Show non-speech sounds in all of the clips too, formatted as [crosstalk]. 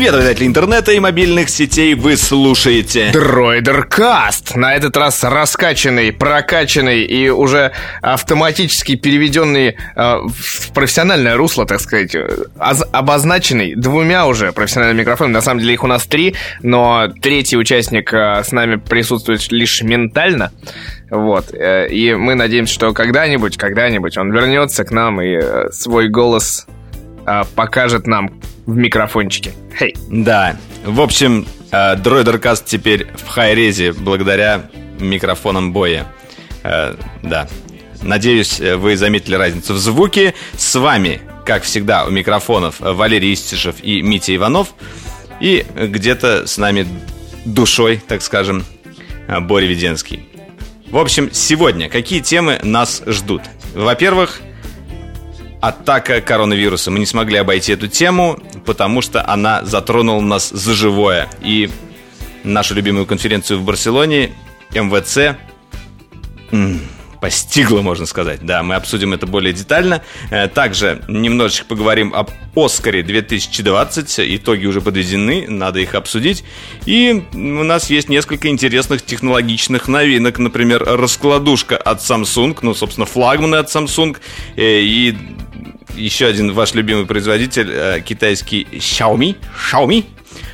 Привет, обитатели интернета и мобильных сетей, вы слушаете Дроидеркаст. На этот раз раскачанный, прокачанный и уже автоматически переведенный э, в профессиональное русло, так сказать, оз- обозначенный двумя уже профессиональными микрофонами. На самом деле их у нас три, но третий участник э, с нами присутствует лишь ментально. Вот. э, И мы надеемся, что когда-нибудь, когда-нибудь он вернется к нам и э, свой голос э, покажет нам в микрофончике. Хей. Да, в общем, э, Дроидеркаст теперь в хайрезе благодаря микрофонам боя. Э, Да, надеюсь, э, вы заметили разницу в звуке. С вами, как всегда, у микрофонов Валерий Истишев и Митя Иванов. И где-то с нами душой, так скажем, Боря Веденский. В общем, сегодня какие темы нас ждут? Во-первых, атака коронавируса. Мы не смогли обойти эту тему, потому что она затронула нас за живое. И нашу любимую конференцию в Барселоне, МВЦ, постигла, можно сказать. Да, мы обсудим это более детально. Э, Также немножечко поговорим об Оскаре 2020. Итоги уже подведены, надо их обсудить. И у нас есть несколько интересных технологичных новинок. Например, раскладушка от Samsung, ну, собственно, флагманы от Samsung. Э, И еще один ваш любимый производитель, э, китайский Xiaomi, Xiaomi,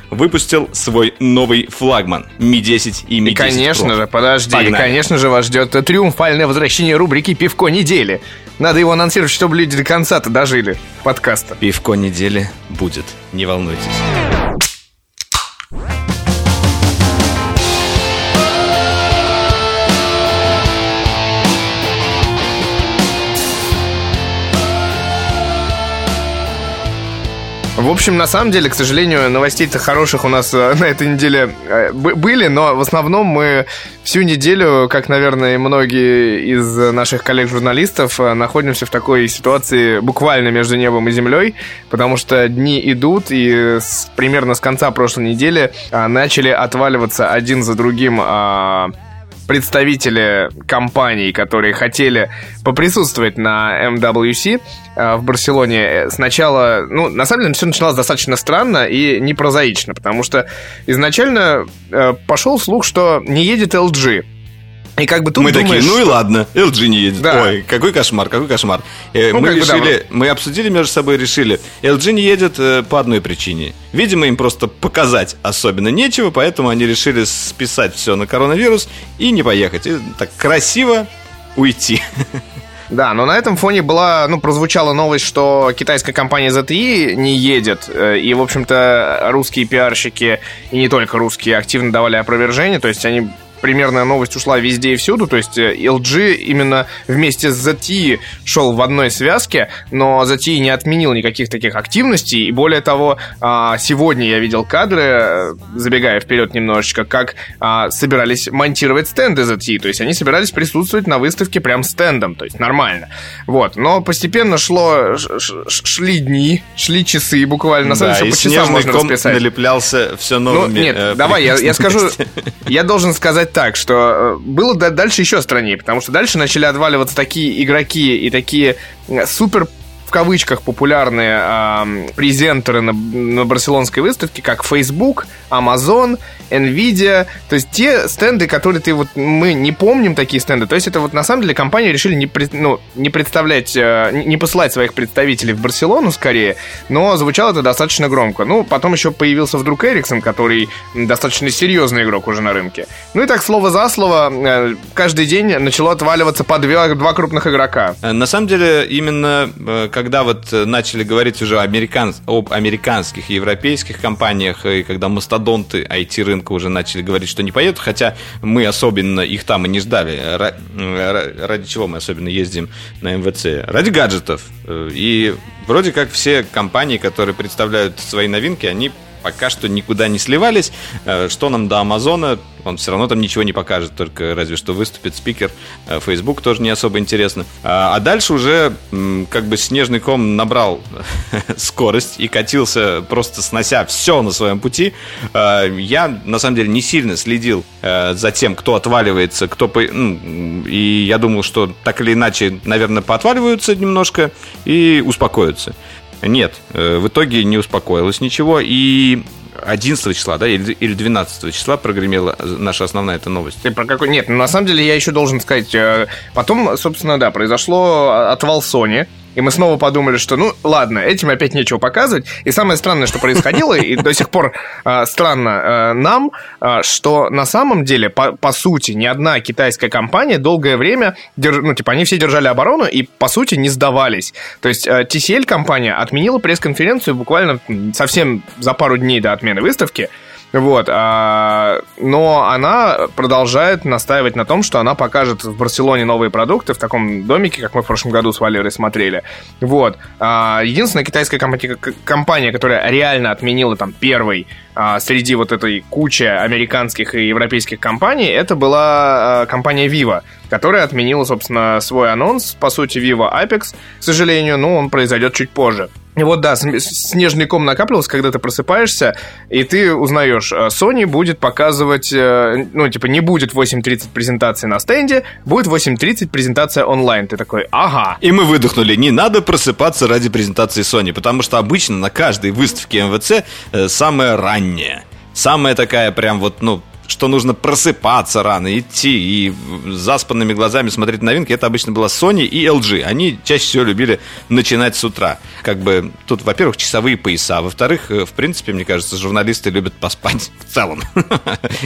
выпустил свой новый флагман Mi 10 и Mi И, 10 конечно Pro. же, подожди, и, Погнали. конечно же, вас ждет триумфальное возвращение рубрики «Пивко недели». Надо его анонсировать, чтобы люди до конца-то дожили подкаста. Пивко недели будет, не волнуйтесь. В общем, на самом деле, к сожалению, новостей-то хороших у нас э, [laughs] на этой неделе э, бы- были, но в основном мы всю неделю, как, наверное, многие из наших коллег-журналистов, э, находимся в такой ситуации буквально между небом и землей, потому что дни идут, и с- примерно с конца прошлой недели а, начали отваливаться один за другим а, представители компаний, которые хотели поприсутствовать на MWC э, в Барселоне, сначала, ну, на самом деле, все начиналось достаточно странно и непрозаично, потому что изначально э, пошел слух, что не едет LG. И как бы тут мы думаешь, такие, ну и ладно, LG не едет. Да. Ой, какой кошмар, какой кошмар. Э, Ну, мы как бы да, решили, мы обсудили между собой, решили, LG не едет э, по одной причине. Видимо, им просто показать особенно нечего, поэтому они решили списать все на коронавирус и не поехать. И так красиво уйти. Да, но на этом фоне была, ну, прозвучала новость, что китайская компания Z3 не едет, э, и, в общем-то, русские пиарщики, и не только русские, активно давали опровержение, то есть они примерная новость ушла везде и всюду, то есть э, LG именно вместе с ZTE шел в одной связке, но ZTE не отменил никаких таких активностей, и более того, а, сегодня я видел кадры, э, забегая вперед немножечко, как а, собирались монтировать стенды ZTE, то есть они собирались присутствовать на выставке прям стендом, то есть нормально. Вот, но постепенно шло, шли дни, шли часы буквально, на самом Да, деле всё по часам можно ком расписать. налеплялся все Ну, новыми. нет, э, давай, я, я скажу, я должен сказать так, что э, было да- дальше еще страннее, потому что дальше начали отваливаться такие игроки и такие э, супер в кавычках популярные ам, презентеры на, на барселонской выставке, как Facebook, Amazon, Nvidia, то есть те стенды, которые ты вот мы не помним такие стенды, то есть это вот на самом деле компании решили не, ну, не представлять, э, не посылать своих представителей в Барселону скорее, но звучало это достаточно громко. Ну, потом еще появился вдруг Эриксон, который достаточно серьезный игрок уже на рынке. Ну и так слово за слово, э, каждый день начало отваливаться по две- два крупных игрока. Э, На самом деле, именно э, когда вот э, начали говорить уже американ... об американских и европейских компаниях, и когда мастодонты IT-рынка уже начали говорить, что не поедут, хотя мы особенно их там и не ждали. Э, ра- Ради чего мы особенно ездим на МВЦ? Ради гаджетов. Э, И вроде как все компании, которые представляют свои новинки, они пока что никуда не сливались. Э, Что нам до Амазона? Он все равно там ничего не покажет, только разве что выступит спикер. Э, Facebook тоже не особо интересно. А а дальше уже как бы снежный ком набрал [laughs] скорость и катился, просто снося все на своем пути. Э, Я, на самом деле, не сильно следил за тем, кто отваливается, кто... по- ну, И я думал, что так или иначе, наверное, поотваливаются немножко и успокоятся. Нет, э, в итоге не успокоилось ничего, и 11 числа, да, или, или 12 числа прогремела наша основная эта новость. Ты про какой? Нет, на самом деле я еще должен сказать. Э, потом, собственно, да, произошло отвал Sony. И мы снова подумали, что, ну, ладно, этим опять нечего показывать. И самое странное, что происходило, и до сих пор э, странно э, нам, э, что на самом деле, по, сути, ни одна китайская компания долгое время, ну, типа, они все держали оборону и, по сути, не сдавались. То есть э, TCL компания отменила пресс-конференцию буквально совсем за пару дней до отмены выставки. Вот, а, но она продолжает настаивать на том, что она покажет в Барселоне новые продукты в таком домике, как мы в прошлом году с Валерой смотрели. Вот. А, единственная китайская компания, компания, которая реально отменила там первый среди вот этой кучи американских и европейских компаний, это была а, компания Vivo, которая отменила, собственно, свой анонс, по сути, Vivo Apex, к сожалению, но он произойдет чуть позже. И вот да, снежный ком накапливался, когда ты просыпаешься, и ты узнаешь, э, Sony будет показывать, э, ну, типа, не будет 8.30 презентации на стенде, будет 8.30 презентация онлайн. Ты такой, ага. И мы выдохнули, не надо просыпаться ради презентации Sony, потому что обычно на каждой выставке МВЦ э, самая ранняя. Самая такая прям вот, ну, что нужно просыпаться рано, идти и заспанными глазами смотреть новинки, это обычно было Sony и LG. Они чаще всего любили начинать с утра. Как бы тут, во-первых, часовые пояса, во-вторых, э, в принципе, мне кажется, журналисты любят поспать [laughs] в целом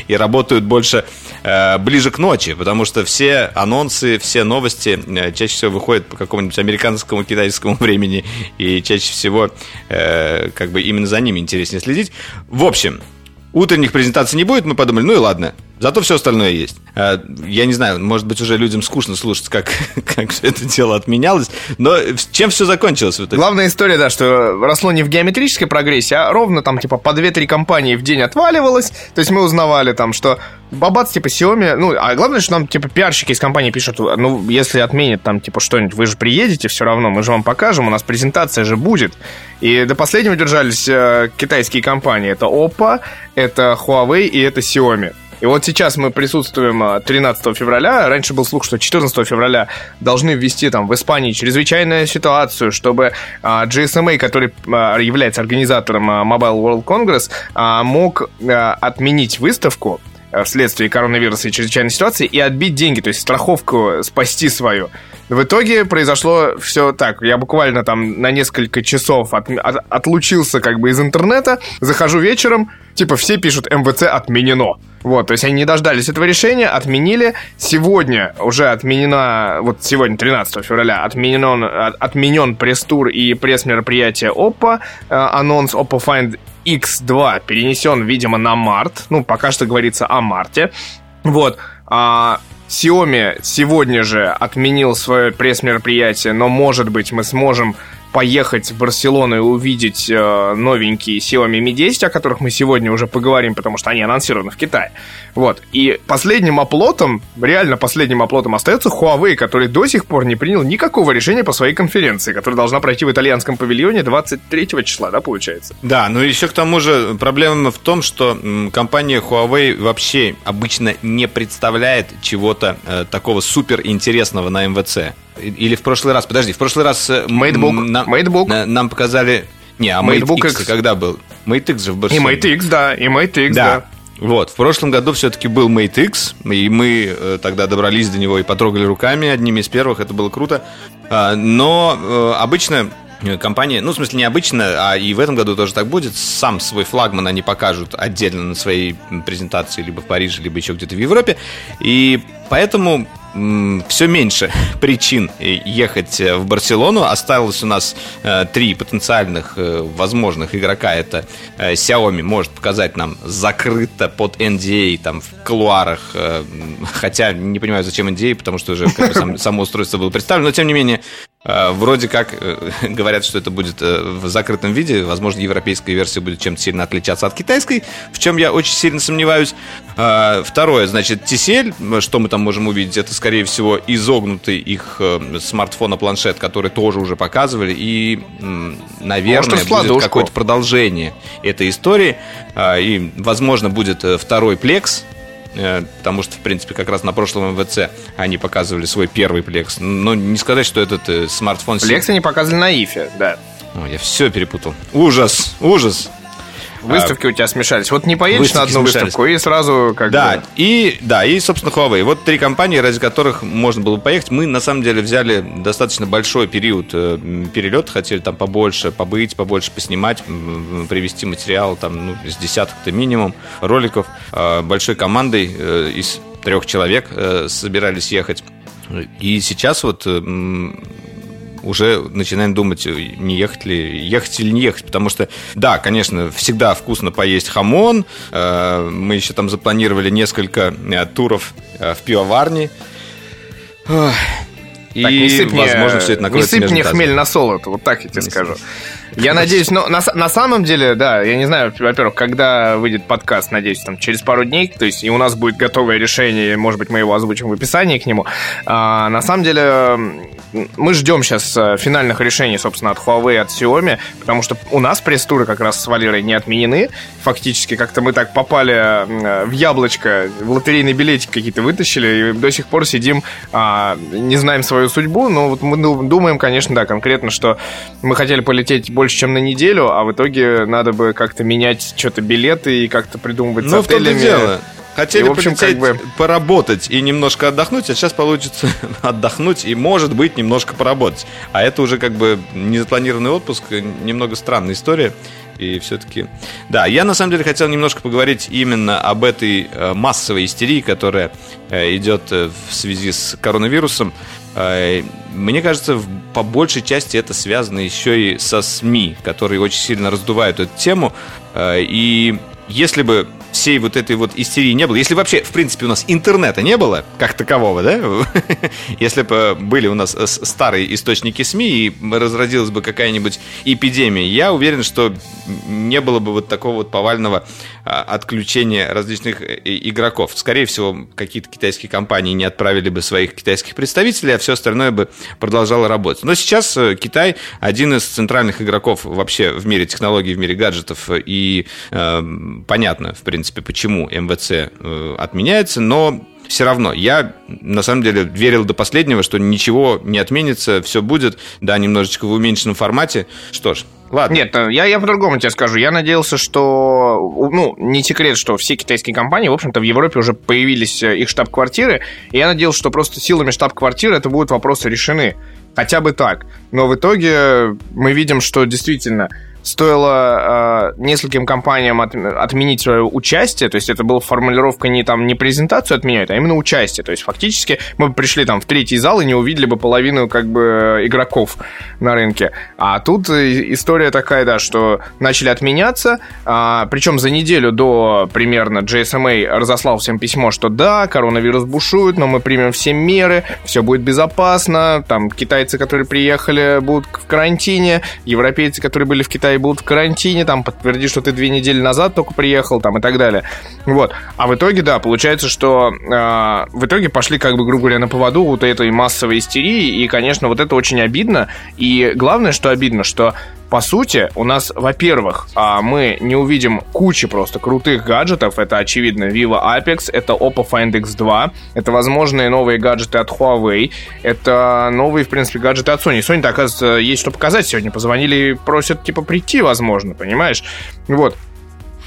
и работают больше э, ближе к ночи, потому что все анонсы, все новости э, чаще всего выходят по какому-нибудь американскому, китайскому времени, и чаще всего как бы именно за ними интереснее следить. В общем, Утренних презентаций не будет, мы подумали, ну и ладно. Зато все остальное есть. А, я не знаю, может быть, уже людям скучно слушать, как, [laughs] как все это дело отменялось, но чем все закончилось в итоге? Главная история, да, что росло не в геометрической прогрессии, а ровно там, типа, по 2-3 компании в день отваливалось. То есть мы узнавали там, что бабац, типа, Xiaomi, ну, а главное, что нам, типа, пиарщики из компании пишут, ну, если отменят там, типа, что-нибудь, вы же приедете все равно, мы же вам покажем, у нас презентация же будет. И до последнего держались э, китайские компании. Это Oppo, это Huawei и это Xiaomi. И вот сейчас мы присутствуем 13 а, февраля. Раньше был слух, что 14 февраля должны ввести там в Испании чрезвычайную ситуацию, чтобы а, GSMA, который а, является организатором Mobile World Congress, мог отменить выставку вследствие коронавируса и чрезвычайной ситуации и отбить деньги, то есть страховку спасти свою. В итоге произошло все так. Я буквально там на несколько часов от, от, отлучился как бы из интернета, захожу вечером, типа все пишут МВЦ отменено. Вот, то есть они не дождались этого решения, отменили. Сегодня уже отменена, вот сегодня, 13 февраля, отменен, отменен пресс-тур и пресс-мероприятие Oppo. Э, анонс Oppo Find X2 перенесен, видимо, на март. Ну, пока что говорится о марте. Вот. А Xiaomi сегодня же отменил свое пресс-мероприятие, но, может быть, мы сможем поехать в Барселону и увидеть э, новенькие Xiaomi Mi 10, о которых мы сегодня уже поговорим, потому что они анонсированы в Китае. Вот. И последним оплотом, реально последним оплотом остается Huawei, который до сих пор не принял никакого решения по своей конференции, которая должна пройти в итальянском павильоне 23 числа, да, получается? Да, ну еще к тому же проблема в том, что компания Huawei вообще обычно не представляет чего-то э, такого супер интересного на МВЦ. Или в прошлый раз, подожди, в прошлый раз... Matebook. Нам, Matebook. нам показали... Не, а Mate, Mate X, X когда был? Mate X же в Барселоне. И Mate X, да, и Mate X, да. да. Вот, в прошлом году все-таки был Mate X, и мы э, тогда добрались до него и потрогали руками одними из первых, это было круто. А, но э, обычно компания, ну, в смысле, необычно, а и в этом году тоже так будет, сам свой флагман они покажут отдельно на своей презентации либо в Париже, либо еще где-то в Европе. И поэтому все меньше причин ехать э, в Барселону. Осталось у нас э, три потенциальных э, возможных игрока. Это Xiaomi может показать нам закрыто под NDA там в колуарах. Хотя не понимаю, зачем NDA, потому что уже как бы, сам, само устройство было представлено. Но тем не менее, Вроде как [laughs] говорят, что это будет в закрытом виде. Возможно, европейская версия будет чем-то сильно отличаться от китайской, в чем я очень сильно сомневаюсь. Второе, значит, TCL, что мы там можем увидеть, это скорее всего, изогнутый их э, смартфон-планшет, который тоже уже показывали, и, наверное, Может, будет какое-то продолжение этой истории, а, и, возможно, будет э, второй плекс, э, потому что, в принципе, как раз на прошлом МВЦ они показывали свой первый плекс. Но не сказать, что этот смартфон... Плекс они показывали на Ифе, да. О, я все перепутал. Ужас, ужас. Выставки а, у тебя смешались. Вот не поедешь на одну смешались. выставку и сразу как да, бы... И, да, и, собственно, Huawei. Вот три компании, ради которых можно было поехать. Мы, на самом деле, взяли достаточно большой период э, перелета. Хотели там побольше побыть, побольше поснимать, привести материал там, ну, с десяток-то минимум роликов. Э, большой командой э, из трех человек э, собирались ехать. И сейчас вот э, уже начинаем думать, не ехать ли, ехать или не ехать, потому что, да, конечно, всегда вкусно поесть хамон, э, мы еще там запланировали несколько э, туров э, в пивоварне, и, так, не сыпь возможно, мне, все это Не сыпь мне хмель на солод, вот так я тебе не скажу. Сыпь. Я надеюсь, но на, на самом деле, да, я не знаю, во-первых, когда выйдет подкаст, надеюсь, там через пару дней, то есть и у нас будет готовое решение, может быть, мы его озвучим в описании к нему. А, на самом деле, мы ждем сейчас э, финальных решений, собственно, от Huawei, от Xiaomi, потому что у нас пресс-туры как раз с Валерой не отменены. Фактически, как-то мы так попали э, в яблочко, в лотерейный билетик какие-то вытащили, и до сих пор сидим, а, не знаем свою судьбу, но вот мы думаем, конечно, да, конкретно, что мы хотели полететь больше, чем на неделю, а в итоге надо бы как-то менять что-то билеты и как-то придумывать ну, с отелями. в том-то дело. Хотели, и, в общем, как бы... поработать и немножко отдохнуть, а сейчас получится [laughs] отдохнуть и, может быть, немножко поработать. А это уже как бы незапланированный отпуск, немного странная история. И все-таки... Да, я на самом деле хотел немножко поговорить именно об этой э, массовой истерии, которая э, идет э, в связи с коронавирусом. Э, мне кажется, по большей части это связано еще и со СМИ, которые очень сильно раздувают эту тему. Э, и если бы всей вот этой вот истерии не было, если вообще, в принципе, у нас интернета не было, как такового, да, [laughs] если бы были у нас старые источники СМИ и разродилась бы какая-нибудь эпидемия, я уверен, что не было бы вот такого вот повального а, отключения различных э, игроков. Скорее всего, какие-то китайские компании не отправили бы своих китайских представителей, а все остальное бы продолжало работать. Но сейчас э, Китай один из центральных игроков вообще в мире технологий, в мире гаджетов, и э, понятно, в принципе, почему МВЦ э, отменяется, но все равно я на самом деле верил до последнего, что ничего не отменится, все будет, да, немножечко в уменьшенном формате. Что ж, Ладно. Нет, э, я, я по-другому тебе скажу. Я надеялся, что... Ну, не секрет, что все китайские компании, в общем-то, в Европе уже появились э, их штаб-квартиры. И я надеялся, что просто силами штаб-квартиры это будут вопросы решены. Хотя бы так. Но в итоге мы видим, что действительно стоило э, нескольким компаниям от, отменить свое участие, то есть это была формулировка не там не презентацию отменяют, а именно участие. То есть фактически мы пришли там в третий зал и не увидели бы половину как бы игроков на рынке. А тут история такая, да, что начали отменяться, а, причем за неделю до примерно GSMA разослал всем письмо, что да, коронавирус бушует, но мы примем все меры, все будет безопасно, там китайцы, которые приехали, будут в карантине, европейцы, которые были в Китае, будут в карантине, там, подтверди, что ты две недели назад только приехал, там, и так далее. Вот. А в итоге, да, получается, что э, в итоге пошли, как бы, грубо говоря, на поводу вот этой массовой истерии, и, конечно, вот это очень обидно. И главное, что обидно, что по сути, у нас, во-первых, а, мы не увидим кучи просто крутых гаджетов. Это, очевидно, Vivo Apex, это Oppo Find X2, это возможные новые гаджеты от Huawei, это новые, в принципе, гаджеты от Sony. Sony, оказывается, есть что показать сегодня. Позвонили и просят, типа, прийти, возможно, понимаешь? Вот.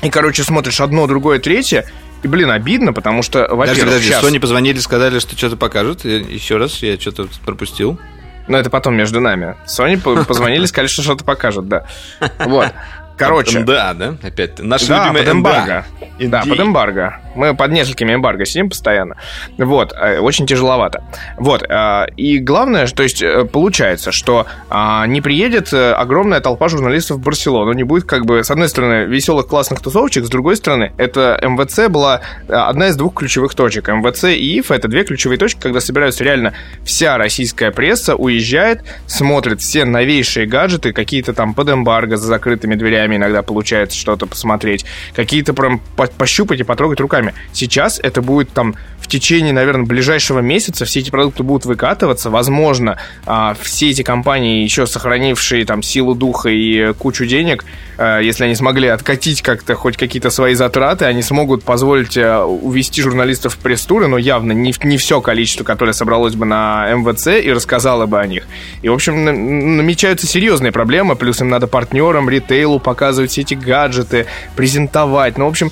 И, короче, смотришь одно, другое, третье, и, блин, обидно, потому что, во-первых, Подожди, подожди, сейчас... Sony позвонили, сказали, что что-то покажут. Еще раз, я что-то пропустил. Но это потом между нами. Sony позвонили, сказали, что что-то покажут, да. [laughs] Вот. Короче. Да, да? Опять наш да, под эмбарго. Да, под эмбарго. Мы под несколькими эмбарго сидим постоянно. Вот, э, очень тяжеловато. Вот, э, и главное, то есть э, получается, что а, не приедет огромная толпа журналистов в Барселону, не будет как бы, с одной стороны, веселых классных тусовочек, с другой стороны, это МВЦ была одна из двух ключевых точек. МВЦ и ИФ — это две ключевые точки, когда собираются реально вся российская пресса, уезжает, смотрит все новейшие гаджеты, какие-то там под эмбарго за закрытыми дверями иногда получается что-то посмотреть, какие-то прям пощупать и потрогать руками. Сейчас это будет там в течение, наверное, ближайшего месяца все эти продукты будут выкатываться. Возможно, а, все эти компании, еще сохранившие там силу духа и кучу денег, если они смогли откатить как-то хоть какие-то свои затраты, они смогут позволить а, увести журналистов в пресс-туры, но явно не, не все количество, которое собралось бы на МВЦ и рассказало бы о них. И, в общем, намечаются серьезные проблемы, плюс им надо партнерам, ритейлу показывать все эти гаджеты, презентовать. Ну, в общем,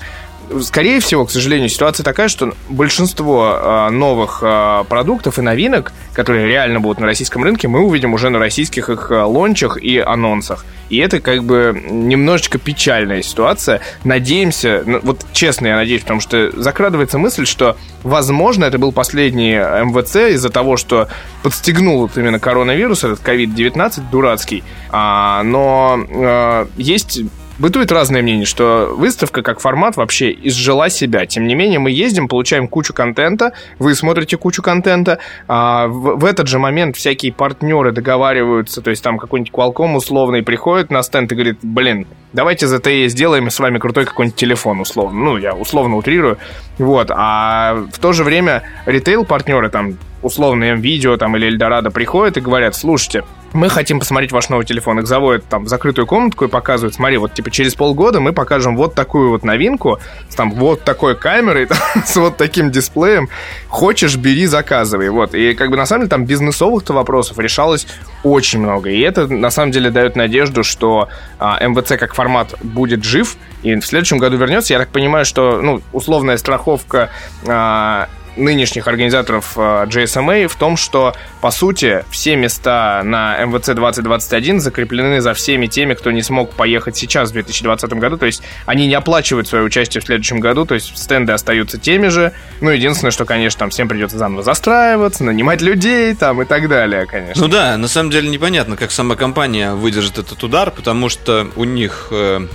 скорее всего, к сожалению, ситуация такая, что большинство э, новых э, продуктов и новинок, которые реально будут на российском рынке, мы увидим уже на российских их э, лончах и анонсах. И это как бы немножечко печальная ситуация. Надеемся, ну, вот честно я надеюсь, потому что закрадывается мысль, что, возможно, это был последний МВЦ из-за того, что подстегнул вот именно коронавирус, этот COVID-19 дурацкий. А, но есть Бытует разное мнение, что выставка как формат вообще изжила себя. Тем не менее, мы ездим, получаем кучу контента, вы смотрите кучу контента, а в, в этот же момент всякие партнеры договариваются, то есть там какой-нибудь Qualcomm условный приходит на стенд и говорит, блин, давайте ZTE сделаем с вами крутой какой-нибудь телефон условно. Ну, я условно утрирую. Вот. А в то же время ритейл-партнеры там условно видео там или Эльдорадо приходят и говорят, слушайте, мы хотим посмотреть ваш новый телефон. Их заводят там в закрытую комнатку и показывают, смотри, вот типа через полгода мы покажем вот такую вот новинку с там вот такой камерой, [laughs] там, с вот таким дисплеем. Хочешь, бери, заказывай. Вот. И как бы на самом деле там бизнесовых-то вопросов решалось очень много. И это на самом деле дает надежду, что а, МВЦ как формат будет жив и в следующем году вернется. Я так понимаю, что ну, условная страховка а, нынешних организаторов GSMA в том, что, по сути, все места на МВЦ 2021 закреплены за всеми теми, кто не смог поехать сейчас, в 2020 году. То есть они не оплачивают свое участие в следующем году, то есть стенды остаются теми же. Ну, единственное, что, конечно, там всем придется заново застраиваться, нанимать людей там и так далее, конечно. Ну да, на самом деле непонятно, как сама компания выдержит этот удар, потому что у них э,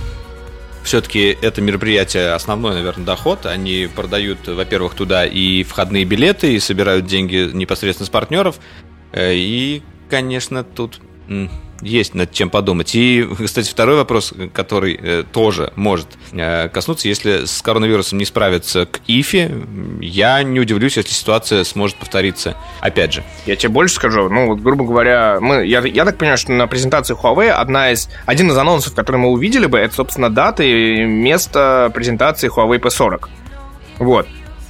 все-таки это мероприятие основной, наверное, доход. Они продают, во-первых, туда и входные билеты, и собирают деньги непосредственно с партнеров. Э, и, конечно, тут есть над чем подумать. И, кстати, второй вопрос, который э, тоже может э, коснуться, если с коронавирусом не справиться к ИФе, я не удивлюсь, если ситуация сможет повториться опять же. Я тебе больше скажу, ну, вот, грубо говоря, мы, я, я так понимаю, что на презентации Huawei одна из, один из анонсов, который мы увидели бы, это, собственно, дата и место презентации Huawei P40. Вот.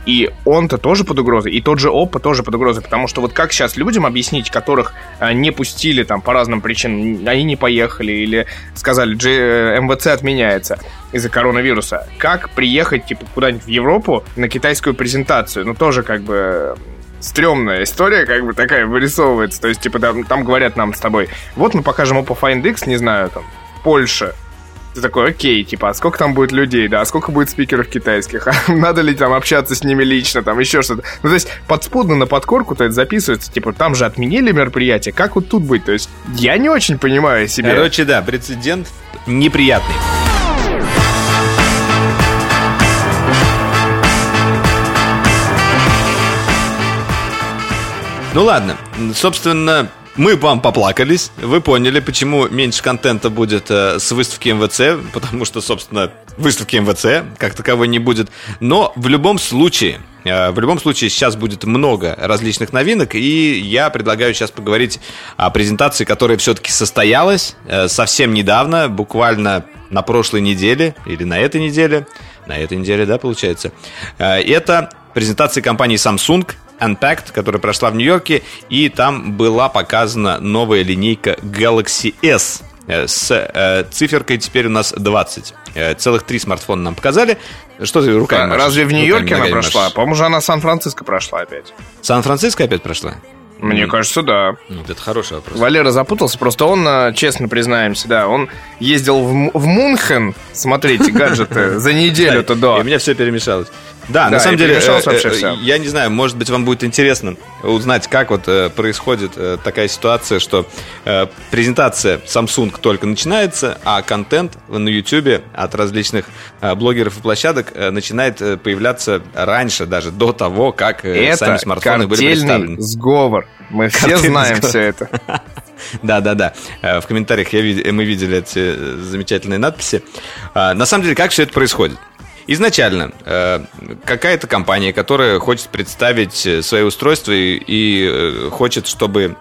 И он-то тоже под угрозой, и тот же Oppo тоже под угрозой, потому что вот как сейчас людям объяснить, которых э, не пустили там по разным причинам, они не поехали или сказали, G, э, МВЦ отменяется из-за коронавируса, как приехать типа куда-нибудь в Европу на китайскую презентацию, ну тоже как бы стрёмная история, как бы такая вырисовывается. То есть, типа, там, там говорят нам с тобой, вот мы покажем Oppo Find X, не знаю, там, Польша, ты такой, окей, типа, а сколько там будет людей, да, а сколько будет спикеров китайских, [laughs] а надо ли там общаться с ними лично, там еще что-то. Ну, то есть, подспудно на подкорку-то это записывается, типа, там же отменили мероприятие, как вот тут быть? То есть, я не очень понимаю себе. Короче, да, прецедент неприятный. Ну ладно, собственно, мы вам поплакались, вы поняли, почему меньше контента будет э, с выставки МВЦ, потому что, собственно, выставки МВЦ как таковой не будет. Но в любом случае, э, в любом случае сейчас будет много различных новинок, и я предлагаю сейчас поговорить о презентации, которая все-таки состоялась э, совсем недавно, буквально на прошлой неделе или на этой неделе. На этой неделе, да, получается. Э, это презентация компании Samsung Unpacked, которая прошла в Нью-Йорке, и там была показана новая линейка Galaxy S э, с э, циферкой теперь у нас 20. Э, целых три смартфона нам показали. Что ты руками а, Разве в Нью-Йорке она прошла? По-моему, же она Сан-Франциско прошла опять. Сан-Франциско опять прошла? Мне mm. кажется, да. Вот это хороший вопрос. Валера запутался, просто он, э, честно признаемся, да, он ездил в, в Мунхен смотрите гаджеты за [laughs] неделю-то до. И у меня все перемешалось. Да, да на самом деле, э, э, я не знаю, может быть, вам будет интересно узнать, как вот э, происходит такая ситуация, что презентация Samsung только начинается, а контент на YouTube от различных блогеров и площадок начинает появляться раньше, даже до того, как это сами смартфоны были представлены. сговор. Мы все знаем сговор. все это. [laughs] Да, да, да. В комментариях я, мы видели эти замечательные надписи. На самом деле, как все это происходит? Изначально э, какая-то компания, которая хочет представить э, свои устройства и, э, хочет, чтобы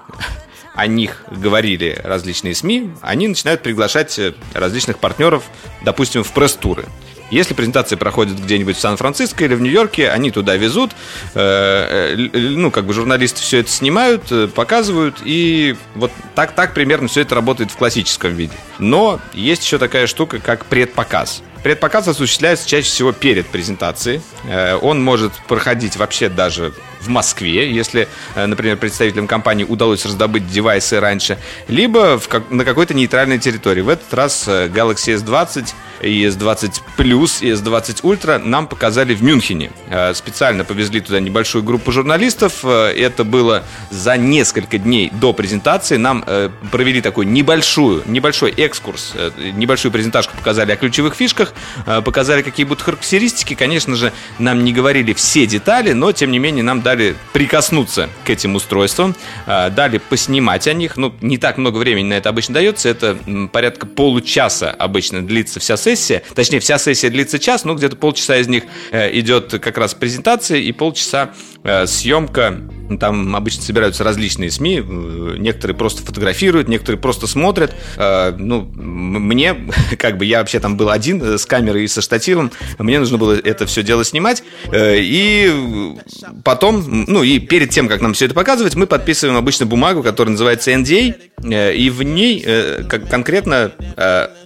о них говорили различные СМИ, они начинают приглашать различных партнеров, допустим, в пресс-туры. Если презентация проходит где-нибудь в Сан-Франциско или в Нью-Йорке, они туда везут, э, э, ну, как бы журналисты все это снимают, э, показывают, и вот так, так примерно все это работает в классическом виде. Но есть еще такая штука, как предпоказ. Предпоказ осуществляется чаще всего перед презентацией. Он может проходить вообще даже в Москве, если, например, представителям компании удалось раздобыть девайсы раньше, либо в, на какой-то нейтральной территории. В этот раз Galaxy S20 и S20 Plus и S20 Ultra нам показали в Мюнхене. Э, специально повезли туда небольшую группу журналистов. Э, это было за несколько дней до презентации. Нам э, провели такой небольшую, небольшой экскурс, небольшую презентажку показали о ключевых фишках, показали, какие будут характеристики. Конечно же, нам не говорили все детали, но, тем не менее, нам дали прикоснуться к этим устройствам, дали поснимать о них. Ну, не так много времени на это обычно дается. Это порядка получаса обычно длится вся сессия, точнее, вся сессия длится час, но где-то полчаса из них э, идет как раз презентация и полчаса э, съемка там обычно собираются различные СМИ, э, некоторые просто фотографируют, некоторые просто смотрят. Ну, мне, [laughs] как бы, я вообще там был один с камерой и со штативом, мне нужно было это все дело снимать. И потом, ну, и перед тем, как нам все это показывать, мы подписываем обычно бумагу, которая называется NDA, и в ней как конкретно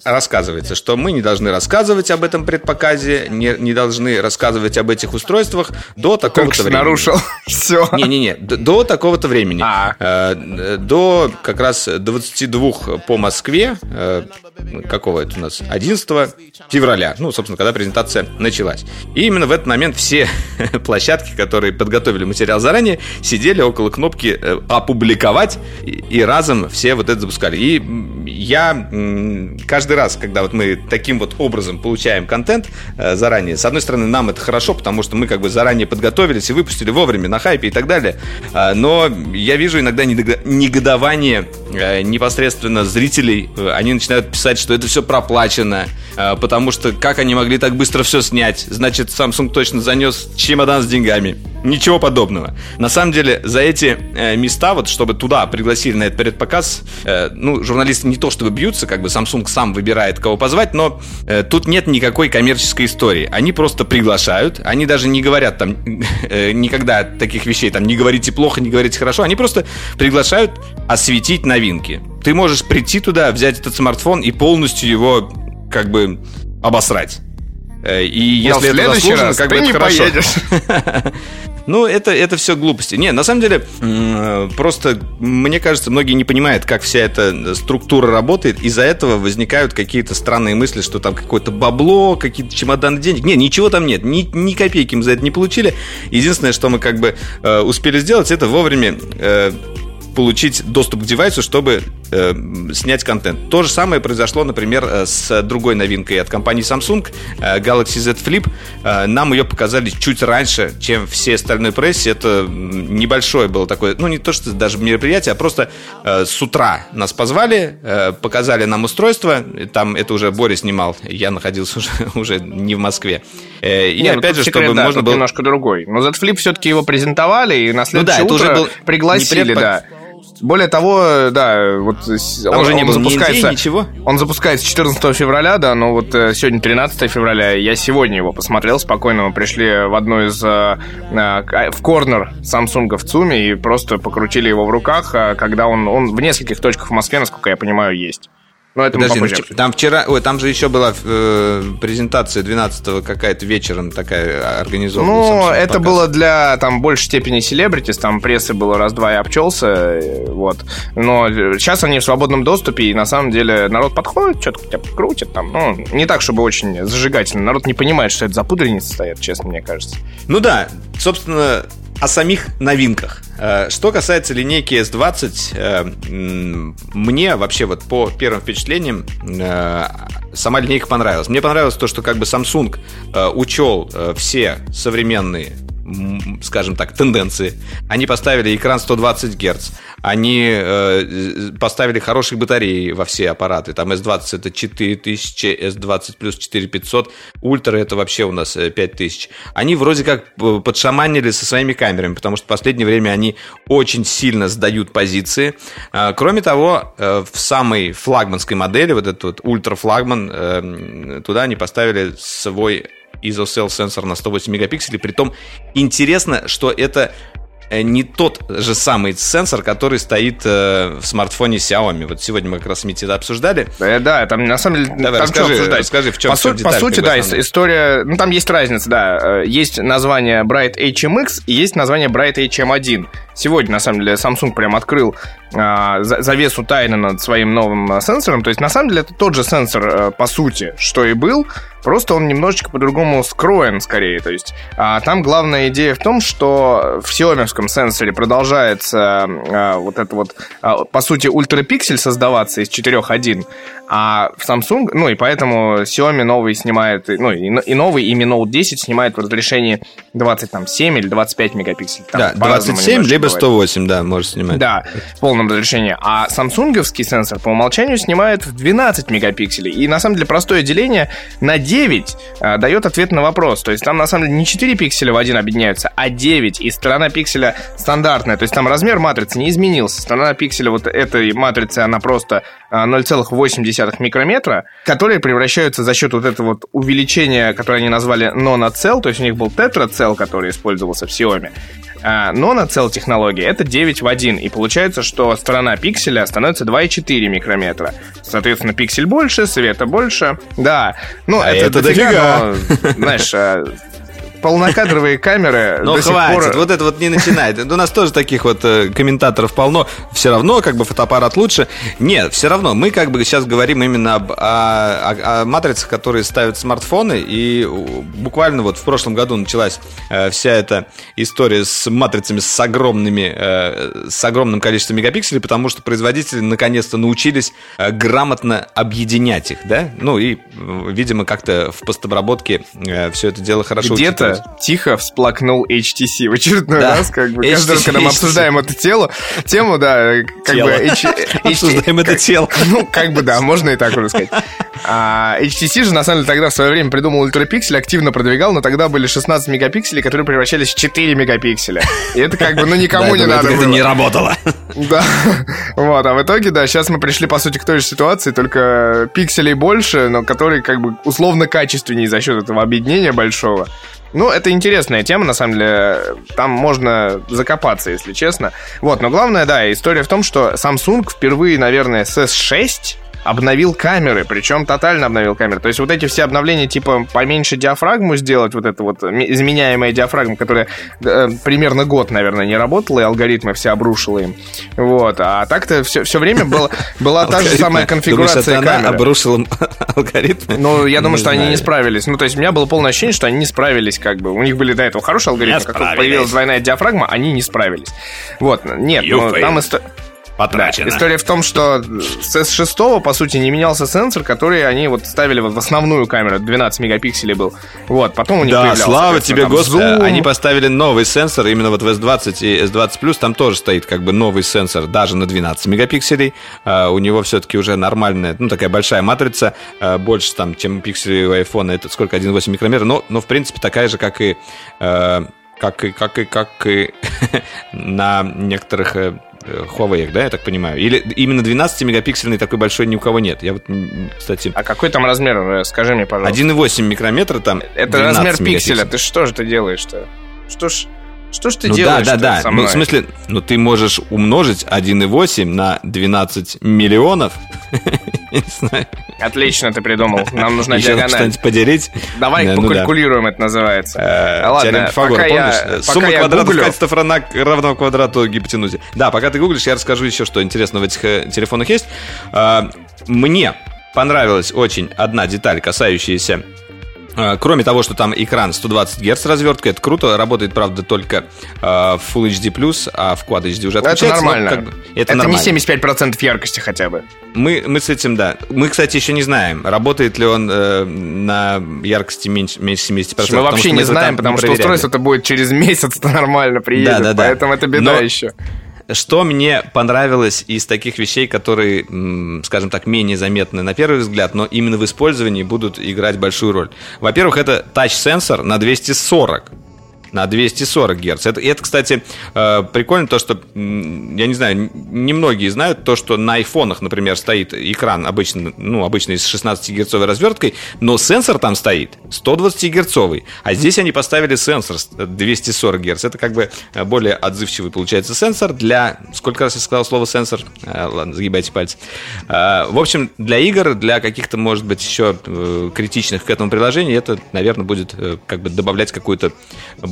рассказывается, что мы не должны рассказывать об этом предпоказе, не, не должны рассказывать об этих устройствах до такого-то времени. нарушил [laughs] все. Не-не-не, до такого-то времени. А. Э, до как раз 22 по Москве, э, какого это у нас, 11 февраля, ну, собственно, когда презентация началась. И именно в этот момент все [laughs] площадки, которые подготовили материал заранее, сидели около кнопки э, «Опубликовать», и разом все вот это запускали. И я каждый раз, когда вот мы таким вот образом получаем контент заранее, с одной стороны, нам это хорошо, потому что мы как бы заранее подготовились и выпустили вовремя на хайпе и так далее. А, но я вижу иногда негодование э, непосредственно зрителей. Они начинают писать, что это все проплачено, потому что как они могли так быстро все снять? Значит, Samsung точно занес чемодан с деньгами. Ничего подобного. На самом деле, за эти э, места, вот чтобы туда пригласили на этот предпоказ, э, ну, журналисты не то чтобы бьются, как бы Samsung сам выбирает, кого позвать, но э, тут нет никакой коммерческой истории. Они просто приглашают, они даже не говорят там [laughs] э, никогда таких вещей, там, не говорите плохо, не говорите хорошо, они просто приглашают осветить новинки. Ты можешь прийти туда, взять этот смартфон и полностью его, как бы, обосрать. Э, и если Но это заслужено, раз как бы это хорошо. [laughs] Ну, это, это все глупости. Не, на самом деле, просто, мне кажется, многие не понимают, как вся эта структура работает. Из-за этого возникают какие-то странные мысли, что там какое-то бабло, какие-то чемоданы денег. Не, ничего там нет. Ни, ни копейки мы за это не получили. Единственное, что мы как бы э, успели сделать, это вовремя э, получить доступ к девайсу, чтобы э, снять контент. То же самое произошло, например, э, с другой новинкой от компании Samsung, э, Galaxy Z Flip. Э, нам ее показали чуть раньше, чем все остальной прессе. Это небольшое было такое, ну не то, что даже мероприятие, а просто э, с утра нас позвали, э, показали нам устройство. Там это уже Боря снимал, я находился [laughs] уже, уже не в Москве. Э, и не, ну, опять же, секрет, чтобы да, можно было... немножко другой. Но Z Flip все-таки его презентовали, и на следующее ну, да, утро это уже был пригласили, да. Более того, да, вот Там он, уже не он запускается, ни ничего. Он запускается 14 февраля, да, но вот э, сегодня 13 февраля, я сегодня его посмотрел спокойно, мы пришли в одну из, э, э, в корнер Samsung в ЦУМе и просто покрутили его в руках, когда он, он в нескольких точках в Москве, насколько я понимаю, есть. Но это Подожди, ну, там вчера, ой, там же еще была э, презентация 12-го какая-то вечером такая организована. Ну, это показ. было для там большей степени селебритис, там прессы было раз-два и обчелся, э, вот. Но сейчас они в свободном доступе, и на самом деле народ подходит, что-то крутит там, ну, не так, чтобы очень зажигательно. Народ не понимает, что это за пудреницы стоят, честно, мне кажется. Ну да, собственно, о самих новинках. Э, что касается линейки S20, э, мне вообще вот по первым впечатлениям э, сама линейка понравилась. Мне понравилось то, что как бы Samsung учел все современные скажем так, тенденции. Они поставили экран 120 Гц, они э, поставили хорошие батареи во все аппараты. Там S20 это 4000, S20 плюс 4500, Ультра это вообще у нас 5000. Э, они вроде как э, подшаманили со своими камерами, потому что в последнее время они очень сильно сдают позиции. Э, кроме того, в самой флагманской модели, вот этот вот ультра флагман, э, туда они поставили свой ISO-cell сенсор на 108 мегапикселей. Притом интересно, что это э, не тот же самый сенсор, который стоит э, в смартфоне Xiaomi. Вот сегодня мы как раз с Мити это обсуждали. Да, да, там на самом деле... Давай, там расскажи, обсуждать? расскажи, в чем, по, су- деталь, По сути, да, бы, история... Ну, там есть разница, да. Э, есть название Bright HMX и есть название Bright HM1. Сегодня, на самом деле, Samsung прям открыл а, завесу тайны над своим новым сенсором. То есть, на самом деле, это тот же сенсор, по сути, что и был, просто он немножечко по-другому скроен, скорее. То есть, а, там главная идея в том, что в Xiaomi сенсоре продолжается а, вот это вот, а, по сути, ультрапиксель создаваться из 4.1, а в Samsung, ну и поэтому Xiaomi новый снимает, ну и, и новый, и Mi Note 10 снимает в разрешении 27 или 25 мегапикселей. Там да, 27, либо 108, да, может снимать. Да, в полном разрешении. А самсунговский сенсор по умолчанию снимает в 12 мегапикселей. И на самом деле простое деление на 9 а, дает ответ на вопрос. То есть там на самом деле не 4 пикселя в один объединяются, а 9. И сторона пикселя стандартная. То есть там размер матрицы не изменился. Сторона пикселя вот этой матрицы, она просто 0,8 а, микрометра, которые превращаются за счет вот этого вот увеличения, которое они назвали нонацел, то есть у них был тетрацел, который использовался в Xiaomi. А нонацел технология это 9 в 1, и получается, что сторона пикселя становится 2,4 микрометра. Соответственно, пиксель больше, света больше. Да, ну а это, это дофига, но, знаешь, а, полнокадровые камеры [laughs] Ну, хватит, пор... вот это вот не начинает. У нас тоже таких вот э, комментаторов полно. Все равно, как бы, фотоаппарат лучше. Нет, все равно, мы как бы сейчас говорим именно об, о, о, о матрицах, которые ставят смартфоны. И буквально вот в прошлом году началась э, вся эта история с матрицами с огромными, э, с огромным количеством мегапикселей, потому что производители наконец-то научились э, грамотно объединять их, да? Ну и, видимо, как-то в постобработке э, все это дело хорошо Где-то тихо всплакнул HTC в очередной да. раз, как бы, HTC, каждый раз, когда мы обсуждаем эту тело, тему, да, как тело. бы... H, Обсуждаем это тело. Ну, как бы, да, можно и так уже сказать. А HTC же, на самом деле, тогда в свое время придумал ультрапиксель, активно продвигал, но тогда были 16 мегапикселей, которые превращались в 4 мегапикселя. И это как бы, ну, никому не надо Это не работало. Да. Вот, а в итоге, да, сейчас мы пришли, по сути, к той же ситуации, только пикселей больше, но которые как бы условно качественнее за счет этого объединения большого. Ну, это интересная тема, на самом деле. Там можно закопаться, если честно. Вот, но главное, да, история в том, что Samsung впервые, наверное, с S6 обновил камеры, причем тотально обновил камеры. То есть вот эти все обновления, типа поменьше диафрагму сделать, вот это вот изменяемая диафрагма, которая э, примерно год, наверное, не работала, и алгоритмы все обрушила им. Вот. А так-то все, все время было, была та же самая конфигурация Думаешь, камеры. Обрушила [laughs] алгоритмы? Ну, я думаю, что они не справились. Ну, то есть у меня было полное ощущение, что они не справились, как бы. У них были до этого хорошие алгоритмы, как появилась двойная диафрагма, они не справились. Вот. Нет, ну, там история потрачено. Да, история в том, что с S6, по сути, не менялся сенсор, который они вот ставили в основную камеру, 12 мегапикселей был. Вот, потом у них Да, слава тебе, Господи, они поставили новый сенсор, именно вот в S20 и S20+, там тоже стоит как бы новый сенсор, даже на 12 мегапикселей. Uh, у него все-таки уже нормальная, ну, такая большая матрица, uh, больше там, чем пикселей у iPhone, это сколько, 1,8 микрометра, но, но, в принципе, такая же, как и как и, как и, как и [laughs] на некоторых Э, Huawei, да, я так понимаю? Или именно 12-мегапиксельный такой большой ни у кого нет? Я вот, кстати... А какой там размер? Э, скажи мне, пожалуйста. 1,8 микрометра там Это размер пикселя. Ты что же ты делаешь-то? Что ж... Что ж ты ну, делаешь? Да, да, да. Ну, в смысле, ну ты можешь умножить 1,8 на 12 миллионов. [laughs] Отлично ты придумал. Нам нужна диагональ. что-нибудь поделить. Давай ну, покалькулируем, да. это называется. Э, Ладно, пока помнишь? Я, Сумма пока квадратов гуглю... качеств равна, равна квадрату гипотенузе. Да, пока ты гуглишь, я расскажу еще, что интересного в этих э, телефонах есть. А, мне понравилась очень одна деталь, касающаяся Э, кроме того, что там экран 120 Гц развертка, это круто. Работает, правда, только э, в Full HD+, а в Quad HD уже отключается. Это нормально. Как бы, это, это нормально. не 75% яркости хотя бы. Мы, мы с этим, да. Мы, кстати, еще не знаем, работает ли он э, на яркости меньше, меньше 70%. Мы вообще не знаем, потому что устройство это будет через месяц, это нормально приедет. Да, да, да. Поэтому это беда Но... еще. Что мне понравилось из таких вещей, которые, скажем так, менее заметны на первый взгляд, но именно в использовании будут играть большую роль. Во-первых, это тач-сенсор на 240 на 240 Гц. Это, это кстати, э, прикольно то, что, я не знаю, немногие знают то, что на айфонах, например, стоит экран обычно, ну, обычно с 16 герцовой разверткой, но сенсор там стоит 120 герцовый, а здесь они поставили сенсор 240 Гц. Это как бы э, более отзывчивый получается сенсор для... Сколько раз я сказал слово сенсор? Э, ладно, загибайте пальцы. В общем, для игр, для каких-то, может быть, еще критичных к этому приложению, это, наверное, будет как бы добавлять какую-то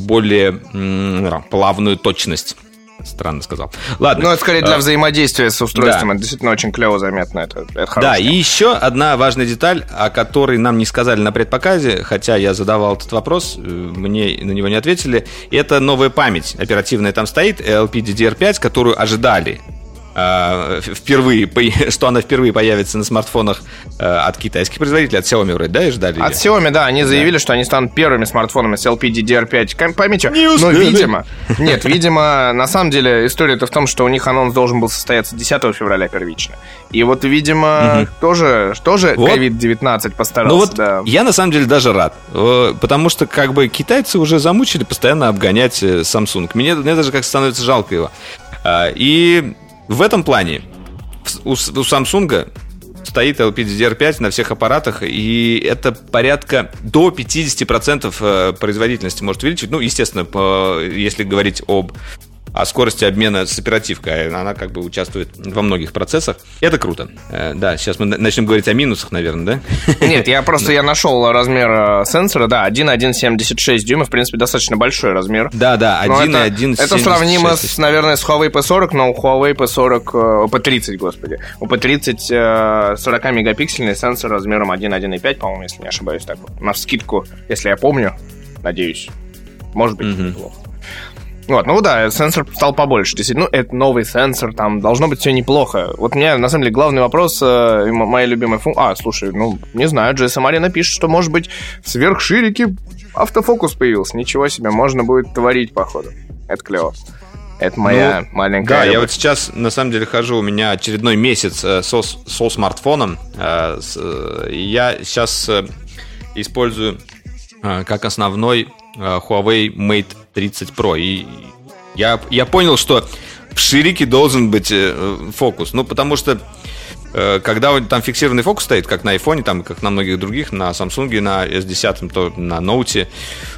более м- плавную точность. Странно сказал. Ладно. Ну, это скорее для а, взаимодействия с устройством. Да. Это действительно очень клево заметно. Это, это да, и еще одна важная деталь, о которой нам не сказали на предпоказе, хотя я задавал этот вопрос, э, мне на него не ответили. Это новая память оперативная там стоит, LPDDR5, которую ожидали впервые, [laughs] что она впервые появится на смартфонах э, от китайских производителей, от Xiaomi вроде, да, и ждали? От Xiaomi, да, они заявили, да. что они станут первыми смартфонами с LPDDR5 памятью. Не но, видимо, [laughs] нет, видимо, на самом деле история-то в том, что у них анонс должен был состояться 10 февраля первично. И вот, видимо, угу. тоже, тоже вот. COVID-19 постарался. Ну вот да. я на самом деле даже рад, э, потому что как бы китайцы уже замучили постоянно обгонять э, Samsung. Мне, мне даже как становится жалко его. А, и в этом плане у, у Samsung стоит LPDDR5 на всех аппаратах, и это порядка до 50% э, производительности может увеличить. Ну, естественно, по, если говорить об о скорости обмена с оперативкой. Она как бы участвует во многих процессах. Это круто. Э, да, сейчас мы начнем говорить о минусах, наверное, да? [laughs] Нет, я просто я нашел размер э, сенсора, да, 1,176 дюйма, в принципе, достаточно большой размер. Да, да, 1,176. Это, это сравнимо, с, наверное, с Huawei P40, но у Huawei P40, P30, господи, у P30 40 мегапиксельный сенсор размером 1,1,5, по-моему, если не ошибаюсь, так на скидку, если я помню, надеюсь. Может быть, неплохо. Вот, ну да, сенсор стал побольше. Действительно, ну, это новый сенсор, там должно быть все неплохо. Вот у меня, на самом деле, главный вопрос, э, моя любимая функция... А, слушай, ну, не знаю, GSM Arena пишет, что, может быть, в сверхширике автофокус появился. Ничего себе, можно будет творить, походу. Это клево. Это моя ну, маленькая... Да, любовь. я вот сейчас, на самом деле, хожу, у меня очередной месяц э, со, со смартфоном. Э, с, э, я сейчас э, использую э, как основной э, Huawei Mate 30 Pro. И я, я понял, что в ширике должен быть э, фокус. Ну, потому что э, когда там фиксированный фокус стоит, как на iPhone, там, как на многих других, на Samsung, на S10, то на Note,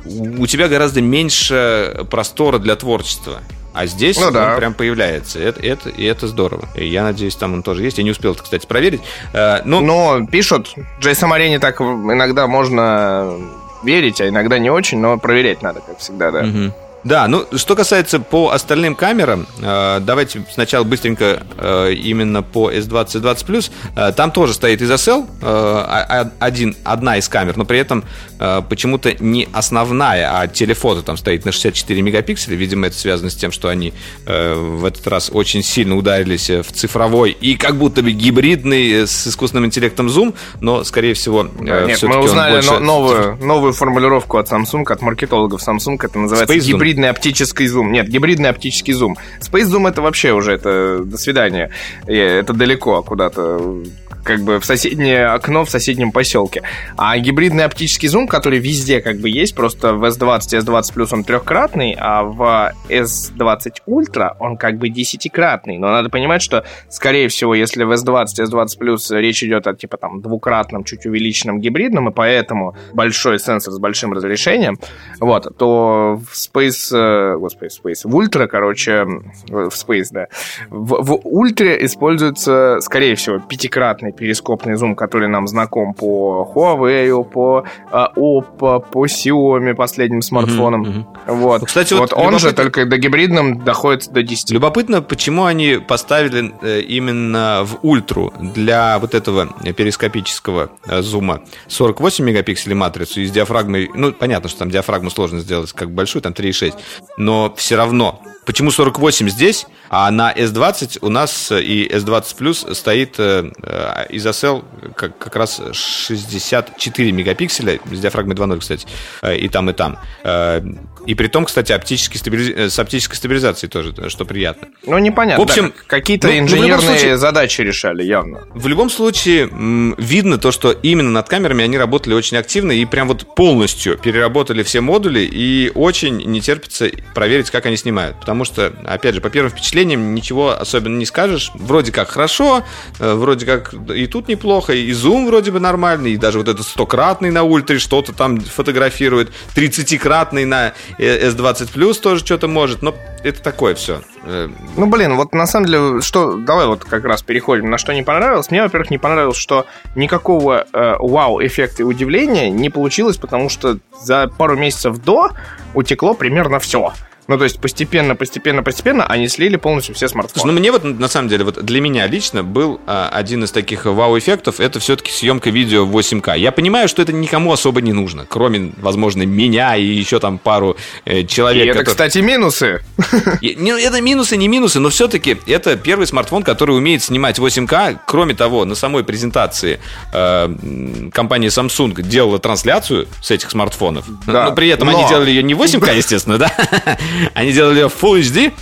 у тебя гораздо меньше простора для творчества. А здесь ну, он да. прям появляется. Это, это, и это здорово. И я надеюсь, там он тоже есть. Я не успел это, кстати, проверить. Э, но... но пишут, Джейсон Арене так иногда можно верить, а иногда не очень, но проверять надо, как всегда, да. Угу. Да, ну что касается по остальным камерам, э, давайте сначала быстренько э, именно по S20 S20 Plus. Э, там тоже стоит ISOCELL, э, один, одна из камер, но при этом э, почему-то не основная, а телефото там стоит на 64 мегапикселя. Видимо, это связано с тем, что они э, в этот раз очень сильно ударились в цифровой и как будто бы гибридный э, с искусственным интеллектом зум, но, скорее всего, э, Нет, мы узнали больше... новую, новую формулировку от Samsung, от маркетологов Samsung, это называется Space гибрид гибридный оптический зум. Нет, гибридный оптический зум. Space Zoom это вообще уже это до свидания. Это далеко куда-то как бы в соседнее окно в соседнем поселке. А гибридный оптический зум, который везде как бы есть, просто в S20 и S20 Plus он трехкратный, а в S20 Ultra он как бы десятикратный. Но надо понимать, что, скорее всего, если в S20 и S20 Plus речь идет о типа там двукратном, чуть увеличенном гибридном, и поэтому большой сенсор с большим разрешением, вот, то в Space, э, господи, Space, в Ultra, короче, в Space, да, в, в Ultra используется, скорее всего, пятикратный стандартный перископный зум, который нам знаком по Huawei, по а, Oppo, по Xiaomi последним. Mm-hmm, mm-hmm. Вот. Кстати, вот, вот он любопытно... же только до гибридным доходит до 10. Любопытно, почему они поставили э, именно в ультру для вот этого перископического э, зума 48 мегапикселей матрицу и с диафрагмой, ну, понятно, что там диафрагму сложно сделать как большую, там 3,6, но все равно Почему 48 здесь, а на S20 у нас и S20 Plus стоит э, изосел как, как раз 64 мегапикселя с диафрагмой 2.0, кстати, э, и там, и там. Э, и при том, кстати, оптический стабилиз... Э, с оптической стабилизацией тоже, что приятно. Ну, непонятно. В общем, да, какие-то ну, инженерные случае, задачи решали явно. В любом случае, видно то, что именно над камерами они работали очень активно и прям вот полностью переработали все модули и очень не терпится проверить, как они снимают потому что, опять же, по первым впечатлениям ничего особенно не скажешь. Вроде как хорошо, э, вроде как и тут неплохо, и зум вроде бы нормальный, и даже вот этот стократный на ультре что-то там фотографирует, 30-кратный на S20 Plus тоже что-то может, но это такое все. Э, ну, блин, вот на самом деле, что, давай вот как раз переходим, на что не понравилось. Мне, во-первых, не понравилось, что никакого э, вау-эффекта и удивления не получилось, потому что за пару месяцев до утекло примерно все. Ну, то есть постепенно, постепенно, постепенно они слили полностью все смартфоны. Слушай, ну, мне вот, на самом деле, вот для меня лично был а, один из таких вау-эффектов, это все-таки съемка видео в 8К. Я понимаю, что это никому особо не нужно, кроме, возможно, меня и еще там пару э, человек. И это, который... кстати, минусы. И, не, это минусы, не минусы, но все-таки это первый смартфон, который умеет снимать 8К. Кроме того, на самой презентации э, компания Samsung делала трансляцию с этих смартфонов. Да, но при этом но... они делали ее не 8К, естественно, да? [laughs] Они делали ее в Full HD,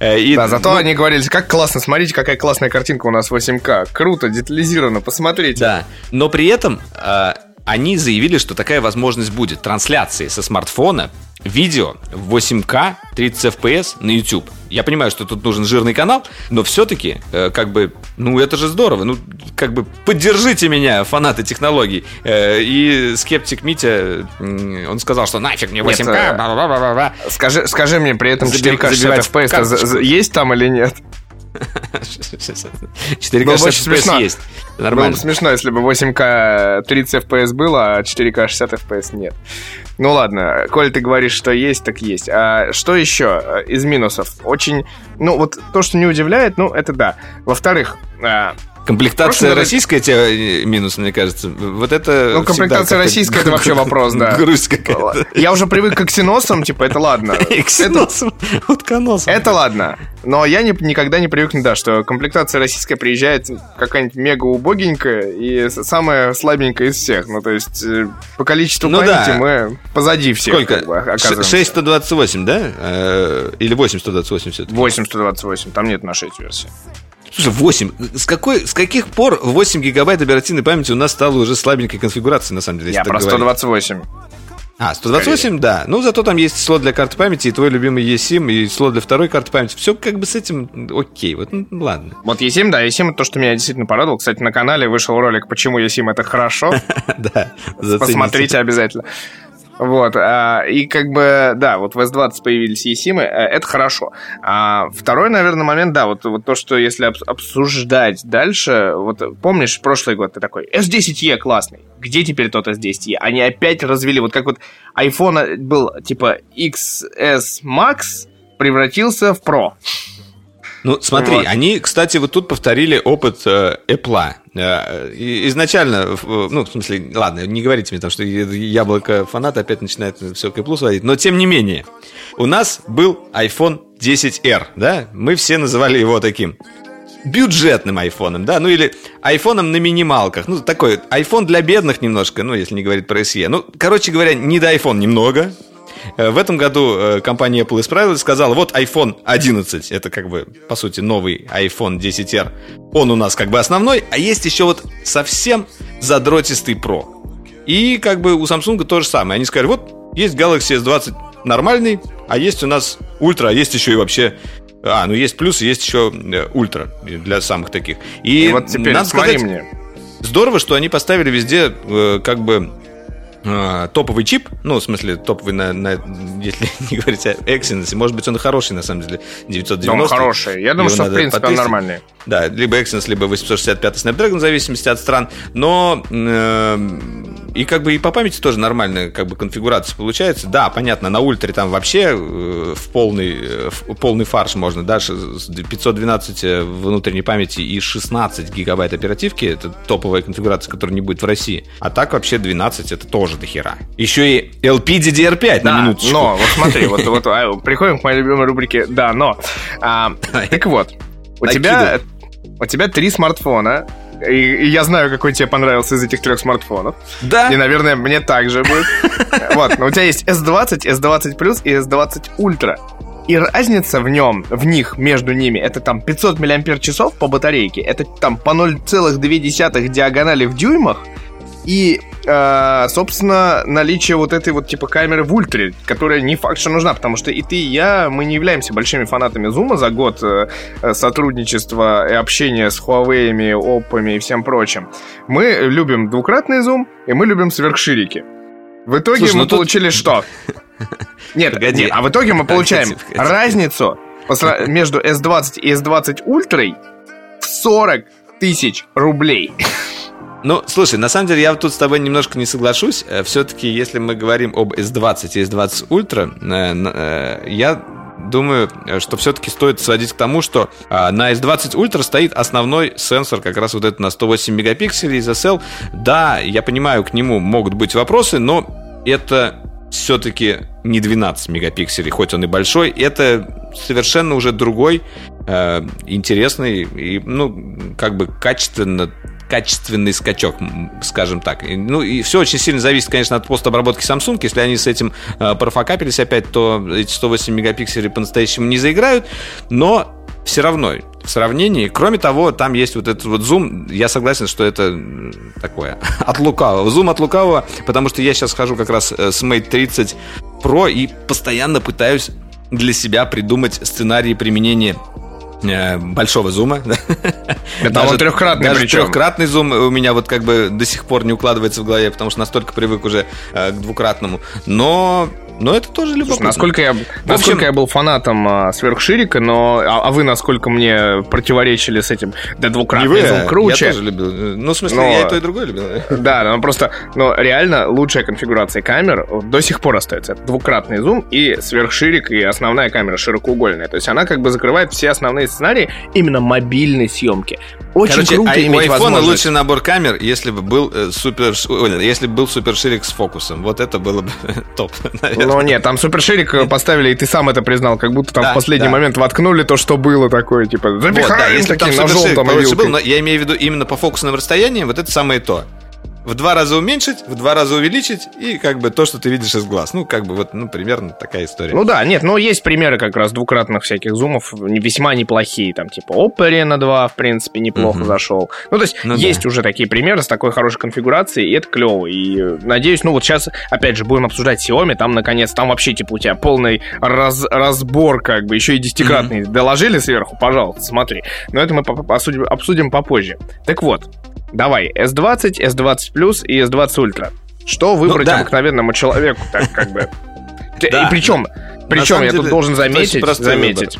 э, и, да, зато ну, они говорили, как классно, смотрите, какая классная картинка у нас 8К. Круто, детализировано, посмотрите. Да, но при этом э, они заявили, что такая возможность будет. Трансляции со смартфона видео в 8К 30 FPS на YouTube. Я понимаю, что тут нужен жирный канал, но все-таки, э, как бы, ну это же здорово. Ну, как бы, поддержите меня, фанаты технологий. Э, и скептик Митя, он сказал, что нафиг мне 8К, бла-бла-бла-бла. Скажи, скажи мне при этом 4К 60 FPS есть там или нет? 4К 60 FPS есть. Нормально. Было бы смешно, если бы 8К 30 FPS было, а 4К 60 FPS нет. Ну ладно, коль ты говоришь, что есть, так есть. А что еще э, из минусов? Очень, ну вот то, что не удивляет, ну это да. Во-вторых, а, Комплектация российская тебя э, минус, мне кажется. Вот это. Ну, комплектация российская это вообще вопрос, да. Грусть какая-то. Я уже привык к ксеносам, типа, это ладно. [laughs] Ксеносам, утконосам. Это ладно. Но я не, никогда не привыкну, да, что комплектация российская приезжает какая-нибудь мега убогенькая и самая слабенькая из всех. Ну, то есть, э, по количеству ну, памяти да. мы позади всех. Сколько? Как бы, 6128, да? Э, или 8128 все-таки? 8128, там нет на 6 версии. Слушай, 8. С, какой, с каких пор 8 гигабайт оперативной памяти у нас стало уже слабенькой конфигурацией, на самом деле? Я про 128. А, 128, Скорее. да. Ну, зато там есть слот для карты памяти, и твой любимый eSIM, и слот для второй карты памяти. Все как бы с этим окей. Вот, ну, ладно. Вот eSIM, да, eSIM это то, что меня действительно порадовало. Кстати, на канале вышел ролик, почему eSIM это хорошо. [laughs] Да. Посмотрите обязательно. Вот, а, и как бы, да, вот в S20 появились eSIM, э, это хорошо. А второй, наверное, момент, да, вот, вот то, что если обсуждать дальше, вот помнишь, прошлый год ты такой, S10e классный, где теперь тот S10e? Они опять развели, вот как вот iPhone был типа XS Max превратился в Pro. Ну, смотри, вот. они, кстати, вот тут повторили опыт э, Apple. Э, изначально, ну, в смысле, ладно, не говорите мне там, что яблоко фанат опять начинает все к Apple сводить, но тем не менее, у нас был iPhone 10R, да, мы все называли его таким бюджетным айфоном, да, ну или айфоном на минималках, ну такой iPhone для бедных немножко, ну если не говорить про SE, ну, короче говоря, не до iPhone немного, Э, в этом году э, компания Apple исправилась, сказала, вот iPhone 11, это как бы, по сути, новый iPhone 10R, он у нас как бы основной, а есть еще вот совсем задротистый Pro. И как бы у Samsung то же самое. Они сказали, вот есть Galaxy S20 нормальный, а есть у нас ультра, а есть еще и вообще а, ну есть плюс, есть еще э, ультра для самых таких. И, и вот теперь надо сказать, мне. Здорово, что они поставили везде э, как бы э, топовый чип, ну, в смысле, топовый, на, на, если [laughs] не говорить о Exynos, может быть, он хороший, на самом деле, 990. Он хороший, я думаю, что, в принципе, он нормальный. Да, либо Exynos, либо 865 Snapdragon, в зависимости от стран, но э, и как бы и по памяти тоже нормальная как бы конфигурация получается. Да, понятно, на ультре там вообще э, в полный, э, в полный фарш можно, да, 512 э, внутренней памяти и 16 гигабайт оперативки, это топовая конфигурация, которая не будет в России. А так вообще 12 это тоже до хера. Еще и LPDDR5 да, на минуточку. но, вот смотри, вот, вот [laughs] а, приходим к моей любимой рубрике «Да, но». А, [laughs] так вот, у тебя, у тебя три смартфона, и, и я знаю, какой тебе понравился из этих трех смартфонов. Да. И, наверное, мне также будет. [laughs] Вот, но у тебя есть S20, S20 Plus и S20 Ultra. И разница в нем, в них, между ними, это там 500 мАч по батарейке, это там по 0,2 диагонали в дюймах, и, э, собственно, наличие вот этой вот типа камеры в ультре, которая не факт, что нужна, потому что и ты, и я, мы не являемся большими фанатами зума за год э, сотрудничества и общения с Huawei, Oppo и всем прочим. Мы любим двукратный зум, и мы любим сверхширики. В итоге Слушай, мы ну получили тут... что? [laughs] Нет, Погоди. нет, а в итоге мы получаем погоди, [laughs] погоди. разницу [laughs] между S20 и S20 Ultra в 40 тысяч рублей. Ну, слушай, на самом деле я тут с тобой немножко не соглашусь. Э, Все-таки, если мы говорим об S20 и S20 Ultra, э, э, я думаю, что все-таки стоит сводить к тому, что на S20 Ultra стоит основной сенсор, как раз вот этот на 108 мегапикселей из SL. Да, я понимаю, к нему могут быть вопросы, но это все-таки не 12 мегапикселей, хоть он и большой, это совершенно уже другой, э, интересный и, ну, как бы качественно качественный скачок, скажем так. Ну, и все очень сильно зависит, конечно, от постобработки Samsung. Если они с этим э, профокапились опять, то эти 108 мегапикселей по-настоящему не заиграют. Но все равно, в сравнении, кроме того, там есть вот этот вот зум, я согласен, что это такое, [laughs] от лукавого, зум от лукавого, потому что я сейчас хожу как раз э, с Mate 30 Pro и постоянно пытаюсь для себя придумать сценарии применения большого зума. [laughs] Это даже, он трехкратный даже причем. трехкратный зум у меня вот как бы до сих пор не укладывается в голове, потому что настолько привык уже э, к двукратному. Но но это тоже любопытно. насколько я, насколько общем... я был фанатом а, сверхширика, но а, а вы насколько мне противоречили с этим? Да двукратный вы, зум круче. Я тоже любил. Ну, в смысле, но... я и то, и другое любил. [laughs] Да, но просто, но реально лучшая конфигурация камер до сих пор остается. Это двукратный зум и сверхширик, и основная камера широкоугольная. То есть она как бы закрывает все основные сценарии именно мобильной съемки. Очень Короче, круто а иметь у возможность. лучший набор камер, если бы был э, супер, если бы был суперширик с фокусом. Вот это было бы [laughs] топ, [laughs] наверное. Ну нет, там суперширик э, поставили, и ты сам это признал, как будто там да, в последний да. момент воткнули то, что было такое, типа, запихаем вот, да, если таким там ножом там был, но я имею в виду именно по фокусным расстояниям, вот это самое то в два раза уменьшить, в два раза увеличить, и как бы то, что ты видишь из глаз. Ну, как бы вот, ну, примерно такая история. Ну да, нет, но есть примеры как раз двукратных всяких зумов, весьма неплохие, там, типа Oppo Reno 2, в принципе, неплохо угу. зашел. Ну, то есть, ну, есть да. уже такие примеры с такой хорошей конфигурацией, и это клево. И надеюсь, ну вот сейчас, опять же, будем обсуждать Xiaomi, там, наконец, там вообще, типа, у тебя полный раз, разбор, как бы, еще и десятикратный. Угу. Доложили сверху, пожалуйста, смотри. Но это мы обсудим, обсудим попозже. Так вот, Давай, S20, S20 Plus и S20 Ultra. Что выбрать ну, да. обыкновенному человеку, так как бы? И причем, причем я тут должен заметить, заметить.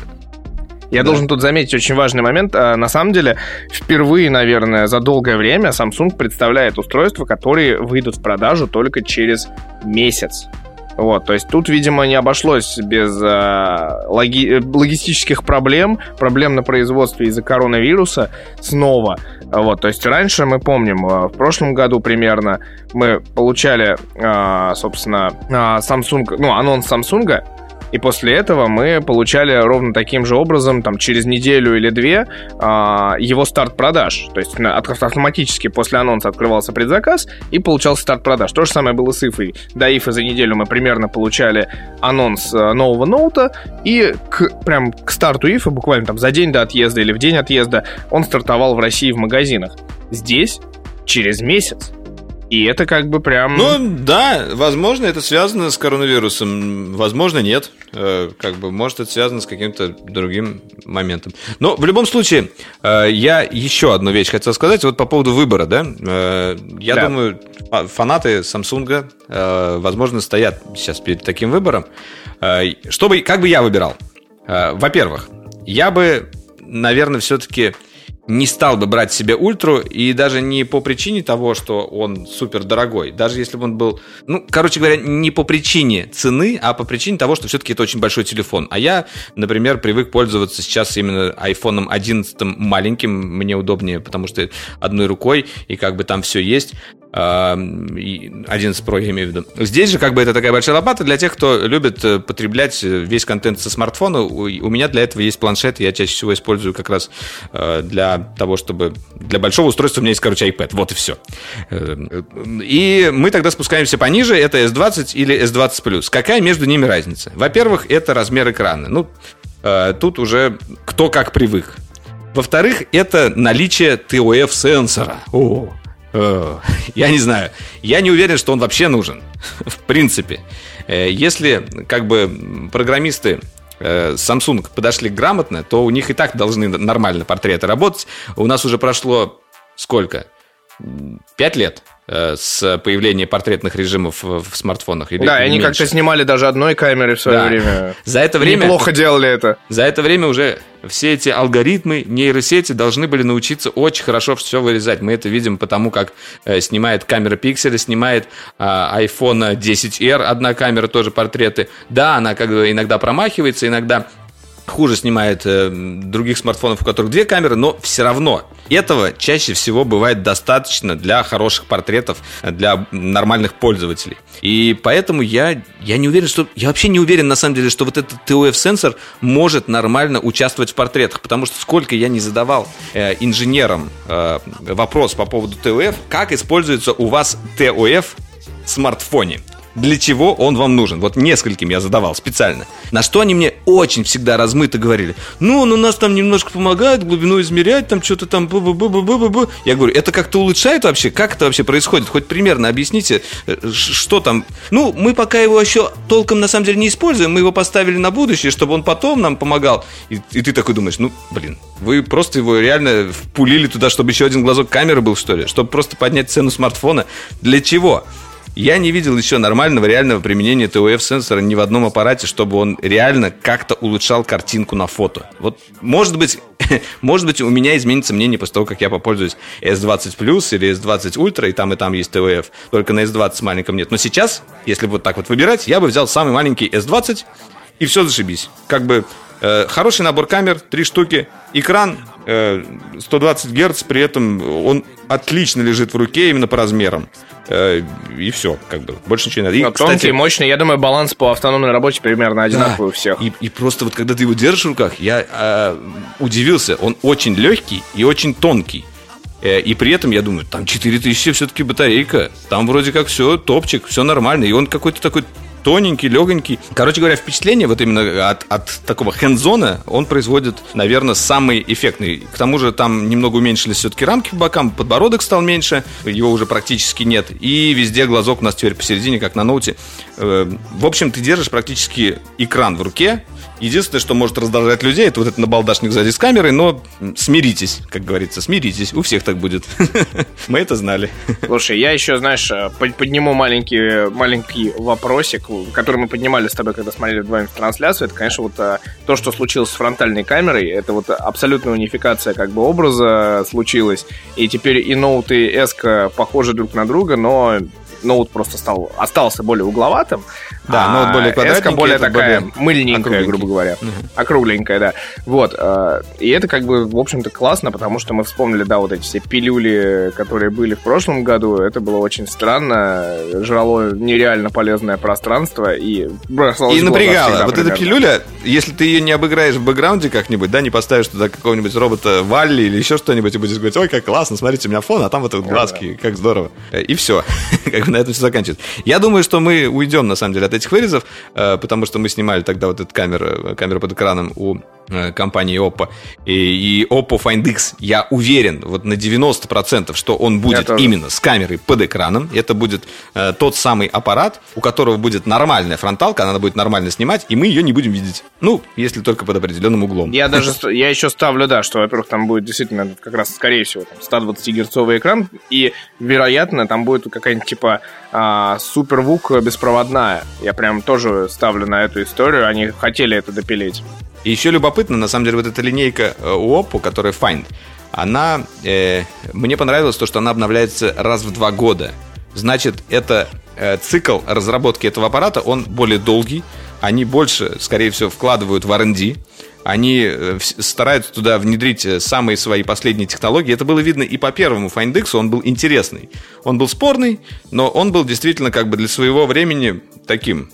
Я должен тут заметить очень важный момент. А, на самом деле, впервые, наверное, за долгое время Samsung представляет устройства, которые выйдут в продажу только через месяц. Вот, то есть тут, видимо, не обошлось без э, логи- логистических проблем, проблем на производстве из-за коронавируса снова. Вот, то есть раньше мы помним, э, в прошлом году примерно мы получали, э, собственно, э, Samsung, ну, анонс Samsung, и после этого мы получали ровно таким же образом, там, через неделю или две, а, его старт продаж. То есть автоматически после анонса открывался предзаказ и получался старт продаж. То же самое было с Ифой. До Ифы за неделю мы примерно получали анонс э, нового ноута, и к, прям к старту Ифы, буквально там за день до отъезда или в день отъезда, он стартовал в России в магазинах. Здесь через месяц И это как бы прям... Ну, да, возможно, это связано с коронавирусом. Возможно, нет. Э, как бы, может, это связано с каким-то другим моментом. Но в любом случае, э, я еще одну вещь хотел сказать. Вот по поводу выбора, да? Э, я да. думаю, фанаты Samsung, возможно, стоят сейчас перед таким выбором. Чтобы, как бы я выбирал? Во-первых, я бы, наверное, все-таки не стал бы брать себе ультру, и даже не по причине того, что он супер дорогой, даже если бы он был, ну, короче говоря, не по причине цены, а по причине того, что все-таки это очень большой телефон. А я, например, привык пользоваться сейчас именно iPhone 11 маленьким, мне удобнее, потому что одной рукой, и как бы там все есть. 11 Pro я имею в виду. Здесь же как бы это такая большая лопата для тех, кто любит э, потреблять э, весь контент со смартфона. У меня для этого есть планшет, я чаще всего использую как раз э, для того, чтобы... Для большого устройства у меня есть, короче, iPad. Вот и все. И мы тогда спускаемся пониже. Это S20 или S20+. Какая между ними разница? Во-первых, это размер экрана. Ну, тут уже кто как привык. Во-вторых, это наличие TOF-сенсора. О, Э, я не знаю. Я не уверен, что он вообще нужен. [laughs] В принципе. Э, если как бы программисты э, Samsung подошли грамотно, то у них и так должны нормально портреты работать. У нас уже прошло сколько? Пять лет с появлением портретных режимов в смартфонах. Или да, они как-то снимали даже одной камерой в свое да. время. За это время... Неплохо делали это. За это время уже все эти алгоритмы, нейросети должны были научиться очень хорошо все вырезать. Мы это видим потому, как э, снимает камера пикселя, снимает э, iPhone 10R, одна камера тоже портреты. Да, она как бы иногда промахивается, иногда хуже снимает э, других смартфонов, у которых две камеры, но все равно этого чаще всего бывает достаточно для хороших портретов, для нормальных пользователей. И поэтому я, я не уверен, что... Я вообще не уверен, на самом деле, что вот этот TOF-сенсор может нормально участвовать в портретах, потому что сколько я не задавал э, инженерам э, вопрос по поводу TOF, как используется у вас TOF в смартфоне для чего он вам нужен. Вот нескольким я задавал специально. На что они мне очень всегда размыто говорили. Ну, он у нас там немножко помогает глубину измерять, там что-то там бу бу бу бу бу бу Я говорю, это как-то улучшает вообще? Как это вообще происходит? Хоть примерно объясните, э, что там. Ну, мы пока его еще толком на самом деле не используем, мы его поставили на будущее, чтобы он потом нам помогал. И, и ты такой думаешь, ну, блин, вы просто его реально впулили туда, чтобы еще один глазок камеры был, что ли? Чтобы просто поднять цену смартфона. Для чего? Я не видел еще нормального реального применения TOF-сенсора ни в одном аппарате, чтобы он реально как-то улучшал картинку на фото. Вот, может быть, [laughs] может быть, у меня изменится мнение после того, как я попользуюсь S20 Plus или S20 Ultra, и там и там есть TOF. Только на S20 маленьком нет. Но сейчас, если вот так вот выбирать, я бы взял самый маленький S20, и все зашибись. Как бы э, хороший набор камер, три штуки, экран 120 Гц, при этом он отлично лежит в руке именно по размерам. Э, и все, как бы, больше ничего не надо. И, Но кстати, тонкий, мощный, я думаю, баланс по автономной работе примерно одинаковый да, у всех. И, и просто вот когда ты его держишь в руках, я э, удивился, он очень легкий и очень тонкий. Э, и при этом, я думаю, там 4000 все-таки батарейка, там вроде как все топчик, все нормально. И он какой-то такой тоненький, легонький. Короче говоря, впечатление вот именно от, от такого хендзона он производит, наверное, самый эффектный. К тому же там немного уменьшились все-таки рамки по бокам, подбородок стал меньше, его уже практически нет. И везде глазок у нас теперь посередине, как на ноуте. Э, в общем, ты держишь практически экран в руке, Единственное, что может раздражать людей, это вот этот набалдашник сзади с камерой, но смиритесь, как говорится, смиритесь. У всех так будет. [laughs] Мы это знали. Слушай, я еще, знаешь, э, подниму маленький, маленький вопросик, который мы поднимали с тобой, когда смотрели вдвоем трансляцию. Это, конечно, вот э, то, что случилось с фронтальной камерой. Это вот абсолютная унификация как бы образа случилась. И теперь и Note, и S похожи друг на друга, но ноут просто стал, остался более угловатым. Да, а ноут более квадратненький. более такая более мыльненькая, грубо говоря. Угу. Округленькая, да. Вот. Э, и это как бы, в общем-то, классно, потому что мы вспомнили, да, вот эти все пилюли, которые были в прошлом году. Это было очень странно. Жрало нереально полезное пространство и И напрягало. Вот эта пилюля, если ты ее не обыграешь в бэкграунде как-нибудь, да, не поставишь туда какого-нибудь робота Валли или еще что-нибудь, и будешь говорить, ой, как классно, смотрите, у меня фон, а там вот вот глазки, как здорово. Э, и все. [laughs] как бы на этом все заканчивается. Я думаю, что мы уйдем, на самом деле, от этих вырезов, э, потому что мы снимали тогда вот эту камеру, камеру под экраном у Э, компании Oppo. И, и Oppo Find X, я уверен, вот на 90%, что он будет именно с камерой под экраном. Это будет э, тот самый аппарат, у которого будет нормальная фронталка, она будет нормально снимать, и мы ее не будем видеть. Ну, если только под определенным углом. Я даже, [laughs] я еще ставлю, да, что, во-первых, там будет действительно как раз, скорее всего, там 120 герцовый экран, и, вероятно, там будет какая-нибудь типа а, супервук беспроводная. Я прям тоже ставлю на эту историю. Они хотели это допилить. И еще любопытно, на самом деле, вот эта линейка э, у Oppo, которая Find, она, э, мне понравилось то, что она обновляется раз в два года. Значит, это э, цикл разработки этого аппарата, он более долгий, они больше, скорее всего, вкладывают в R&D, они э, стараются туда внедрить э, самые свои последние технологии. Это было видно и по первому Find X, он был интересный. Он был спорный, но он был действительно как бы для своего времени таким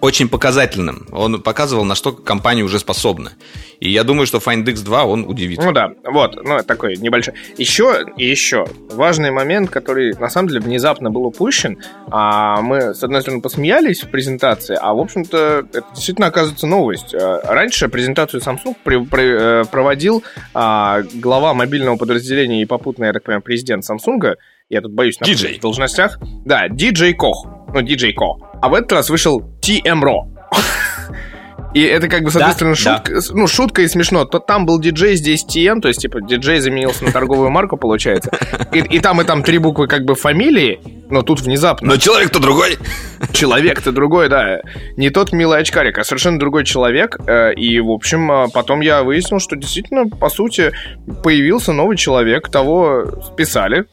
очень показательным. Он показывал, на что компания уже способна. И я думаю, что Find X2 он удивит. Ну да, вот, ну такой небольшой. Еще и еще важный момент, который на самом деле внезапно был упущен. А мы, с одной стороны, посмеялись в презентации, а в общем-то это действительно оказывается новость. А, раньше презентацию Samsung при, при, э, проводил а, глава мобильного подразделения и попутно, я так понимаю, президент Samsung. Я тут боюсь на должностях. Да, DJ Koch. Ну, DJ Koch. А в этот раз вышел TM Raw. [laughs] И это как бы, с одной да, стороны, шутка, да. ну, шутка и смешно. То там был диджей, здесь TM, то есть, типа, диджей заменился на торговую марку, получается. И, и там, и там три буквы как бы фамилии, но тут внезапно... Но человек-то другой. Человек-то другой, да. Не тот милый очкарик, а совершенно другой человек. Э, и, в общем, а, потом я выяснил, что действительно, по сути, появился новый человек. Того списали,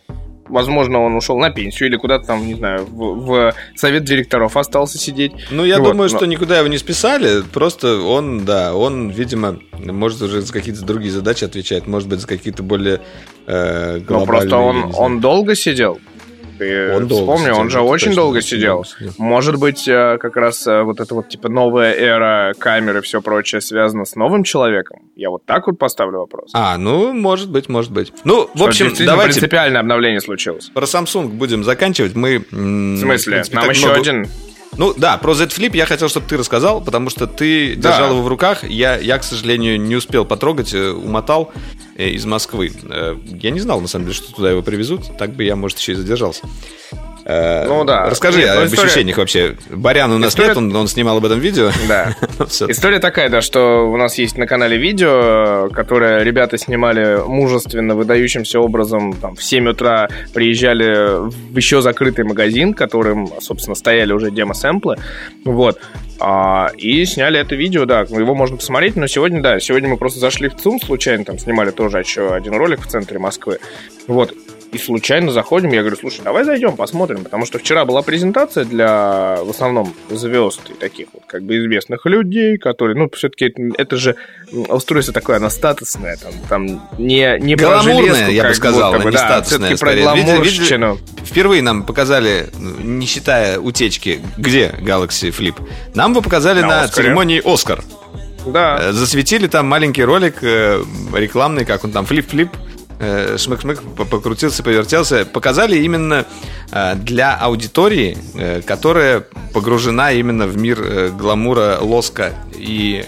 возможно, он ушел на пенсию или куда-то там, не знаю, в, в совет директоров остался сидеть. Ну, я вот, думаю, но... что никуда его не списали, просто он, да, он, видимо, может уже за какие-то другие задачи отвечает, может быть, за какие-то более э, глобальные... Ну, просто он, он долго сидел. Ты он вспомни, он же очень долго сидел. Может быть, э, как раз э, вот эта вот типа новая эра камеры и все прочее связана с новым человеком? Я вот так вот поставлю вопрос. А, ну, может быть, может быть. Ну, в общем, давайте... принципиальное обновление случилось. Про Samsung будем заканчивать. Мы... В смысле? Принципе, Нам еще много... один... Ну да, про Z Flip я хотел, чтобы ты рассказал, потому что ты да. держал его в руках. Я, я, к сожалению, не успел потрогать, э, умотал э, из Москвы. Э, я не знал, на самом деле, что туда его привезут. Так бы я, может, еще и задержался. Ну да. Расскажи Нет, ну, об история... ощущениях вообще. Барян у нас история... нет, он, он снимал об этом видео. Да. [laughs] История такая, да, что у нас есть на канале видео, которое ребята снимали мужественно, выдающимся образом. Там, в 7 утра приезжали в еще закрытый магазин, которым, собственно, стояли уже демо-сэмплы. Вот. А, и сняли это видео, да, его можно посмотреть, но сегодня, да, сегодня мы просто зашли в ЦУМ случайно, там снимали тоже еще один ролик в центре Москвы. Вот и случайно заходим, я говорю, слушай, давай зайдем, посмотрим, потому что вчера была презентация для, в основном, звезд и таких вот, как бы, известных людей, которые, ну, все-таки это, это же устройство такое, оно статусное, там, там не, не про железку, я бы сказал, будто бы, не да, статусное, про гламурщину. Впервые нам показали, не считая утечки, где Galaxy Flip, нам его показали на, на церемонии «Оскар». Да. Э, засветили там маленький ролик э, рекламный, как он там, флип-флип, шмык-шмык покрутился, повертелся, показали именно э, для аудитории, э, которая погружена именно в мир гламура, лоска и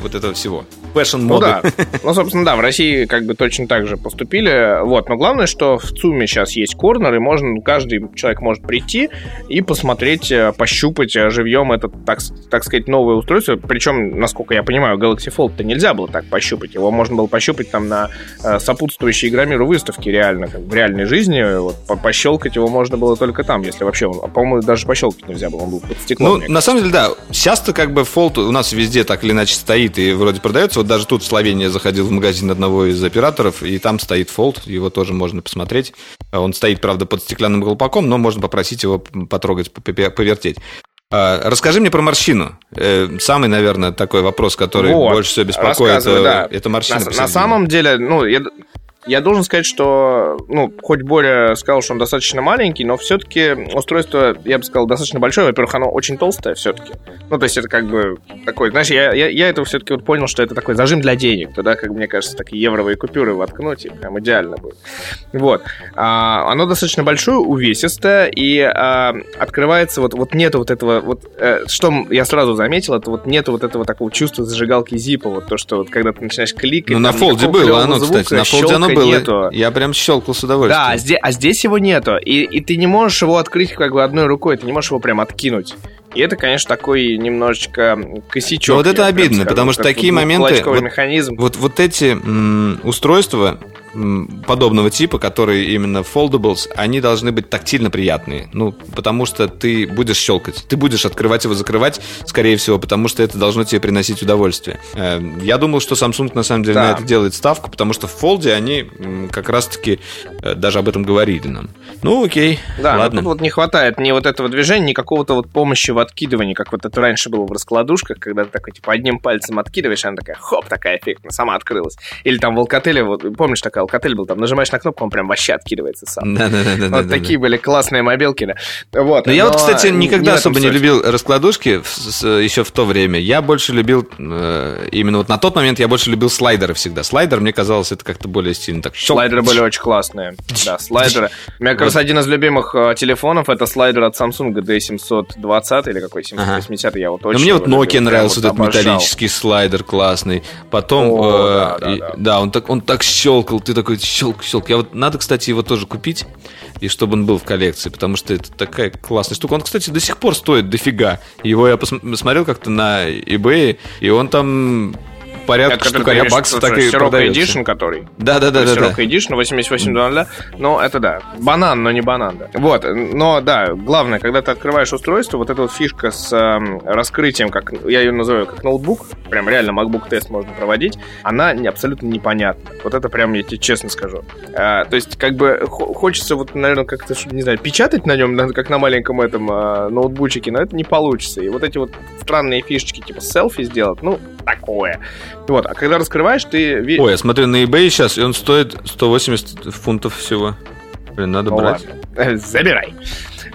вот этого всего. Fashion моды. Ну да. Ну, собственно, да, в России как бы точно так же поступили. Вот. Но главное, что в ЦУМе сейчас есть корнер, и можно, каждый человек может прийти и посмотреть, э, пощупать э, живьем это, так, так сказать, новое устройство. Причем, насколько я понимаю, Galaxy Fold-то нельзя было так пощупать. Его можно было пощупать там на э, сопутствующей игромиру выставке реально, как в реальной жизни. Вот, пощелкать его можно было только там, если вообще... А, по-моему, даже пощелкать нельзя было, он был под стеклом. Ну, на самом деле, да. Сейчас-то как бы Fold у нас везде так или иначе стоит и вроде продается вот даже тут в Словении я заходил в магазин одного из операторов, и там стоит Fold, его тоже можно посмотреть. Он стоит, правда, под стеклянным колпаком, но можно попросить его потрогать, повертеть. А, расскажи мне про морщину. Э, самый, наверное, такой вопрос, который вот, больше всего беспокоит, это, да. это морщина. На, на самом деле, ну, я, я должен сказать, что, ну, хоть Боря сказал, что он достаточно маленький, но все-таки устройство, я бы сказал, достаточно большое. Во-первых, оно очень толстое все-таки. Ну, то есть это как бы такой, знаешь, я, я, я это все-таки вот понял, что это такой зажим для денег. Туда, как мне кажется, такие евровые купюры воткнуть, и прям идеально будет. Вот. А, оно достаточно большое, увесистое, и а, открывается вот, вот нету вот этого, вот, э, что я сразу заметил, это вот нету вот этого такого чувства зажигалки зипа, вот то, что вот когда ты начинаешь кликать... Ну, на фолде было оно, кстати, на фолде оно было. Нету. Я прям щелкал с удовольствием. Да, а здесь, а здесь его нету, и, и ты не можешь его открыть как бы одной рукой, ты не можешь его прям откинуть. И это, конечно, такой немножечко косячок. Но вот это обидно, скажу, потому что такие моменты... Вот, механизм. Вот, вот эти м, устройства, подобного типа, которые именно foldables, они должны быть тактильно приятные. Ну, потому что ты будешь щелкать. Ты будешь открывать его, закрывать, скорее всего, потому что это должно тебе приносить удовольствие. Э, я думал, что Samsung на самом деле да. на это делает ставку, потому что в Fold они как раз-таки э, даже об этом говорили нам. Ну, окей. Да, ладно. тут вот не хватает ни вот этого движения, ни какого-то вот помощи в откидывании, как вот это раньше было в раскладушках, когда ты такой, типа, одним пальцем откидываешь, она такая, хоп, такая эффектная, сама открылась. Или там в Alcatel, вот, помнишь, такая Alcatel был, там нажимаешь на кнопку, он прям вообще откидывается сам. Да, да, да. Вот такие были классные мобилки. Вот. Но я вот, кстати, никогда особо не любил раскладушки еще в то время. Я больше любил, э, именно вот на тот момент я больше любил слайдеры всегда. Слайдер, мне казалось, это как-то более стильно. Так, слайдеры были очень классные. Да, слайдеры. У меня как раз один из любимых э, телефонов это слайдер от Samsung D720 или какой 780, я вот очень мне вот Nokia нравился этот металлический слайдер классный. Потом, э, да, он так он так щелкал, ты такой щелк, щелк. Я вот надо, кстати, его тоже купить, и чтобы он был в коллекции, потому что это такая классная штука. Он, кстати, до сих пор стоит дофига. Его я посмотрел как-то на eBay, и он там порядка штукаря баксов так и продается. Edition, который. Да, да, да, да. Широкая Edition 88 долларов. Но это да. Банан, но не банан, да. Вот. Но да, главное, когда ты открываешь устройство, вот эта вот фишка с э, раскрытием, как я ее называю, как ноутбук, прям реально MacBook тест можно проводить, она не, абсолютно непонятна. Вот это прям я тебе честно скажу. А, то есть, как бы хочется вот, наверное, как-то, не знаю, печатать на нем, [laughs] как на маленьком этом э, ноутбучике, но это не получится. И вот эти вот странные фишечки, типа селфи сделать, ну, такое. Вот, а когда раскрываешь, ты... Ой, я смотрю на eBay сейчас, и он стоит 180 фунтов всего. Блин, надо ну, брать. Ладно. [laughs] Забирай.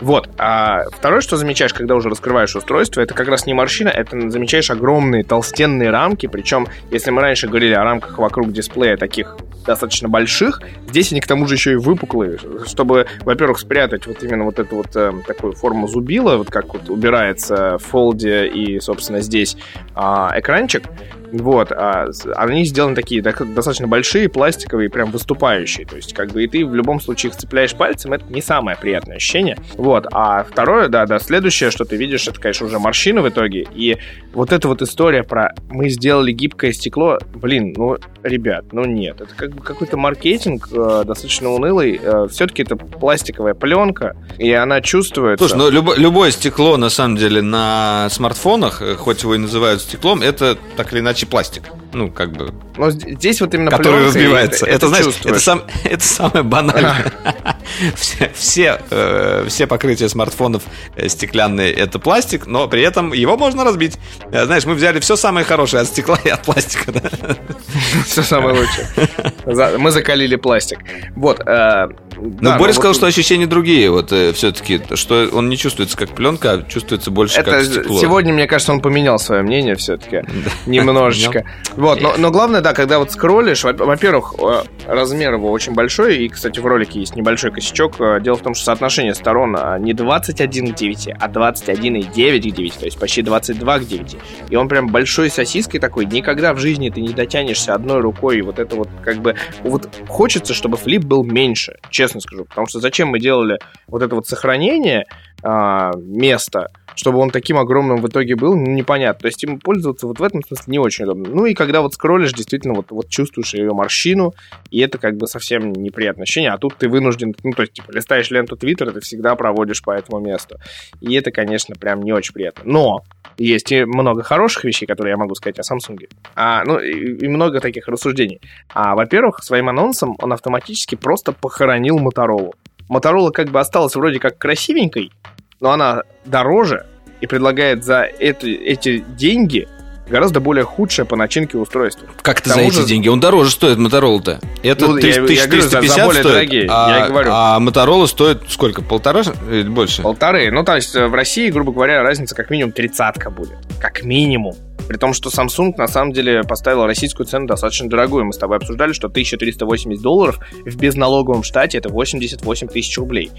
Вот. А второе, что замечаешь, когда уже раскрываешь устройство, это как раз не морщина, это замечаешь огромные толстенные рамки. Причем, если мы раньше говорили о рамках вокруг дисплея таких достаточно больших, здесь они к тому же еще и выпуклые, чтобы, во-первых, спрятать вот именно вот эту вот э, такую форму зубила, вот как вот убирается в фолде и, собственно, здесь э, экранчик. Вот, а они сделаны такие достаточно большие, пластиковые, прям выступающие. То есть, как бы и ты в любом случае их цепляешь пальцем, это не самое приятное ощущение. Вот, а второе, да, да, следующее, что ты видишь, это, конечно, уже морщины в итоге. И вот эта вот история про мы сделали гибкое стекло, блин, ну, ребят, ну нет, это как бы какой-то маркетинг э, достаточно унылый. Э, все-таки это пластиковая пленка, и она чувствуется. Слушай, ну любо, любое стекло, на самом деле, на смартфонах, э, хоть его и называют стеклом, это так или иначе пластик. Ну, как бы... Но здесь вот именно Который разбивается. Это, это, знаешь, это, сам, это самое банальное. [laughs] все, все, э, все покрытия смартфонов э, стеклянные это пластик, но при этом его можно разбить. Э, знаешь, мы взяли все самое хорошее от стекла и от пластика. Да? [laughs] Все самое лучшее. Мы закалили пластик. Вот. Э, но да, Боря сказал, вот... что ощущения другие, вот э, все-таки, что он не чувствуется как пленка, а чувствуется больше Это как стекло. Сегодня, мне кажется, он поменял свое мнение все-таки. [laughs] Немножечко. Вот, но, но главное, да, когда вот скроллишь, во-первых, э, размер его очень большой, и, кстати, в ролике есть небольшой косячок. Э, дело в том, что соотношение сторон а, не 21 к 9, а 21,9 к 9, то есть почти 22 к 9. И он прям большой сосиской такой, никогда в жизни ты не дотянешься одной рукой, и вот это вот как бы... Вот хочется, чтобы флип был меньше, честно скажу, потому что зачем мы делали вот это вот сохранение а, места, чтобы он таким огромным в итоге был, ну, непонятно. То есть им пользоваться вот в этом смысле не очень удобно. Ну и когда вот скроллишь, действительно вот, вот чувствуешь ее морщину, и это как бы совсем неприятное ощущение, а тут ты вынужден, ну то есть типа листаешь ленту Твиттера, ты всегда проводишь по этому месту. И это, конечно, прям не очень приятно. Но есть и много хороших вещей, которые я могу сказать о Samsung. А, ну, и, и много таких рассуждений. А, во-первых, своим анонсом он автоматически просто похоронил Моторолу. Моторола как бы осталась вроде как красивенькой, но она дороже и предлагает за это, эти деньги гораздо более худшее по начинке устройства. Как это за эти же... деньги? Он дороже стоит, Motorola-то. Это ну, 1350 за, более стоит, дорогие, а, я говорю. А Motorola стоит сколько, полтора или больше? Полторы. Ну, то есть в России, грубо говоря, разница как минимум тридцатка будет. Как минимум. При том, что Samsung на самом деле поставил российскую цену достаточно дорогую. Мы с тобой обсуждали, что 1380 долларов в безналоговом штате это 88 тысяч рублей.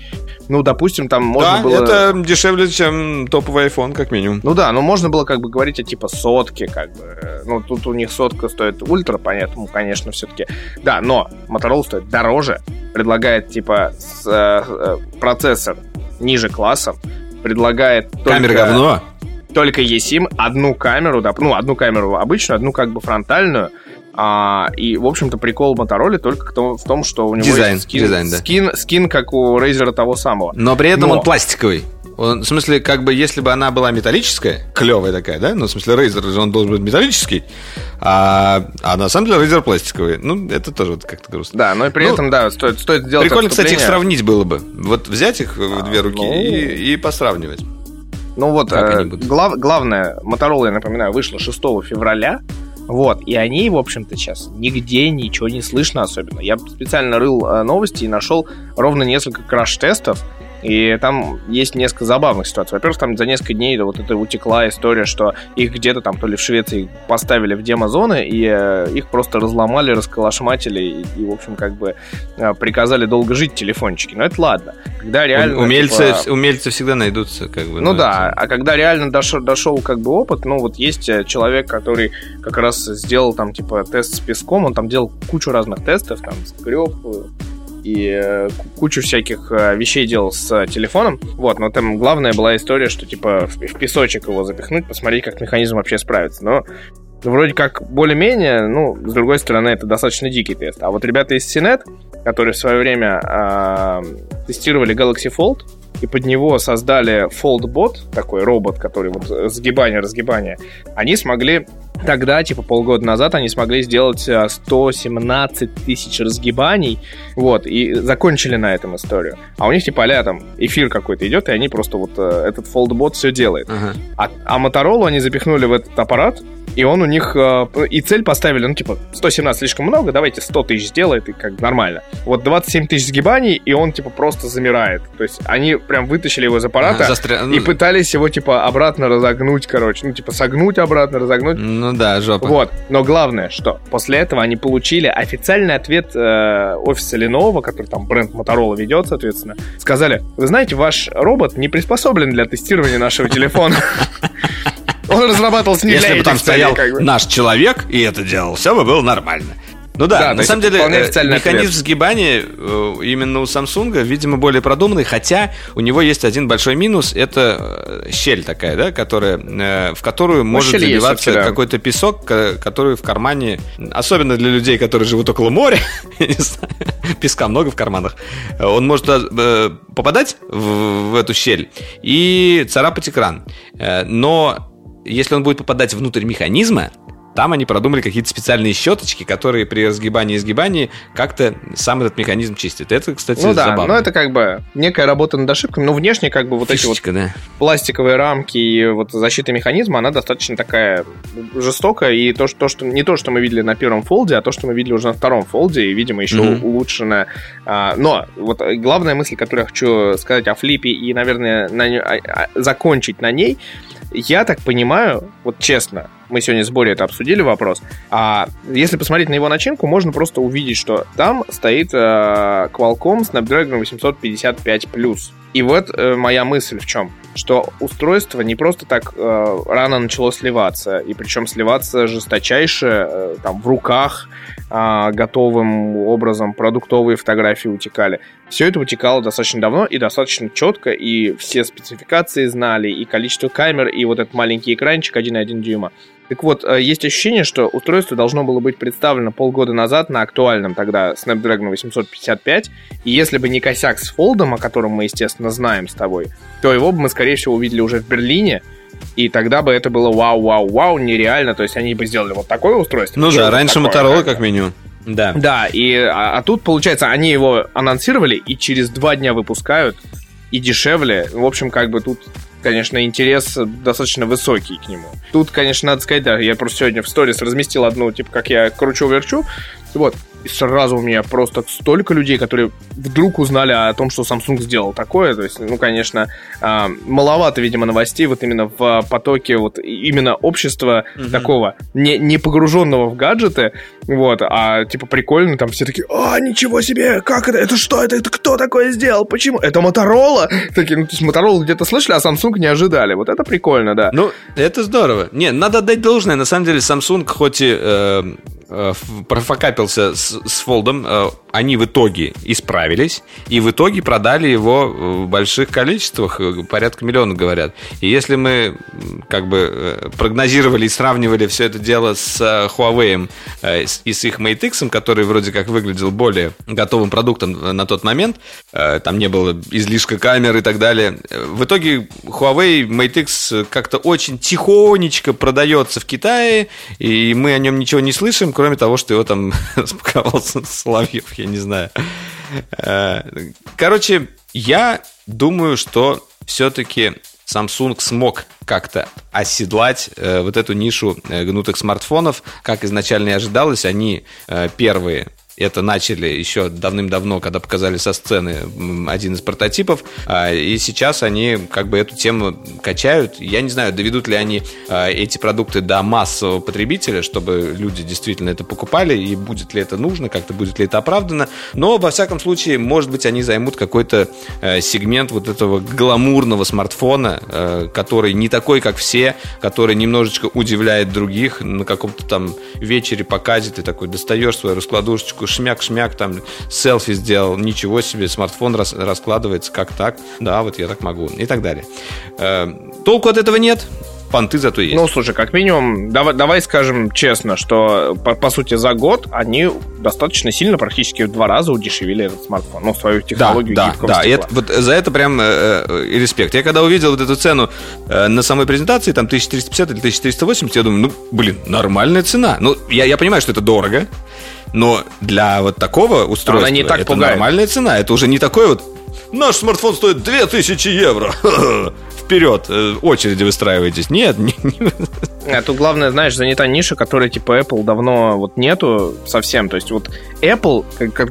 Ну, допустим, там можно да, было... это дешевле, чем топовый iPhone, как минимум. Ну да, но можно было как бы говорить о типа сотке, как бы. Ну, тут у них сотка стоит ультра, поэтому, конечно, все-таки. Да, но Motorola стоит дороже, предлагает типа с, э, э процессор ниже класса, предлагает только... Камера говно? Только eSIM, одну камеру, да, ну, одну камеру обычную, одну как бы фронтальную, а, и, в общем-то, прикол Motorola только в том, что у него дизайн, есть скин, дизайн, да. скин, скин, как у Razer того самого. Но при этом Но... он пластиковый. Он, в смысле, как бы, если бы она была металлическая, клевая такая, да? Ну, в смысле, Razer же он должен быть металлический, а, а на самом деле Razer пластиковый. Ну, это тоже вот как-то грустно. Да, но и при ну, этом, да, стоит, стоит сделать Прикольно, кстати, их сравнить было бы. Вот взять их в две руки ну... и, и посравнивать. Ну вот, э, глав, главное, Motorola, я напоминаю, вышла 6 февраля. Вот, и они, в общем-то, сейчас нигде ничего не слышно особенно. Я специально рыл э, новости и нашел ровно несколько краш-тестов, и там есть несколько забавных ситуаций. Во-первых, там за несколько дней вот это утекла история, что их где-то там то ли в Швеции поставили в демо-зоны, и э, их просто разломали, расколошматили, и, и, в общем, как бы э, приказали долго жить телефончики. Но это ладно. Когда реально... Умельцы, типа... умельцы всегда найдутся, как бы. Ну, ну да, это... а когда реально дошел, дошел как бы опыт, ну вот есть э, человек, который как раз сделал там типа тест с песком, он там делал кучу разных тестов, там скреб, и э, кучу всяких э, вещей делал с телефоном. Вот, но там главная была история, что типа в песочек его запихнуть, посмотреть, как механизм вообще справится. Но вроде как более-менее, ну, с другой стороны, это достаточно дикий тест. А вот ребята из CNET, которые в свое время э, тестировали Galaxy Fold, и под него создали FoldBot, такой робот, который вот сгибание, разгибание, они смогли тогда, типа полгода назад, они смогли сделать 117 э, тысяч разгибаний, вот, и закончили на этом историю. А у них, типа, а там эфир какой-то идет, и они просто вот э, этот FoldBot все делает. Ага. А, а Motorola они запихнули в этот аппарат, и он у них... Э, и цель поставили, ну, типа, 117 слишком много, давайте 100 тысяч сделает, и как нормально. Вот 27 тысяч сгибаний, и он, типа, просто замирает. То есть они прям вытащили его из аппарата Застря... и ну, пытались его, типа, обратно разогнуть, короче. Ну, типа, согнуть обратно, разогнуть. Ну да, жопа. Вот. Но главное, что после этого они получили официальный ответ э, офиса Lenovo, который там бренд Motorola ведет, соответственно. Сказали, вы знаете, ваш робот не приспособлен для тестирования нашего телефона. [laughs] Он разрабатывался не Если бы там стоял наш человек и это делал, все бы было нормально. Ну да, да на самом деле э, механизм ответ. сгибания э, именно у Samsung, видимо, более продуманный, хотя у него есть один большой минус, это э, щель такая, да, которая, в которую ну, может забиваться есть, какой-то песок, который в кармане, особенно для людей, которые живут около моря, [laughs] песка много в карманах, он может попадать в, в эту щель и царапать экран. Но если он будет попадать внутрь механизма, там они продумали какие-то специальные щеточки, которые при разгибании и сгибании как-то сам этот механизм чистят. Это, кстати, ну, да, забавно. Ну, это как бы некая работа над ошибками, но внешне как бы вот Фишечка, эти вот да. пластиковые рамки и вот защита механизма, она достаточно такая жестокая, и то, что, то, что не то, что мы видели на первом фолде, а то, что мы видели уже на втором фолде, и, видимо, еще mm-hmm. улучшенное. А, но вот главная мысль, которую я хочу сказать о флипе и, наверное, на, а, а, закончить на ней, я так понимаю, вот честно, мы сегодня с Борей это обсудили вопрос, а если посмотреть на его начинку, можно просто увидеть, что там стоит э, Qualcomm Snapdragon 855+. И вот э, моя мысль в чем? Что устройство не просто так э, рано начало сливаться, и причем сливаться жесточайше, э, там, в руках, э, готовым образом, продуктовые фотографии утекали. Все это утекало достаточно давно и достаточно четко, и все спецификации знали, и количество камер, и вот этот маленький экранчик 1,1 дюйма. Так вот, э, есть ощущение, что устройство должно было быть представлено полгода назад на актуальном тогда Snapdragon 855, и если бы не косяк с фолдом, о котором мы, естественно, знаем с тобой, то его бы мы, скорее всего, увидели уже в Берлине, и тогда бы это было вау-вау-вау, нереально, то есть они бы сделали вот такое устройство. Ну да, раньше такое, Motorola как минимум. Да. Да, и, а, а тут, получается, они его анонсировали и через два дня выпускают, и дешевле. В общем, как бы тут конечно, интерес достаточно высокий к нему. Тут, конечно, надо сказать, да, я просто сегодня в сторис разместил одну, типа, как я кручу-верчу, вот, и сразу у меня просто столько людей, которые вдруг узнали о том, что Samsung сделал такое. То есть, ну, конечно, а, маловато, видимо, новостей вот именно в потоке вот именно общества угу. такого, не, не погруженного в гаджеты, вот, а типа прикольно, там все такие, а, ничего себе, как это, это что, это, это кто такое сделал, почему, это Моторола? [laughs] Такие, ну, то есть Моторола где-то слышали, а Samsung не ожидали, вот это прикольно, да. Ну, это здорово. Не, надо отдать должное, на самом деле Samsung хоть и э, э, профокапился с, с фолдом, э, они в итоге исправились, и в итоге продали его в больших количествах, э, порядка миллиона, говорят. И если мы как бы прогнозировали и сравнивали все это дело с Huawei и с их Mate X, который вроде как выглядел более готовым продуктом на тот момент, там не было излишка камер и так далее, в итоге Huawei Mate X как-то очень тихонечко продается в Китае, и мы о нем ничего не слышим, кроме того, что его там [laughs] распаковал Соловьев, я не знаю. Э, короче, я думаю, что все-таки Samsung смог как-то оседлать э, вот эту нишу э, гнутых смартфонов, как изначально и ожидалось. Они первые это начали еще давным-давно, когда показали со сцены один из прототипов. А, и сейчас они как бы эту тему качают. Я не знаю, доведут ли они а, эти продукты до массового потребителя, чтобы люди действительно это покупали, и будет ли это нужно, как-то будет ли это оправдано. Но, во всяком случае, может быть, они займут какой-то э, сегмент вот этого гламурного смартфона, э, который не такой, как все, который немножечко удивляет других. На каком-то там вечере показе ты такой достаешь свою раскладушечку шмяк-шмяк, там селфи сделал, ничего себе, смартфон рас, раскладывается, как так? Да, вот я так могу, и так далее. Э, толку от этого нет, понты зато есть. Ну, слушай, как минимум, давай, давай скажем честно, что, по, по сути, за год они достаточно сильно, практически в два раза удешевили этот смартфон, ну, свою технологию да, да, да. Это, вот за это прям э, э, респект. Я когда увидел вот эту цену э, на самой презентации, там 1350 или 1480, я думаю, ну, блин, нормальная цена. Ну, я, я понимаю, что это дорого, но для вот такого устройства Она не так это пугает. нормальная цена. Это уже не такой вот... Наш смартфон стоит 2000 евро. [laughs] Вперед, э, очереди выстраивайтесь. Нет, [laughs] не, не... А тут главное, знаешь, занята ниша, которая типа Apple давно вот нету совсем. То есть вот Apple,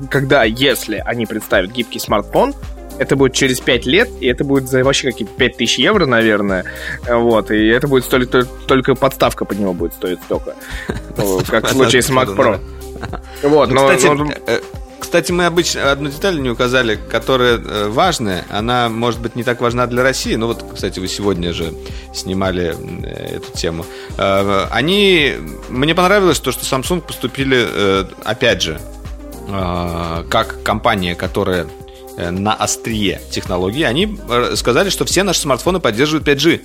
когда, если они представят гибкий смартфон, это будет через 5 лет, и это будет за вообще какие-то 5 тысяч евро, наверное. Вот, и это будет стоить только подставка под него будет стоить столько. [laughs] Как в случае с Mac Pro. [laughs] Вот, ну, но, кстати, но... Э, кстати, мы обычно одну деталь не указали, которая э, важная. Она, может быть, не так важна для России. Но вот, кстати, вы сегодня же снимали э, эту тему. Они... Мне понравилось то, что Samsung поступили, опять же, как компания, которая на острие технологии, они сказали, что все наши смартфоны поддерживают 5G.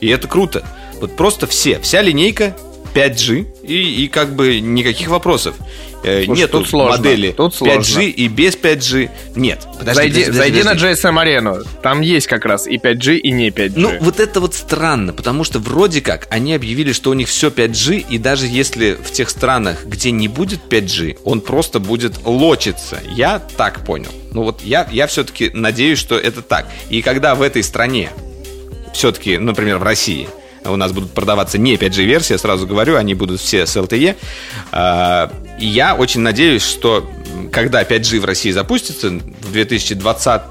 И это круто. Вот просто все. Вся линейка 5G и, и как бы никаких вопросов. Э, Слушай, Нет тут сложно. модели тут 5G и без 5G. Нет. Подожди, зайди подожди, зайди подожди. на GSM арену. Там есть как раз и 5G, и не 5G. Ну, вот это вот странно, потому что вроде как они объявили, что у них все 5G, и даже если в тех странах, где не будет 5G, он просто будет лочиться. Я так понял. Ну вот я, я все-таки надеюсь, что это так. И когда в этой стране, все-таки, например, в России, у нас будут продаваться не 5G-версии, сразу говорю, они будут все с LTE. А, и я очень надеюсь, что когда 5G в России запустится, в 2020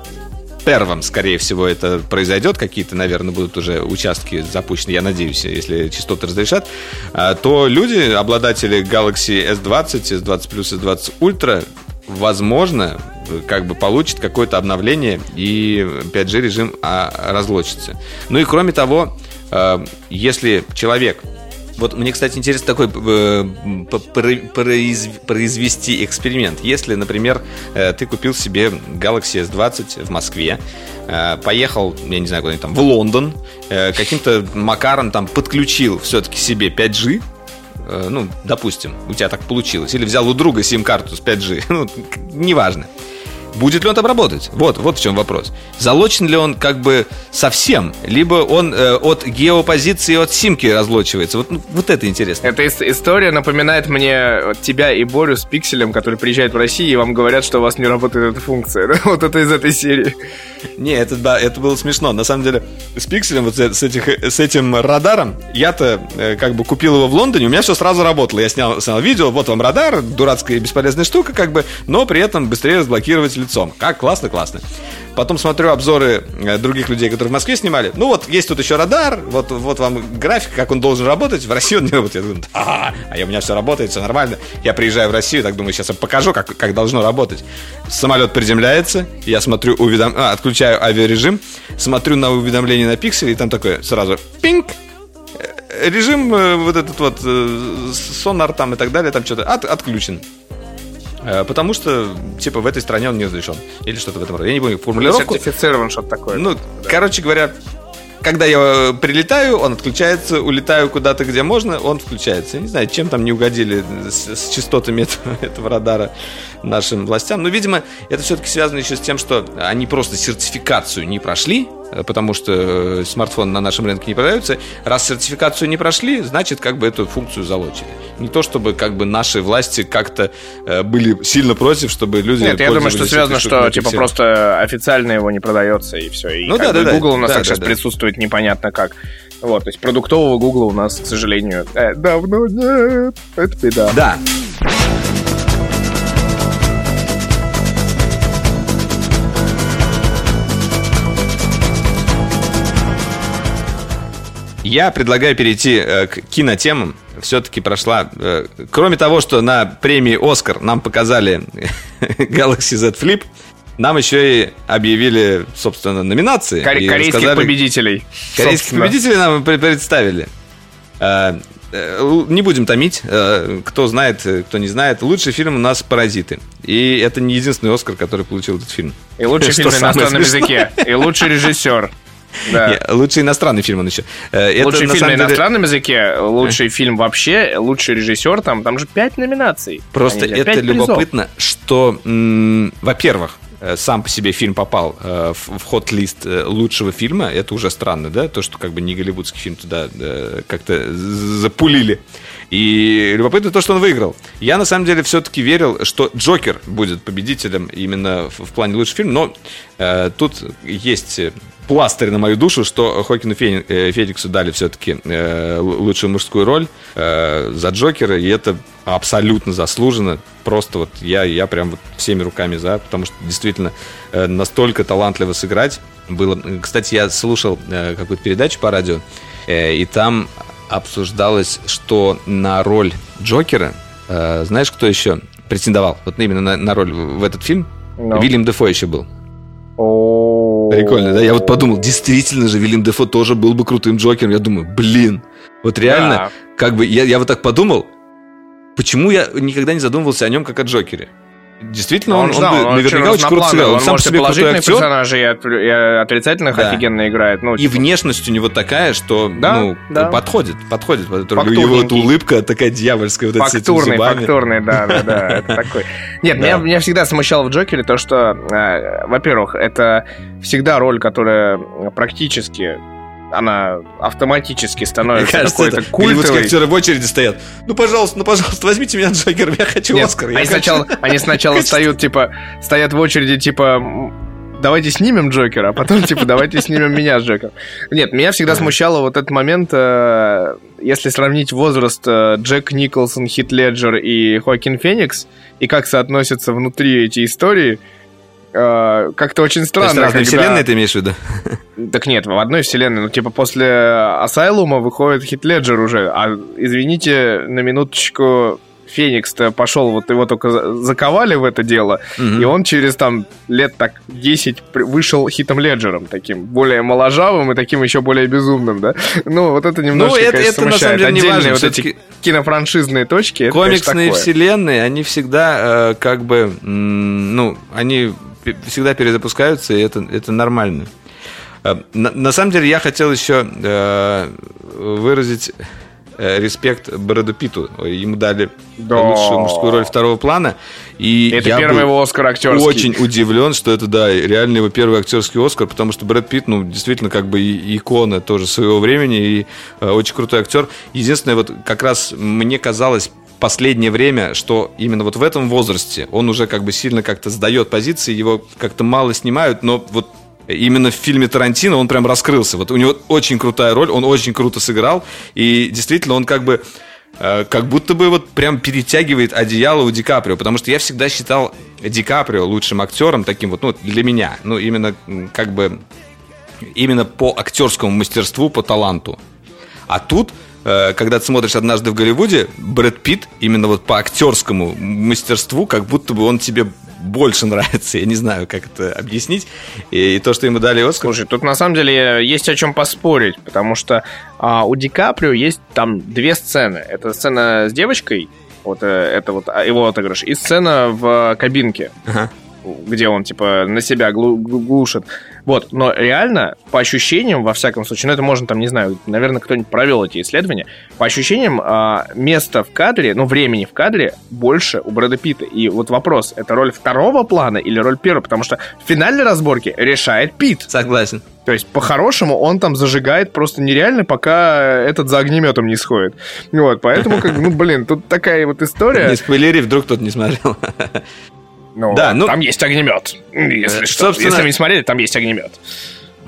первом, скорее всего, это произойдет, какие-то, наверное, будут уже участки запущены, я надеюсь, если частоты разрешат, а, то люди, обладатели Galaxy S20, S20 Plus, S20 Ultra, возможно, как бы получат какое-то обновление и 5G режим а, разлочится. Ну и кроме того, если человек вот мне, кстати, интересно такой э, произвести эксперимент. Если, например, э, ты купил себе Galaxy S20 в Москве, поехал, я не знаю, куда там, в Лондон, каким-то макаром там подключил все-таки себе 5G, ну, допустим, у тебя так получилось, или взял у друга сим-карту с 5G, [laughs] ну, неважно. Будет ли он там работать? Вот, вот в чем вопрос. Залочен ли он как бы совсем, либо он э, от геопозиции, от симки разлочивается? Вот, ну, вот это интересно. Эта история напоминает мне тебя и Борю с Пикселем, который приезжает в Россию, и вам говорят, что у вас не работает эта функция. [laughs] Вот это из этой серии. Не, это да, это было смешно. На самом деле, с Пикселем, вот с, этих, с этим радаром, я-то э, как бы купил его в Лондоне, у меня все сразу работало. Я снял, снял видео, вот вам радар, дурацкая и бесполезная штука, как бы, но при этом быстрее разблокировать лицом. Как классно, классно. Потом смотрю обзоры э, других людей, которые в Москве снимали. Ну вот, есть тут еще радар, вот, вот вам график, как он должен работать. В России он не работает. Я думаю, а, а у меня все работает, все нормально. Я приезжаю в Россию, так думаю, сейчас я покажу, как, как должно работать. Самолет приземляется, я смотрю, уведом... а, отключаю авиарежим, смотрю на уведомление на пикселе, и там такое сразу пинг, э, режим э, вот этот вот сонар там и так далее, там что-то от, отключен. Э, потому что, типа, в этой стране он не разрешен. Или что-то в этом роде. Я не помню формулировку. Сертифицирован что-то такое. Ну, да. короче говоря, когда я э, прилетаю, он отключается, улетаю куда-то, где можно, он включается. Я не знаю, чем там не угодили с, с частотами [laughs] этого, этого радара нашим властям. Но, видимо, это все-таки связано еще с тем, что они просто сертификацию не прошли, потому что э, смартфоны на нашем рынке не продаются. Раз сертификацию не прошли, значит, как бы эту функцию залочили. Не то, чтобы как бы наши власти как-то э, были сильно против, чтобы люди... Нет, я думаю, что связано, что типа всем. просто официально его не продается, и все. И ну да, да, да. Google у нас да, так да, сейчас да. присутствует непонятно как. Вот, то есть продуктового Google у нас, к сожалению, э, давно нет. Это беда. Да. Я предлагаю перейти э, к кинотемам. Все-таки прошла... Э, кроме того, что на премии «Оскар» нам показали [laughs] Galaxy Z Flip, нам еще и объявили, собственно, номинации. Кор- корейских рассказали... победителей. Корейских собственно. победителей нам представили. Э, не будем томить. Кто знает, кто не знает. Лучший фильм у нас «Паразиты». И это не единственный «Оскар», который получил этот фильм. И лучший [laughs] фильм на иностранном языке. И лучший режиссер. Да. Лучший иностранный фильм он еще. Э, это, лучший на фильм на иностранном деле... языке, лучший фильм вообще, лучший режиссер, там, там же пять номинаций. Просто Они, это любопытно, призов. что, во-первых, э, сам по себе фильм попал э, в, в хот-лист э, лучшего фильма, это уже странно, да, то, что как бы не голливудский фильм туда э, как-то запулили. И любопытно то, что он выиграл. Я на самом деле все-таки верил, что Джокер будет победителем именно в, в плане лучший фильм, но э, тут есть пластырь на мою душу, что Хокину э, Фениксу дали все-таки э, лучшую мужскую роль э, за Джокера, и это абсолютно заслуженно. Просто вот я, я прям вот всеми руками за, потому что действительно настолько талантливо сыграть было. Кстати, я слушал какую-то передачу по радио, и там обсуждалось, что на роль Джокера, знаешь, кто еще претендовал? Вот именно на, на роль в этот фильм? No. Вильям Дефо еще был. Прикольно, да? Я вот подумал, действительно же, Вильям Дефо тоже был бы крутым Джокером. Я думаю, блин, вот реально, да. как бы, я, я вот так подумал, почему я никогда не задумывался о нем как о Джокере? Действительно, он, он, знал, он, он наверняка очень круто сыграл. Он, он сам себе положительных актер. персонажей и, от, и отрицательных да. офигенно играет. Ну, типа... И внешность у него такая, что да, ну, да. подходит, подходит. Его эта улыбка такая дьявольская, вот фактурный, фактурный, да, да, да, [laughs] это такой. Нет, меня, меня всегда смущало в Джокере то, что, э, во-первых, это всегда роль, которая практически она автоматически становится какой-то культовой. актеры в очереди стоят. Ну, пожалуйста, ну, пожалуйста, возьмите меня Джокером, я хочу Нет, Оскар. Они, хочу... Сначала, они сначала встают, типа, стоят в очереди, типа, давайте снимем Джокера, а потом, типа, давайте снимем меня с Джокером. Нет, меня всегда смущало вот этот момент, э, если сравнить возраст э, Джек Николсон, Хит Леджер и Хоакин Феникс, и как соотносятся внутри эти истории, как-то очень странно. То есть когда... вселенной ты имеешь в виду? Так нет, в одной вселенной. Ну, типа, после Асайлума выходит Хит Леджер уже. А, извините, на минуточку Феникс-то пошел, вот его только заковали в это дело, угу. и он через там лет так 10 вышел хитом Леджером, таким более моложавым и таким еще более безумным, да? Ну, вот это немножко, ну, это, конечно, это, на самом деле, Отдельные не важно, вот эти кинофраншизные точки. Комиксные это, вселенные, они всегда э, как бы, ну, они всегда перезапускаются, и это, это нормально. Э, на, на самом деле я хотел еще э, выразить э, респект Брэду Питу. Ему дали да. лучшую мужскую роль второго плана. И это я первый его Оскар актерский. очень удивлен, что это, да, реально его первый актерский Оскар, потому что Брэд Питт, ну, действительно, как бы икона тоже своего времени и э, очень крутой актер. Единственное, вот как раз мне казалось последнее время, что именно вот в этом возрасте он уже как бы сильно как-то сдает позиции, его как-то мало снимают, но вот именно в фильме Тарантино он прям раскрылся. Вот у него очень крутая роль, он очень круто сыграл, и действительно он как бы э, как будто бы вот прям перетягивает одеяло у Ди Каприо, потому что я всегда считал Ди Каприо лучшим актером, таким вот, ну, для меня, ну, именно как бы, именно по актерскому мастерству, по таланту. А тут когда ты смотришь «Однажды в Голливуде», Брэд Питт именно вот по актерскому мастерству, как будто бы он тебе больше [laughs] нравится. Я не знаю, как это объяснить. И, и то, что ему дали Оскар... Слушай, тут на самом деле есть о чем поспорить, потому что а, у Ди Каприо есть там две сцены. Это сцена с девочкой, вот э, это вот а, его отыгрыш, и сцена в кабинке. Ага где он, типа, на себя глушит. Вот, но реально, по ощущениям, во всяком случае, ну это можно там, не знаю, наверное, кто-нибудь провел эти исследования, по ощущениям, а, места в кадре, ну, времени в кадре больше у Брэда Питта. И вот вопрос, это роль второго плана или роль первого? Потому что в финальной разборке решает Пит. Согласен. То есть, по-хорошему, он там зажигает просто нереально, пока этот за огнеметом не сходит. Вот, поэтому, как, ну, блин, тут такая вот история. [laughs] Не спойлери, вдруг кто-то не смотрел. [laughs] Ну, да, ну, там есть огнемет. Если, что. Если вы не смотрели, там есть огнемет.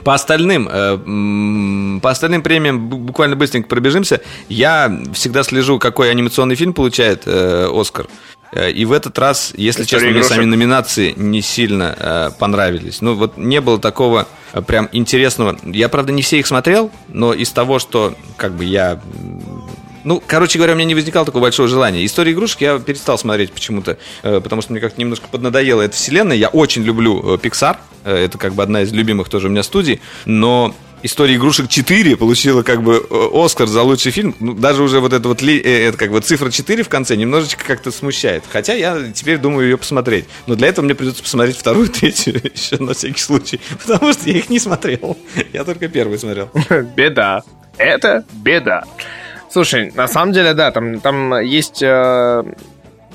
По остальным, э, по остальным премиям буквально быстренько пробежимся. Я всегда слежу, какой анимационный фильм получает э, Оскар. Э, и в этот раз, если История честно, игрушек. мне сами номинации не сильно э, понравились. Ну, вот не было такого э, прям интересного. Я, правда, не все их смотрел, но из того, что как бы я ну, короче говоря, у меня не возникало такого большого желания. История игрушек я перестал смотреть почему-то, э, потому что мне как-то немножко поднадоела эта вселенная. Я очень люблю э, Pixar, э, это как бы одна из любимых тоже у меня студий, но История игрушек 4 получила как бы Оскар за лучший фильм. Ну, даже уже вот это вот это как бы цифра 4 в конце немножечко как-то смущает. Хотя я теперь думаю ее посмотреть. Но для этого мне придется посмотреть вторую, [laughs] третью еще на всякий случай. [laughs] Потому что я их не смотрел. Я только первый смотрел. Беда. Это беда. Слушай, на самом деле, да, там, там есть... Э,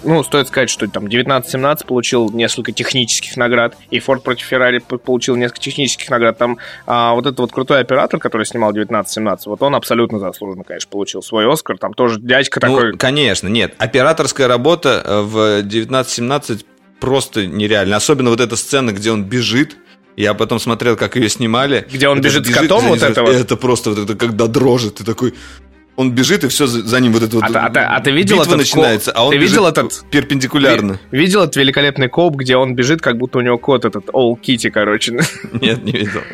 ну, стоит сказать, что там 19-17 получил несколько технических наград, и Ford против Феррари получил несколько технических наград. Там а, вот этот вот крутой оператор, который снимал 19-17, вот он абсолютно заслуженно, конечно, получил свой Оскар. Там тоже дядька ну, такой... конечно, нет. Операторская работа э, в 19-17 просто нереально. Особенно вот эта сцена, где он бежит, я потом смотрел, как ее снимали. Где он бежит, бежит с котом вот этого? Это просто вот это когда дрожит, ты такой, он бежит, и все за ним вот это вот а, а, а ты видел битва этот начинается, коп? а он ты видел этот перпендикулярно. Ви, видел этот великолепный коп, где он бежит, как будто у него кот этот All Kitty, короче. [laughs] Нет, не видел. [laughs]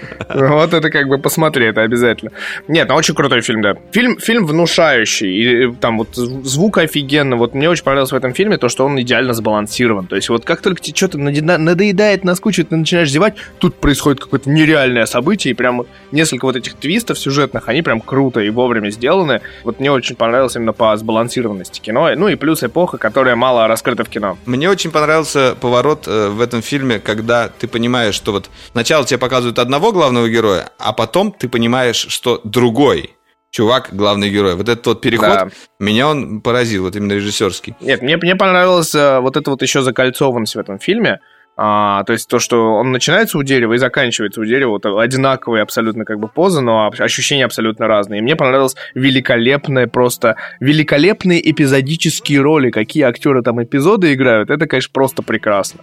Вот это как бы посмотри, это обязательно. Нет, ну очень крутой фильм, да. Фильм, фильм внушающий, и там вот звук офигенно. Вот мне очень понравилось в этом фильме то, что он идеально сбалансирован. То есть вот как только тебе что-то надоедает, наскучит, ты начинаешь зевать, тут происходит какое-то нереальное событие, и прям несколько вот этих твистов сюжетных, они прям круто и вовремя сделаны. Вот мне очень понравилось именно по сбалансированности кино. Ну и плюс эпоха, которая мало раскрыта в кино. Мне очень понравился поворот э, в этом фильме, когда ты понимаешь, что вот сначала тебе показывают одного главного героя, а потом ты понимаешь, что другой чувак, главный герой. Вот этот вот переход, да. меня он поразил, вот именно режиссерский. Нет, мне, мне понравилась э, вот эта вот еще закольцованность в этом фильме. А, то есть то, что он начинается у дерева и заканчивается у дерева, вот одинаковые абсолютно как бы позы, но ощущения абсолютно разные. И мне понравилось великолепное просто, великолепные эпизодические роли, какие актеры там эпизоды играют, это, конечно, просто прекрасно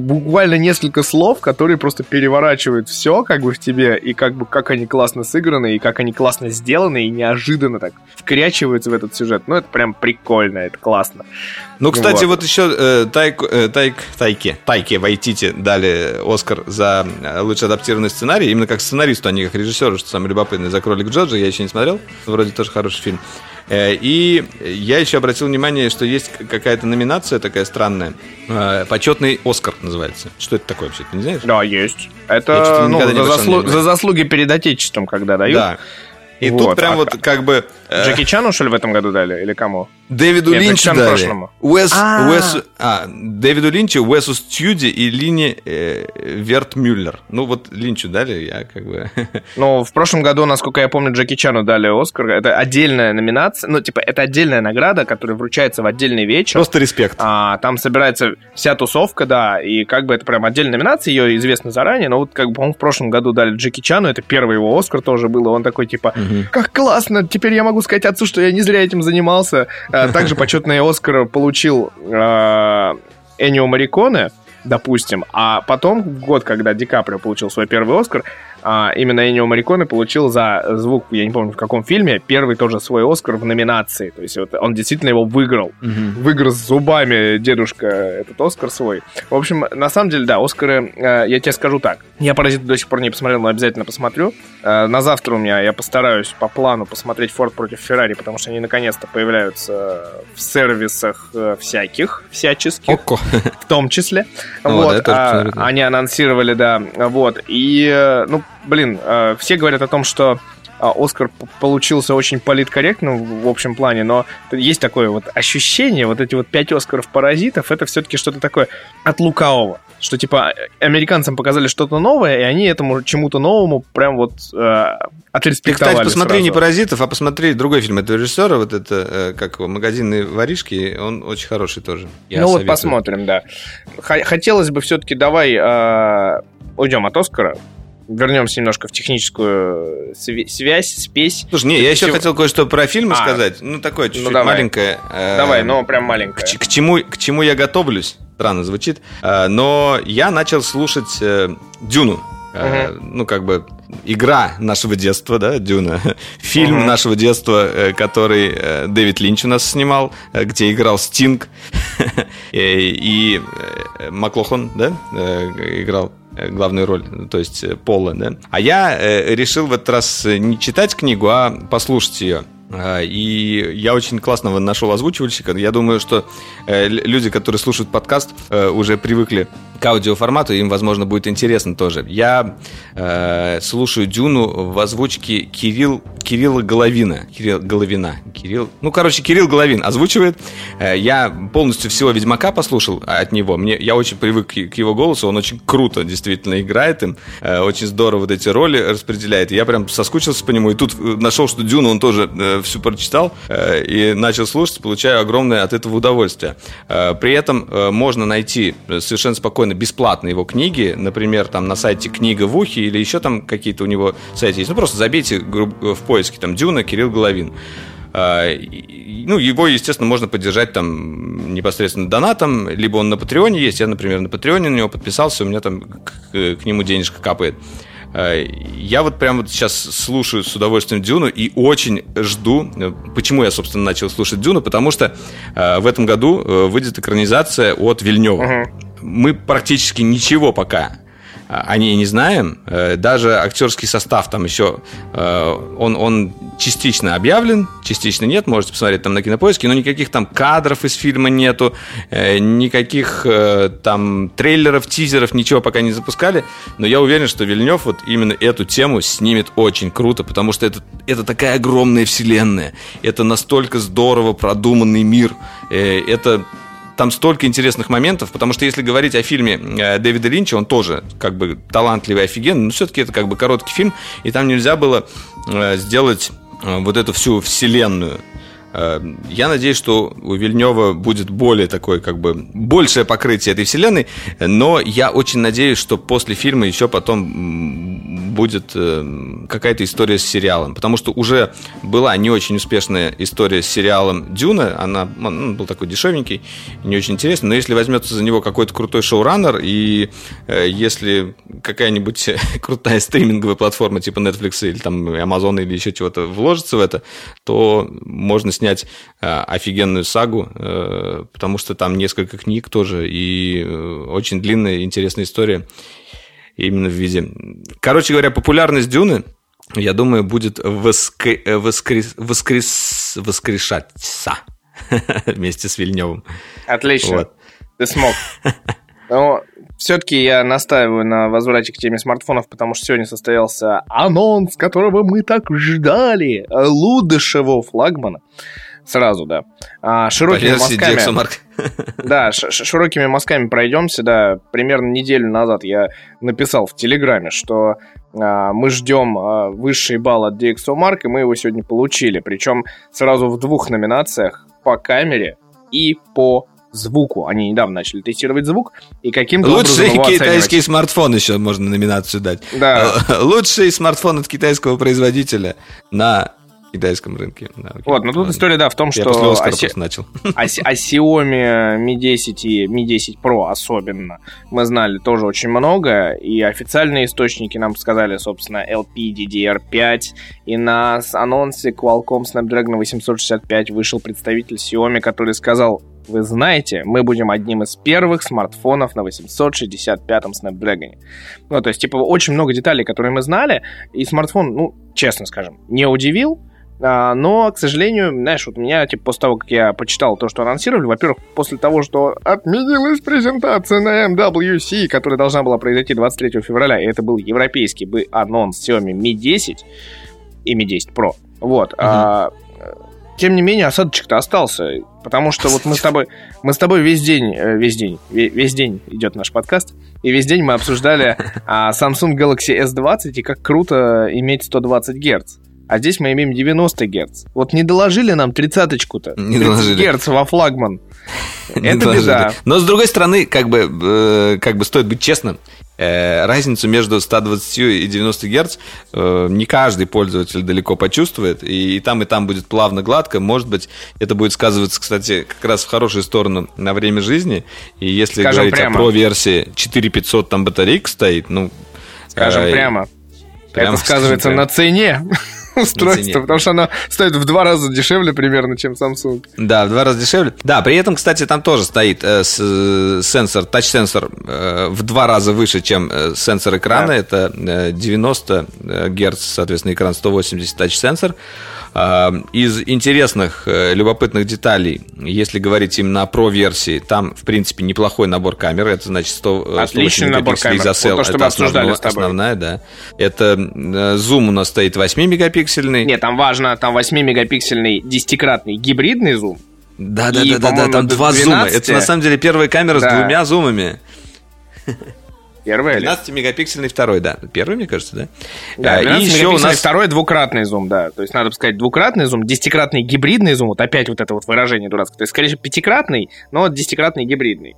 буквально несколько слов, которые просто переворачивают все как бы в тебе, и как бы как они классно сыграны, и как они классно сделаны, и неожиданно так вкрячиваются в этот сюжет. Ну, это прям прикольно, это классно. Ну, кстати, вот, вот еще э, Тайк, э, Тайк, Тайке, Тайке Вайтити дали Оскар за э, лучший адаптированный сценарий, именно как сценаристу, а не как режиссеру, что самое любопытное, за «Кролик Джорджа», я еще не смотрел, вроде тоже хороший фильм. Э, и я еще обратил внимание, что есть какая-то номинация такая странная. Э, Почетный Оскар называется. Что это такое вообще? Ты не знаешь? Да, есть. Это ну, за, заслу... за заслуги перед Отечеством, когда дают. Да. И вот. тут прям а, вот как бы... Э, Джеки Чану, что ли, в этом году дали? Или кому? Дэвиду Нет, Линчу дали. Уэс, а. Уэс, а, Дэвиду Линчу, Уэсу Стюди и Лине э, Верт Мюллер. Ну вот Линчу дали, я как бы... [laughs] Ну, в прошлом году, насколько я помню, Джеки Чану дали Оскар. Это отдельная номинация, ну, типа, это отдельная награда, которая вручается в отдельный вечер. Просто респект. А, там собирается вся тусовка, да, и как бы это прям отдельная номинация, ее известно заранее, но вот как бы, по-моему, в прошлом году дали Джеки Чану, это первый его Оскар тоже был, он такой, типа, угу. как классно, теперь я могу сказать отцу, что я не зря этим занимался. А, также почетный Оскар получил а, Энио Мариконе, допустим, а потом, год, когда Ди Каприо получил свой первый Оскар, а, именно Энио Мариконе получил за звук, я не помню в каком фильме, первый тоже свой Оскар в номинации. То есть вот он действительно его выиграл. Угу. Выиграл с зубами дедушка этот Оскар свой. В общем, на самом деле, да, Оскары, э, я тебе скажу так. Я «Паразит» до сих пор не посмотрел, но обязательно посмотрю. Э, на завтра у меня я постараюсь по плану посмотреть «Форд против Феррари», потому что они наконец-то появляются в сервисах э, всяких, всяческих. Око. В том числе. Ну, вот, да, а, они анонсировали, да, вот. И, ну, блин, э, все говорят о том, что а, Оскар получился очень политкорректным в общем плане, но есть такое вот ощущение, вот эти вот пять Оскаров паразитов, это все-таки что-то такое от лукавого. Что, типа, американцам показали что-то новое, и они этому чему-то новому прям вот э, отреспектовали Ты, кстати, посмотри сразу. не «Паразитов», а посмотри другой фильм этого режиссера, вот это, э, как его, «Магазинные воришки», он очень хороший тоже. Я ну советую. вот посмотрим, да. Хотелось бы все-таки, давай э, уйдем от Оскара, вернемся немножко в техническую связь, спесь. Слушай, не, я еще всего... хотел кое-что про фильмы а, сказать. Ну, такое чуть-чуть ну, маленькое. Э, давай, ну, прям маленькое. К, к, чему, к чему я готовлюсь? Странно звучит. Э, но я начал слушать э, Дюну. Угу. Ну, как бы игра нашего детства, да, Дюна. [laughs] Фильм угу. нашего детства, который Дэвид Линч у нас снимал, где играл Стинг. [laughs] И Маклохон, да, играл Э, главную роль, то есть э, Пола, да. А я э, решил в этот раз не читать книгу, а послушать ее. А, и я очень классного нашел озвучивальщика. Я думаю, что люди, которые слушают подкаст, уже привыкли к аудиоформату, им, возможно, будет интересно тоже. Я э, слушаю Дюну в озвучке Кирилл, Кирилла Головина. Кирилл Головина. Кирилл, ну, короче, Кирилл Головин озвучивает. Э, я полностью всего Ведьмака послушал от него. Мне, я очень привык к, его голосу, он очень круто действительно играет им. Э, очень здорово вот эти роли распределяет. Я прям соскучился по нему, и тут э, нашел, что Дюну он тоже э, всю прочитал, э, и начал слушать, получаю огромное от этого удовольствие. Э, при этом э, можно найти совершенно спокойно бесплатно его книги, например, там на сайте «Книга в ухе» или еще там какие-то у него сайты есть. Ну, просто забейте в поиске там «Дюна» Кирилл Головин. Ну, его, естественно, можно поддержать там непосредственно донатом, либо он на Патреоне есть. Я, например, на Патреоне на него подписался, у меня там к, к нему денежка капает. А, я вот прямо вот сейчас слушаю с удовольствием Дюну и очень жду. Почему я, собственно, начал слушать Дюну? Потому что э, в этом году э, выйдет экранизация от Вильнева. Uh-huh мы практически ничего пока о ней не знаем. Э, даже актерский состав там еще, э, он, он частично объявлен, частично нет. Можете посмотреть там на кинопоиске, но никаких там кадров из фильма нету, э, никаких там трейлеров, тизеров, ничего пока не запускали. Но я уверен, что Вильнев вот именно эту тему снимет очень круто, потому что это, это такая огромная вселенная. Это настолько здорово продуманный мир. Это там столько интересных моментов, потому что если говорить о фильме э, Дэвида Линча, он тоже как бы талантливый, офигенный, но все-таки это как бы короткий фильм, и там нельзя было э, сделать э, вот эту всю вселенную я надеюсь, что у Вильнева будет более такое, как бы, большее покрытие этой вселенной, но я очень надеюсь, что после фильма еще потом будет э, какая-то история с сериалом, потому что уже была не очень успешная история с сериалом Дюна, она он был такой дешевенький, не очень интересный, но если возьмется за него какой-то крутой шоураннер, и э, если какая-нибудь [laughs] крутая стриминговая платформа типа Netflix или там Amazon или еще чего-то вложится в это, то можно снять снять э, офигенную сагу, э, потому что там несколько книг тоже, и э, очень длинная интересная история именно в виде... Короче говоря, популярность Дюны, я думаю, будет воскр... воскрес... воскрес... воскрешаться [laughs] вместе с Вильневым. Отлично. Вот. Ты смог. [laughs] Но все-таки я настаиваю на возврате к теме смартфонов, потому что сегодня состоялся анонс, которого мы так ждали. Лудышевого флагмана. Сразу, да. А, широкими мазками... [laughs] Да, широкими мазками пройдемся, да. Примерно неделю назад я написал в Телеграме, что а, мы ждем а, высший балл от DxOMark, и мы его сегодня получили. Причем сразу в двух номинациях по камере и по звуку. Они недавно начали тестировать звук, и каким-то Лучший китайский смартфон еще можно номинацию дать. Да. [laughs] Лучший смартфон от китайского производителя на китайском рынке. Да, вот, но тут история, да, в том, Я что... после Оскара Оси... начал. О, о Xiaomi Mi 10 и Mi 10 Pro особенно мы знали тоже очень много, и официальные источники нам сказали, собственно, LPDDR5, и на анонсе Qualcomm Snapdragon 865 вышел представитель Xiaomi, который сказал, вы знаете, мы будем одним из первых смартфонов на 865-м Snapdragon. Ну, то есть, типа, очень много деталей, которые мы знали, и смартфон, ну, честно скажем, не удивил, а, но, к сожалению, знаешь, вот меня, типа, после того, как я почитал то, что анонсировали, во-первых, после того, что отменилась презентация на MWC, которая должна была произойти 23 февраля, и это был европейский бы анонс Xiaomi Mi 10 и Mi 10 Pro. Вот. Угу. А, тем не менее, осадочек-то остался. Потому что вот мы с тобой, мы с тобой весь день, э, весь день, весь день идет наш подкаст, и весь день мы обсуждали а, Samsung Galaxy S20 и как круто иметь 120 Гц. А здесь мы имеем 90 Гц. Вот не доложили нам тридцаточку-то. Не доложили. Герц во флагман. [laughs] Это беда. Но с другой стороны, как бы, э, как бы стоит быть честным, э, разницу между 120 и 90 Гц э, не каждый пользователь далеко почувствует, и, и там, и там будет плавно, гладко. Может быть, это будет сказываться, кстати, как раз в хорошую сторону на время жизни. И если Скажем говорить прямо. о Pro-версии 4500, там батарейка стоит, ну... Скажем э, прямо. прямо это сказывается скажем на цене [laughs] устройства, цене. потому что оно стоит в два раза дешевле примерно, чем Samsung. Да, в два раза дешевле. Да, при этом, кстати, там тоже стоит э, с, э, сенсор, тач-сенсор э, в два раза выше, чем э, сенсор экрана. Да. Это э, 90 Гц, соответственно, экран 180 тач-сенсор. Э, Из интересных, э, любопытных деталей, если говорить именно о Pro-версии, там, в принципе, неплохой набор камер. Это значит 100, э, Отличный 108 набор камер. ISO. Вот то, что Это мы обсуждали с тобой. Основная, да. Это э, зум у нас стоит 8-мегапиксельный. Нет, там важно, там 8-мегапиксельный десятикратный гибридный зум. Да, да, И, да, да, да, по-моему, там два зума. 12. Это на самом деле первая камера Да. с двумя зумами. Первый или? 12-мегапиксельный второй, да. Первый, мне кажется, да? Да, А, и 12 еще у нас... второй двукратный зум, да. То есть, надо бы сказать, двукратный зум, десятикратный гибридный зум, вот опять вот это вот выражение дурацкое. То есть, скорее всего, пятикратный, но десятикратный гибридный.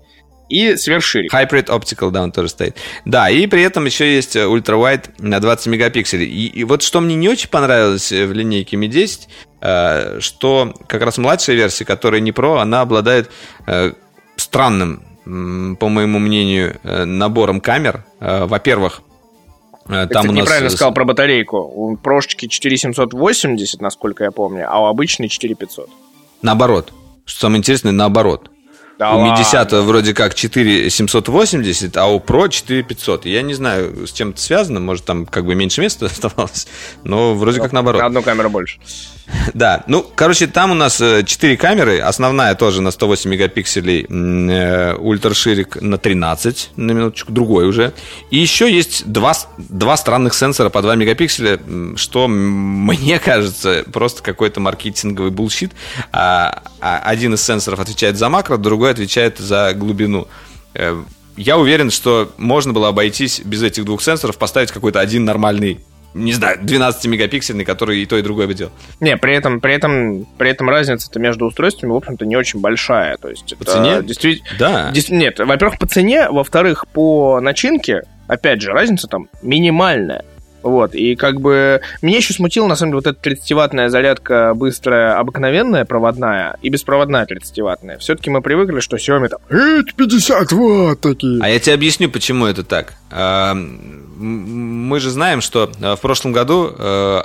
И сверхширик. Hybrid Optical, да, он тоже стоит. Да, и при этом еще есть э, ультравайд на 20 мегапикселей. И, и вот что мне не очень понравилось э, в линейке Mi 10, э, что как раз младшая версия, которая не Pro, она обладает э, странным, по моему мнению, э, набором камер. Э, Во-первых, э, Ты, там кстати, у нас... неправильно сказал про батарейку. У прошечки 4780, насколько я помню, а у обычной 4500. Наоборот. Что самое интересное, наоборот. Да у Mi ладно. 10 вроде как 4780, а у Pro 4500. Я не знаю, с чем это связано. Может, там как бы меньше места [laughs] оставалось. Но вроде как наоборот. На одну камеру больше. [laughs] Да, ну, короче, там у нас 4 камеры. Основная тоже на 108 мегапикселей, э, ультраширик на 13, на минуточку, другой уже. И еще есть два, два странных сенсора по 2 мегапикселя, что, мне кажется, просто какой-то маркетинговый bullshit. А, а один из сенсоров отвечает за макро, другой отвечает за глубину. Э, Я уверен, что можно было обойтись без этих двух сенсоров, поставить какой-то один нормальный не знаю, 12-мегапиксельный, который и то, и другое бы делал. Не, при этом, при этом, при этом разница-то между устройствами, в общем-то, не очень большая. То есть По это цене? действительно... Да. Дес- Нет, во-первых, по цене, во-вторых, по начинке, опять же, разница там минимальная. Вот, и как бы меня еще смутила, на самом деле, вот эта 30-ваттная зарядка быстрая, обыкновенная, проводная и беспроводная 30-ваттная. Все-таки мы привыкли, что Xiaomi там, это 50 ватт такие. А я тебе объясню, почему это так. А, м, Мы же знаем, что э, в прошлом году э,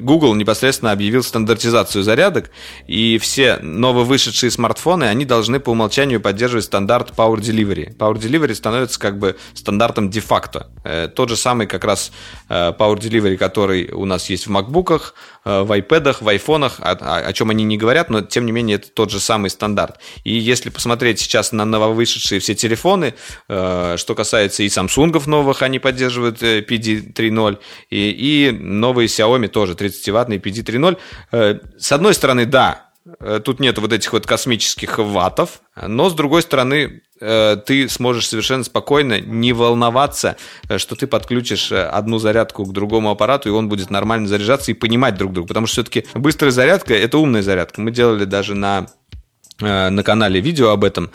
Google непосредственно объявил стандартизацию зарядок, и все нововышедшие смартфоны, они должны по умолчанию поддерживать стандарт Power Delivery. Power Delivery становится как бы стандартом де-факто. Э, Тот же самый как раз Power Delivery, который у нас есть в э, в iPad, в айфонах, о, о- чем они не говорят, но тем не менее это тот же самый стандарт. И если посмотреть сейчас на нововышедшие все телефоны, э, что касается и Samsung новых, они поддерживают э, PD 3.0, и, и новые Xiaomi тоже 30-ваттные PD 3.0. Э, С одной стороны, да, Э, тут нет вот этих вот космических ватов, но с другой стороны, э, ты сможешь совершенно спокойно не волноваться, э, что ты подключишь одну зарядку к другому аппарату, и он будет нормально заряжаться и понимать друг друга. Потому что все-таки быстрая зарядка – это умная зарядка. Мы делали даже на, на канале видео об этом.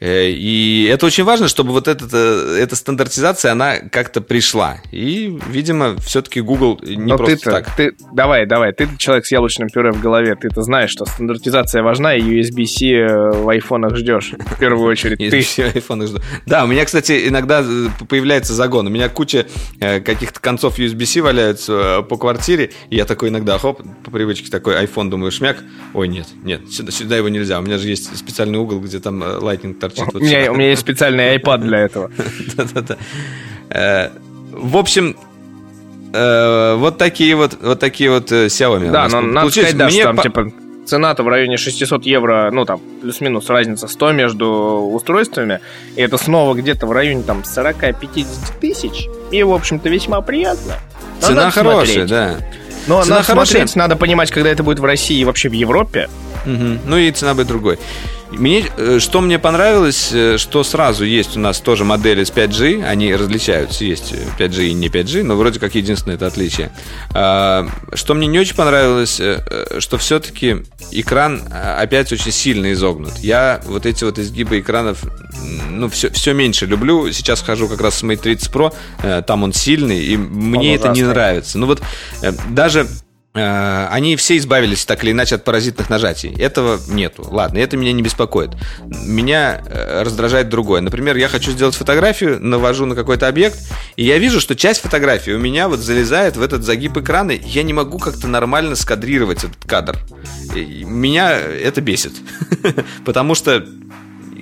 Э, и это очень важно, чтобы вот эта, э, эта стандартизация, она как-то пришла. И, видимо, все-таки Google не Но просто ты так. Ты, давай, давай, ты человек с яблочным пюре в голове, ты-то знаешь, что стандартизация важна, и USB-C э, в айфонах ждешь, в первую очередь. Ты в айфонах жду. Да, у меня, кстати, иногда появляется загон. У меня куча каких-то концов USB-C валяются по квартире, и я такой иногда, хоп, по привычке такой iPhone, думаю, шмяк. Ой, нет, нет, сюда, сюда его нельзя. У меня же есть специальный угол, где там Lightning торчит. Вот у, меня, у меня есть специальный iPad для этого. Э, в общем, э, вот такие вот, вот такие вот э, Xiaomi. Да, но надо сказать, да, что там, типа, цена-то в районе 600 евро, ну, там, плюс-минус разница 100 между устройствами, и это снова где-то в районе, там, 40-50 тысяч, и, в общем-то, весьма приятно. Но Цена хорошая, смотреть. да. Но цена надо хорошая. смотреть, надо понимать, когда это будет в России и вообще в Европе. Угу. Ну и цена будет другой. Мне, э, что мне понравилось, э, что сразу есть у нас тоже модели с 5G, они различаются, есть 5G и не 5G, но вроде как единственное это отличие. А, что мне не очень понравилось, э, что все-таки экран опять очень сильно изогнут. Я вот эти вот изгибы экранов, ну, все, все меньше люблю. Сейчас хожу как раз с Mate 30 Pro, там он сильный, и мне он это ужасный. не нравится. Ну вот даже Э, они все избавились так или иначе от паразитных нажатий. Этого нету. Ладно, это меня не беспокоит. Меня э, раздражает другое. Например, я хочу сделать фотографию, навожу на какой-то объект, и я вижу, что часть фотографии у меня вот залезает в этот загиб экрана, и я не могу как-то нормально скадрировать этот кадр. И меня это бесит. [laughs] Потому что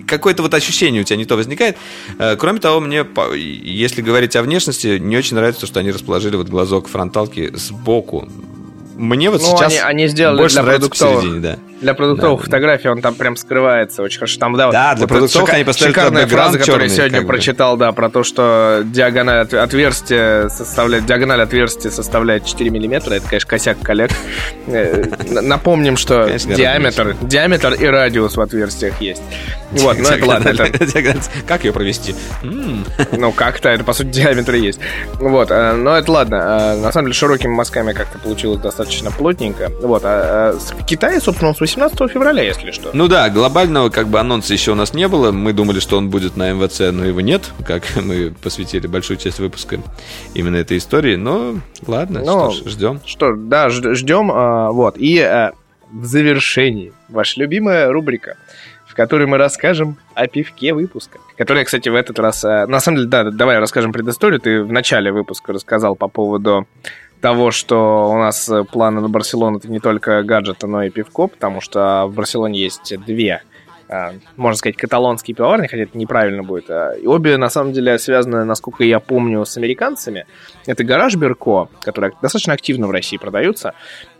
какое-то вот ощущение у тебя не то возникает. Э, кроме того, мне, если говорить о внешности, не очень нравится, что они расположили вот глазок фронталки сбоку мне вот ну, сейчас они, они сделали больше для продуктовых, да. Для продуктовых да, фотографий он там прям скрывается очень хорошо. Там, да, да для вот продуктовых шика- они поставили шикарная фраза, которую я сегодня прочитал, да, про то, что диагональ отверстия составляет, диагональ отверстия составляет 4 миллиметра. Это, конечно, косяк коллег. Э, напомним, что диаметр, диаметр и радиус в отверстиях есть. Вот, ну это ладно. Как ее провести? Ну, как-то, это, по сути, диаметр есть. Вот, э, но это ладно. Э, на самом деле, широкими мазками как-то получилось достаточно плотненько. Вот, а в Китае, собственно, 18 февраля, если что. Ну да, глобального как бы анонса еще у нас не было. Мы думали, что он будет на МВЦ, но его нет, как [laughs] мы посвятили большую часть выпуска именно этой истории. Но ладно, ну, что ж, ждем. Что, да, ждем. А, вот, и а, в завершении ваша любимая рубрика в которой мы расскажем о пивке выпуска. Которая, кстати, в этот раз... А, на самом деле, да, давай расскажем предысторию. Ты в начале выпуска рассказал по поводу того, что у нас э, планы на Барселону это не только гаджеты, но и пивко, потому что в Барселоне есть две э, можно сказать, каталонские пивоварни, хотя это неправильно будет. Э, и обе, на самом деле, связаны, насколько я помню, с американцами. Это гараж Берко, который достаточно активно в России продаются,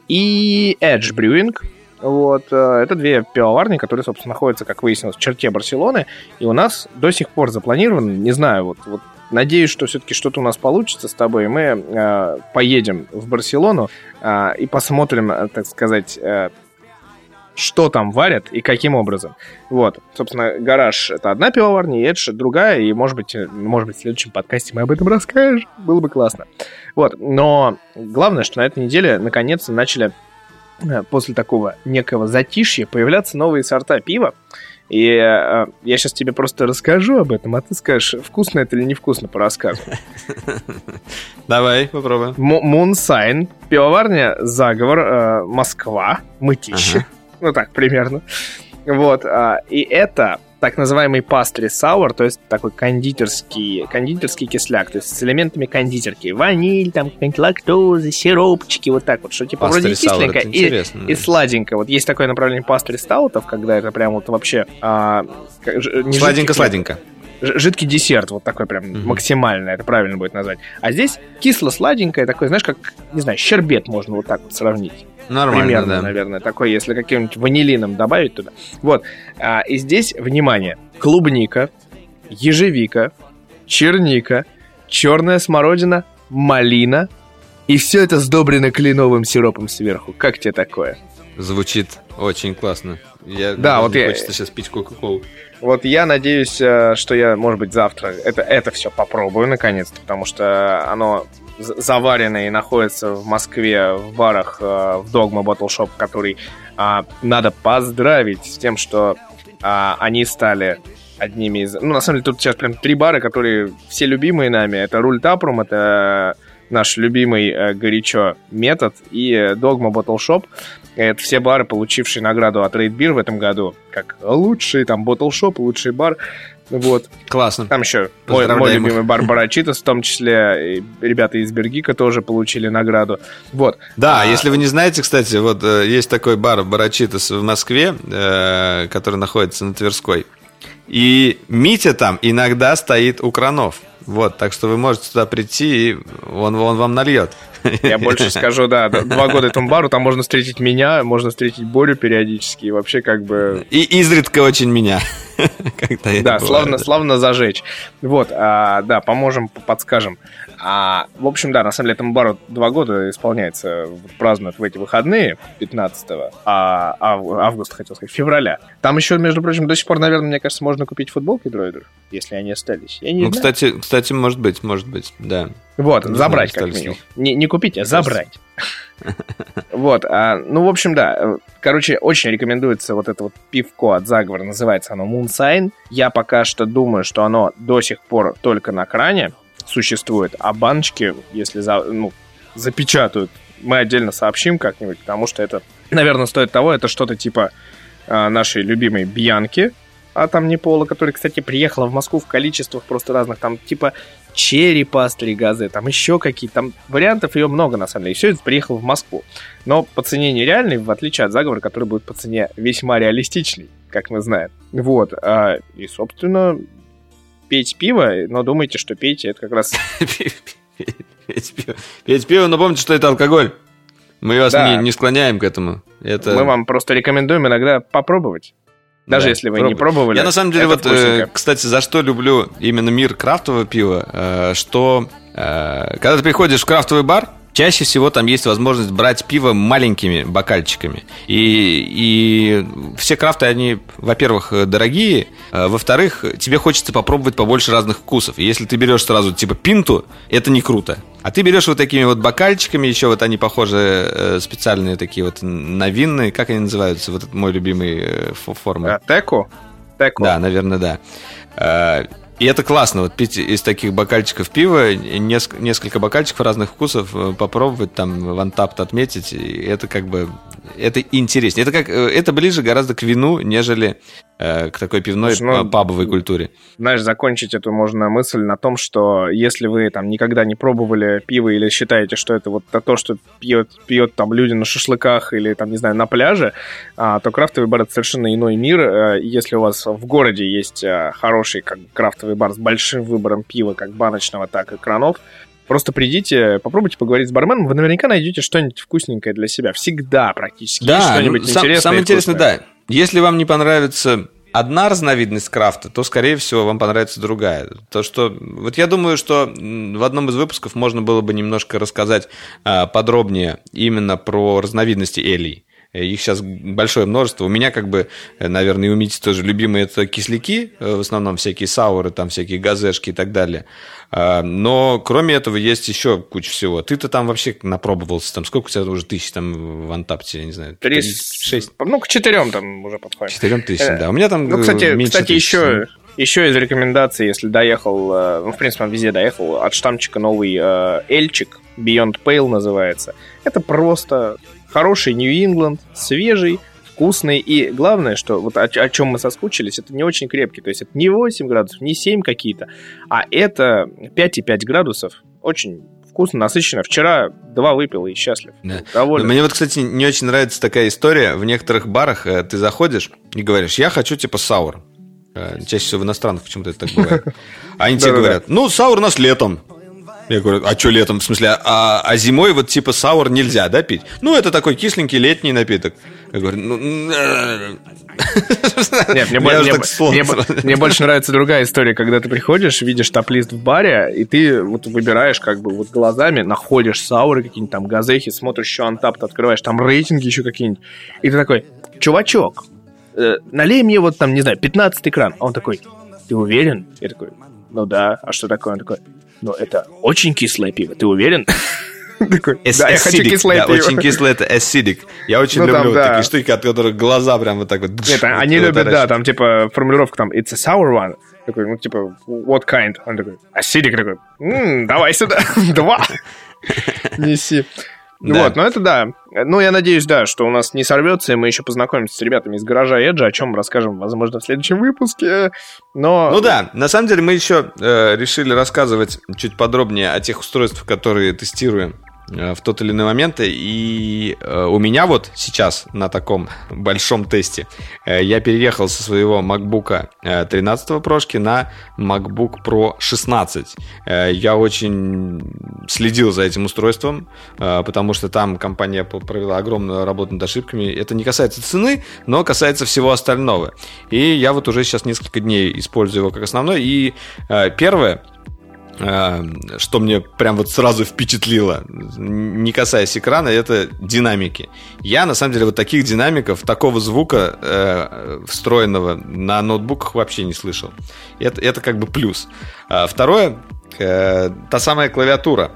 и Edge Brewing, вот, это две пивоварни, которые, собственно, находятся, как выяснилось, в черте Барселоны, и у нас до сих пор запланирован, не знаю, вот, вот Надеюсь, что все-таки что-то у нас получится с тобой. Мы э, поедем в Барселону э, и посмотрим, э, так сказать, э, что там варят и каким образом. Вот, собственно, гараж это одна пивоварня, Эдж другая, и, может быть, может быть, в следующем подкасте мы об этом расскажем. Было бы классно. Вот, но главное, что на этой неделе наконец-то начали э, после такого некого затишья появляться новые сорта пива. И э, я сейчас тебе просто расскажу об этом, а ты скажешь, вкусно это или невкусно по рассказу. [laughs] Давай, попробуем. Мунсайн, пивоварня «Заговор», э, Москва, Мытище. Ну так, примерно. Вот, а, и это так называемый пастри саур, то есть такой кондитерский, кондитерский кисляк, то есть с элементами кондитерки. Ваниль, там, лактоза, сиропчики, вот так вот, что типа пастри вроде кисленько и, и сладенько. Вот есть такое направление пастри стаутов, когда это прям вот вообще... А, Сладенько-сладенько жидкий десерт, вот такой прям mm-hmm. максимальный, это правильно будет назвать. А здесь кисло-сладенькое, такое, знаешь, как, не знаю, щербет можно вот так вот сравнить. Нормально, Примерно, да. наверное, такой, если каким-нибудь ванилином добавить туда. Вот. А, и здесь, внимание, клубника, ежевика, черника, черная смородина, малина, и все это сдобрено кленовым сиропом сверху. Как тебе такое? Звучит очень классно. Я, да, вот я... Хочется сейчас пить Кока-Колу. Вот я надеюсь, э, что я, может быть, завтра это, это все попробую наконец-то, потому что оно заварено и находится в Москве в барах э, в Dogma Bottle который а, надо поздравить с тем, что а, они стали одними из... Ну, на самом деле, тут сейчас прям три бара, которые все любимые нами. Это Руль Тапрум, это наш любимый э, горячо метод и Dogma Bottle Shop. Это все бары, получившие награду от Raid Beer в этом году, как лучший там Bottle Shop, лучший бар. Вот. Классно. Там еще мой, мой любимый бар Барачитас, [laughs] в том числе ребята из Бергика тоже получили награду. Вот. Да, а... если вы не знаете, кстати, вот э, есть такой бар Барачитас в Москве, э, который находится на Тверской. И Митя там иногда стоит у кранов. Вот, так что вы можете туда прийти, и он, он вам нальет. Я больше скажу, да, два года этому бару, там можно встретить меня, можно встретить Борю периодически, и вообще как бы... И изредка очень меня. [laughs] да, славно, славно зажечь. Вот, а, да, поможем, подскажем. А, в общем, да, на самом деле этому бару два года исполняется, празднуют в эти выходные, 15 а, а, августа, хотел сказать, февраля. Там еще, между прочим, до сих пор, наверное, мне кажется, можно купить футболки дроидер, если они остались. Я не ну, знаю. кстати, кстати, может быть, может быть, да. Вот, не забрать знаю, как минимум. Не, не купить, а забрать. Вот, а, ну, в общем, да. Короче, очень рекомендуется вот это вот пивко от заговора. Называется оно Moonsign. Я пока что думаю, что оно до сих пор только на кране существует, а баночки, если за, ну, запечатают, мы отдельно сообщим как-нибудь, потому что это, наверное, стоит того. Это что-то типа а, нашей любимой Бьянки, а там не пола, которая, кстати, приехала в Москву в количествах просто разных, там типа черри газы, там еще какие-то, там вариантов ее много на самом деле, и все это приехало в Москву. Но по цене нереальный, в отличие от заговора, который будет по цене весьма реалистичный, как мы знаем. Вот, а, и, собственно, пейте пиво, но думайте, что пейте, это как раз... [laughs] Пейте пиво. Пейте пиво, но помните, что это алкоголь. Мы вас не, не склоняем к этому. Это... Мы вам просто рекомендуем иногда попробовать. Даже да, если вы пробуйте. не пробовали. Я на самом деле, вот, э, кстати, за что люблю именно мир крафтового пива, э, что э, когда ты приходишь в крафтовый бар, Чаще всего там есть возможность брать пиво маленькими бокальчиками. И, и все крафты, они, во-первых, дорогие, а, во-вторых, тебе хочется попробовать побольше разных вкусов. И если ты берешь сразу типа пинту, это не круто. А ты берешь вот такими вот бокальчиками, еще вот они похожи, э, специальные такие вот новинные, как они называются, вот мой любимый э, формы. Теку? Теку. Да, наверное, да. И это классно, вот пить из таких бокальчиков пива, несколько, несколько бокальчиков разных вкусов, э, попробовать, там, вантапт отметить, и это как бы, это интереснее. Это, как, э, это ближе гораздо к вину, нежели Э, к такой пивной ну, пабовой культуре. Знаешь, закончить эту можно мысль на том, что если вы там никогда не пробовали пиво или считаете, что это вот то, что пьет, пьет там люди на шашлыках или там, не знаю, на пляже, а, то крафтовый бар это совершенно иной мир. Э, если у вас в городе есть хороший как крафтовый бар с большим выбором пива, как баночного, так и кранов, Просто придите, попробуйте поговорить с барменом, вы наверняка найдете что-нибудь вкусненькое для себя. Всегда практически. Да, что-нибудь ну, интересное. Самое интересное, да. Если вам не понравится одна разновидность крафта, то, скорее всего, вам понравится другая. То, что... Вот я думаю, что в одном из выпусков можно было бы немножко рассказать а, подробнее именно про разновидности элей. Их сейчас большое множество. У меня, как бы, наверное, и у Мити тоже любимые это кисляки, э, в основном всякие сауры, там всякие газешки и так далее. А, но кроме этого есть еще куча всего. Ты-то там вообще напробовался, там сколько у тебя уже тысяч там в Антапте, я не знаю, 36? Ну, к четырем там уже подходит. Четырем тысячам, да. У меня там Ну, кстати, меньше кстати еще, еще из рекомендаций, если доехал, э, ну, в принципе, он везде доехал, от штамчика новый э, Эльчик, Beyond Pale называется. Это просто хороший Нью-Ингланд, свежий, вкусный. И главное, что вот о, о чем мы соскучились, это не очень крепкий. То есть это не 8 градусов, не 7 какие-то, а это 5,5 градусов. Очень вкусно, насыщенно. Вчера два выпил и счастлив. Да. Доволен. Мне вот, кстати, не очень нравится такая история. В некоторых барах э, ты заходишь и говоришь, я хочу типа саур. Э, чаще всего в иностранных почему-то это так бывает. А [laughs] они тебе говорят, ну, саур у нас летом. Я говорю, а что летом? В смысле, а, а зимой вот типа саур нельзя, да, пить? Ну, это такой кисленький летний напиток. Я говорю, ну... Нет, мне, мне, мне, мне больше нравится другая история, когда ты приходишь, видишь топ-лист в баре, и ты вот выбираешь как бы вот глазами, находишь сауры какие-нибудь там, газехи, смотришь еще антап, открываешь, там рейтинги еще какие-нибудь, и ты такой, чувачок, э, налей мне вот там, не знаю, 15 экран. А он такой, ты уверен? Я такой, ну да, а что такое? Он такой, ну это очень кислое пиво, ты уверен? [laughs] Такой, да, я хочу кислое пиво. очень кислое, это acidic. Я очень ну, люблю такие штуки, от которых глаза прям вот так вот... Нет, [laughs] они любят, да, там типа формулировка там it's a sour one. Такой, ну типа, what kind? Он такой, acidic. Такой, давай сюда, [laughs] два. Неси. Да. Вот, ну это да. Ну, я надеюсь, да, что у нас не сорвется, и мы еще познакомимся с ребятами из гаража Эджа, о чем расскажем, возможно, в следующем выпуске. Но... Ну да, на самом деле мы еще э, решили рассказывать чуть подробнее о тех устройствах, которые тестируем в тот или иной момент. И э, у меня вот сейчас на таком [laughs] большом тесте э, я переехал со своего MacBook 13 прошки на MacBook Pro 16. Я очень следил за этим устройством, потому что там компания провела огромную работу над ошибками. Это не касается цены, но касается всего остального. И я вот уже сейчас несколько дней использую его как основной. И первое, Э, что мне прям вот сразу впечатлило, не касаясь экрана, это динамики. Я, на самом деле, вот таких динамиков, такого звука э, встроенного на ноутбуках вообще не слышал. Это, это как бы плюс. А второе, э, та самая клавиатура.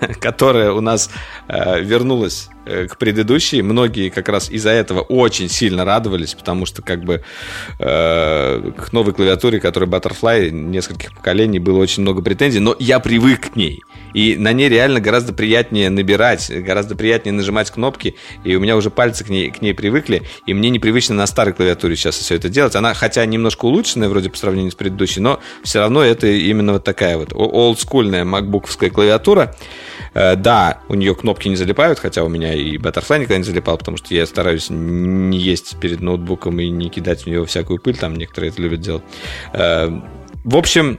[laughs] которая у нас э, вернулась э, к предыдущей. Многие как раз из-за этого очень сильно радовались, потому что как бы э, к новой клавиатуре, которая Butterfly, нескольких поколений, было очень много претензий, но я привык к ней. И на ней реально гораздо приятнее набирать, гораздо приятнее нажимать кнопки, и у меня уже пальцы к ней, к ней привыкли, и мне непривычно на старой клавиатуре сейчас все это делать. Она, хотя немножко улучшенная вроде по сравнению с предыдущей, но все равно это именно вот такая вот олдскульная макбуковская клавиатура. Э, да, у нее кнопки не залипают, хотя у меня и Butterfly никогда не залипал, потому что я стараюсь не есть перед ноутбуком и не кидать в него всякую пыль, там некоторые это любят делать. Э, в общем,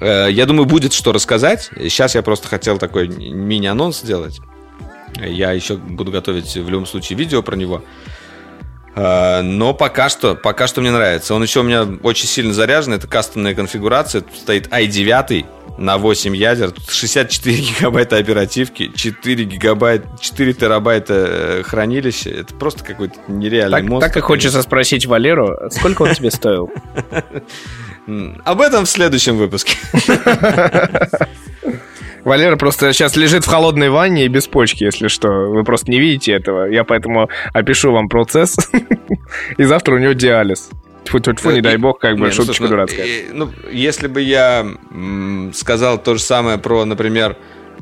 э, я думаю, будет что рассказать. Сейчас я просто хотел такой мини-анонс сделать. Я еще буду готовить в любом случае видео про него. Но пока что, пока что мне нравится. Он еще у меня очень сильно заряжен. Это кастомная конфигурация. Тут стоит i9 на 8 ядер, 64 [laughs] гигабайта оперативки, 4 гигабайта, 4 терабайта э, хранилища. Это просто какой-то нереальный так, монстр. Так и хочется спросить Валеру, сколько он тебе стоил? [laughs] Об этом в следующем выпуске. [laughs] Валера просто сейчас лежит в холодной ванне и без почки, если что. Вы просто не видите этого. Я поэтому опишу вам процесс. И завтра у него диализ. Тьфу, тьфу, тьфу, не дай бог, как бы, не, шуточка ну, дурацкая. Ну, если бы я сказал то же самое про, например,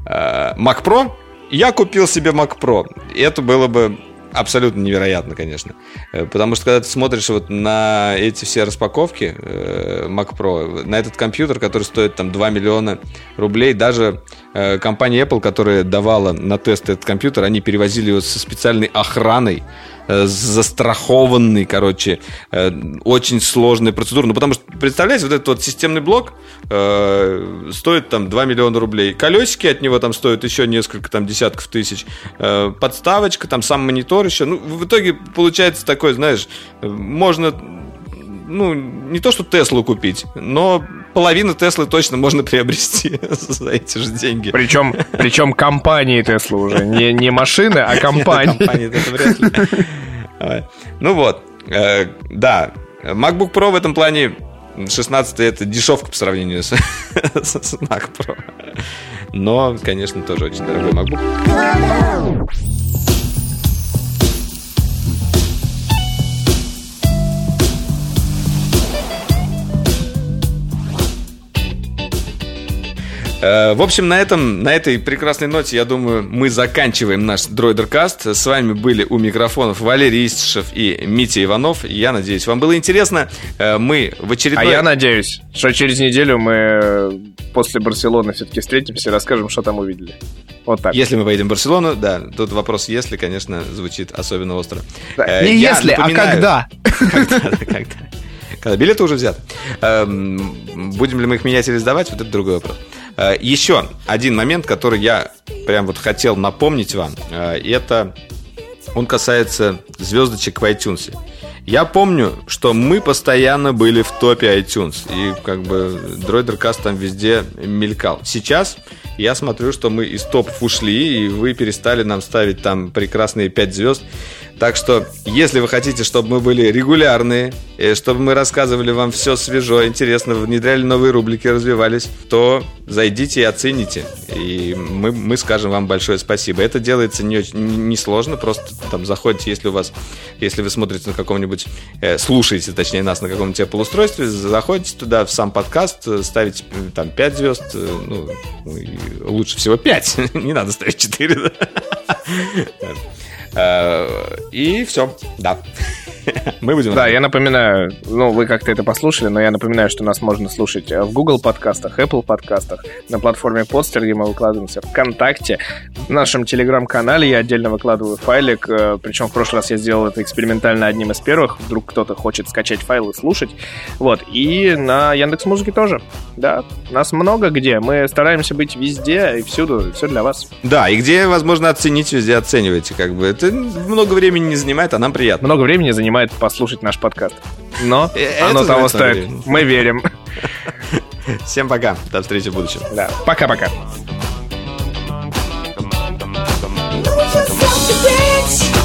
э, Mac Pro, я купил себе Mac Pro. И это было бы абсолютно невероятно, конечно. Э, потому что когда ты смотришь вот на эти все распаковки э, Mac Pro, на этот компьютер, который стоит там 2 миллиона рублей, даже э, компания Apple, которая давала на тест этот компьютер, они перевозили его со специальной охраной, Э, застрахованный, короче, э, очень сложная процедура. Ну, потому что, представляете, вот этот вот системный блок э, стоит там 2 миллиона рублей. Колесики от него там стоят еще несколько там десятков тысяч. Э, подставочка, там сам монитор еще. Ну, в итоге получается такой, знаешь, можно ну, не то, что Теслу купить, но половину Теслы точно можно приобрести [laughs] за эти же деньги. Причем, причем компании Тесла уже. Не, не машины, а [laughs] компании. Компании, это вряд ли. [laughs] Ну вот, э, да. MacBook Pro в этом плане 16 это дешевка по сравнению с, с Mac Pro. Но, конечно, тоже очень дорогой MacBook. В общем, на этом, на этой прекрасной ноте, я думаю, мы заканчиваем наш Дроидеркаст. С вами были у микрофонов Валерий Истишев и Митя Иванов. Я надеюсь, вам было интересно. Э, мы в очередной... А я надеюсь, что через неделю мы после Барселоны все-таки встретимся и расскажем, что там увидели. Вот так. Если мы поедем в Барселону, да, тут вопрос «если», конечно, звучит особенно остро. Да, э, не я «если», а напоминаю... а когда. [laughs] Когда, когда. Когда билеты уже взяты. Эм, будем ли мы их менять или сдавать, вот это другой вопрос. Э, еще один момент, который я прям вот хотел напомнить вам, э, это он касается звездочек в iTunes. Я помню, что мы постоянно были в топе iTunes, и как бы Droidercast там везде мелькал. Сейчас я смотрю, что мы из топов ушли, и вы перестали нам ставить там прекрасные 5 звезд. Так что, если вы хотите, чтобы мы были регулярные, и чтобы мы рассказывали вам все свежо, интересно, внедряли новые рубрики, развивались, то зайдите и оцените. И мы, мы скажем вам большое спасибо. Это делается не, не сложно, просто там заходите, если у вас, если вы смотрите на каком-нибудь, э, слушаете, точнее, нас на каком-нибудь Apple устройстве, заходите туда в сам подкаст, ставите там 5 звезд, э, ну, лучше всего 5, [laughs] не надо ставить 4. Э, и все, да. [laughs] Мы будем... Да, я напоминаю, ну, вы как-то это послушали, но я напоминаю, что нас можно слушать э, в Google подкастах, Apple подкастах, на платформе Podster, где мы выкладываемся, ВКонтакте, в нашем Телеграм-канале. Я отдельно выкладываю файлик, э, причем в прошлый раз я сделал это экспериментально одним из первых, вдруг кто-то хочет скачать файл и слушать, вот, и на Яндекс Музыке тоже, да, нас много где, мы стараемся быть везде и всюду, все для вас. Да, и где, возможно, оценить, везде оцениваете, как бы, это много времени не занимает, а нам приятно. Много времени занимает занимает послушать наш подкаст. Но Это оно того стоит. Мы верим. [laughs] Всем пока. До встречи в будущем. Да. Пока-пока. Lose yourself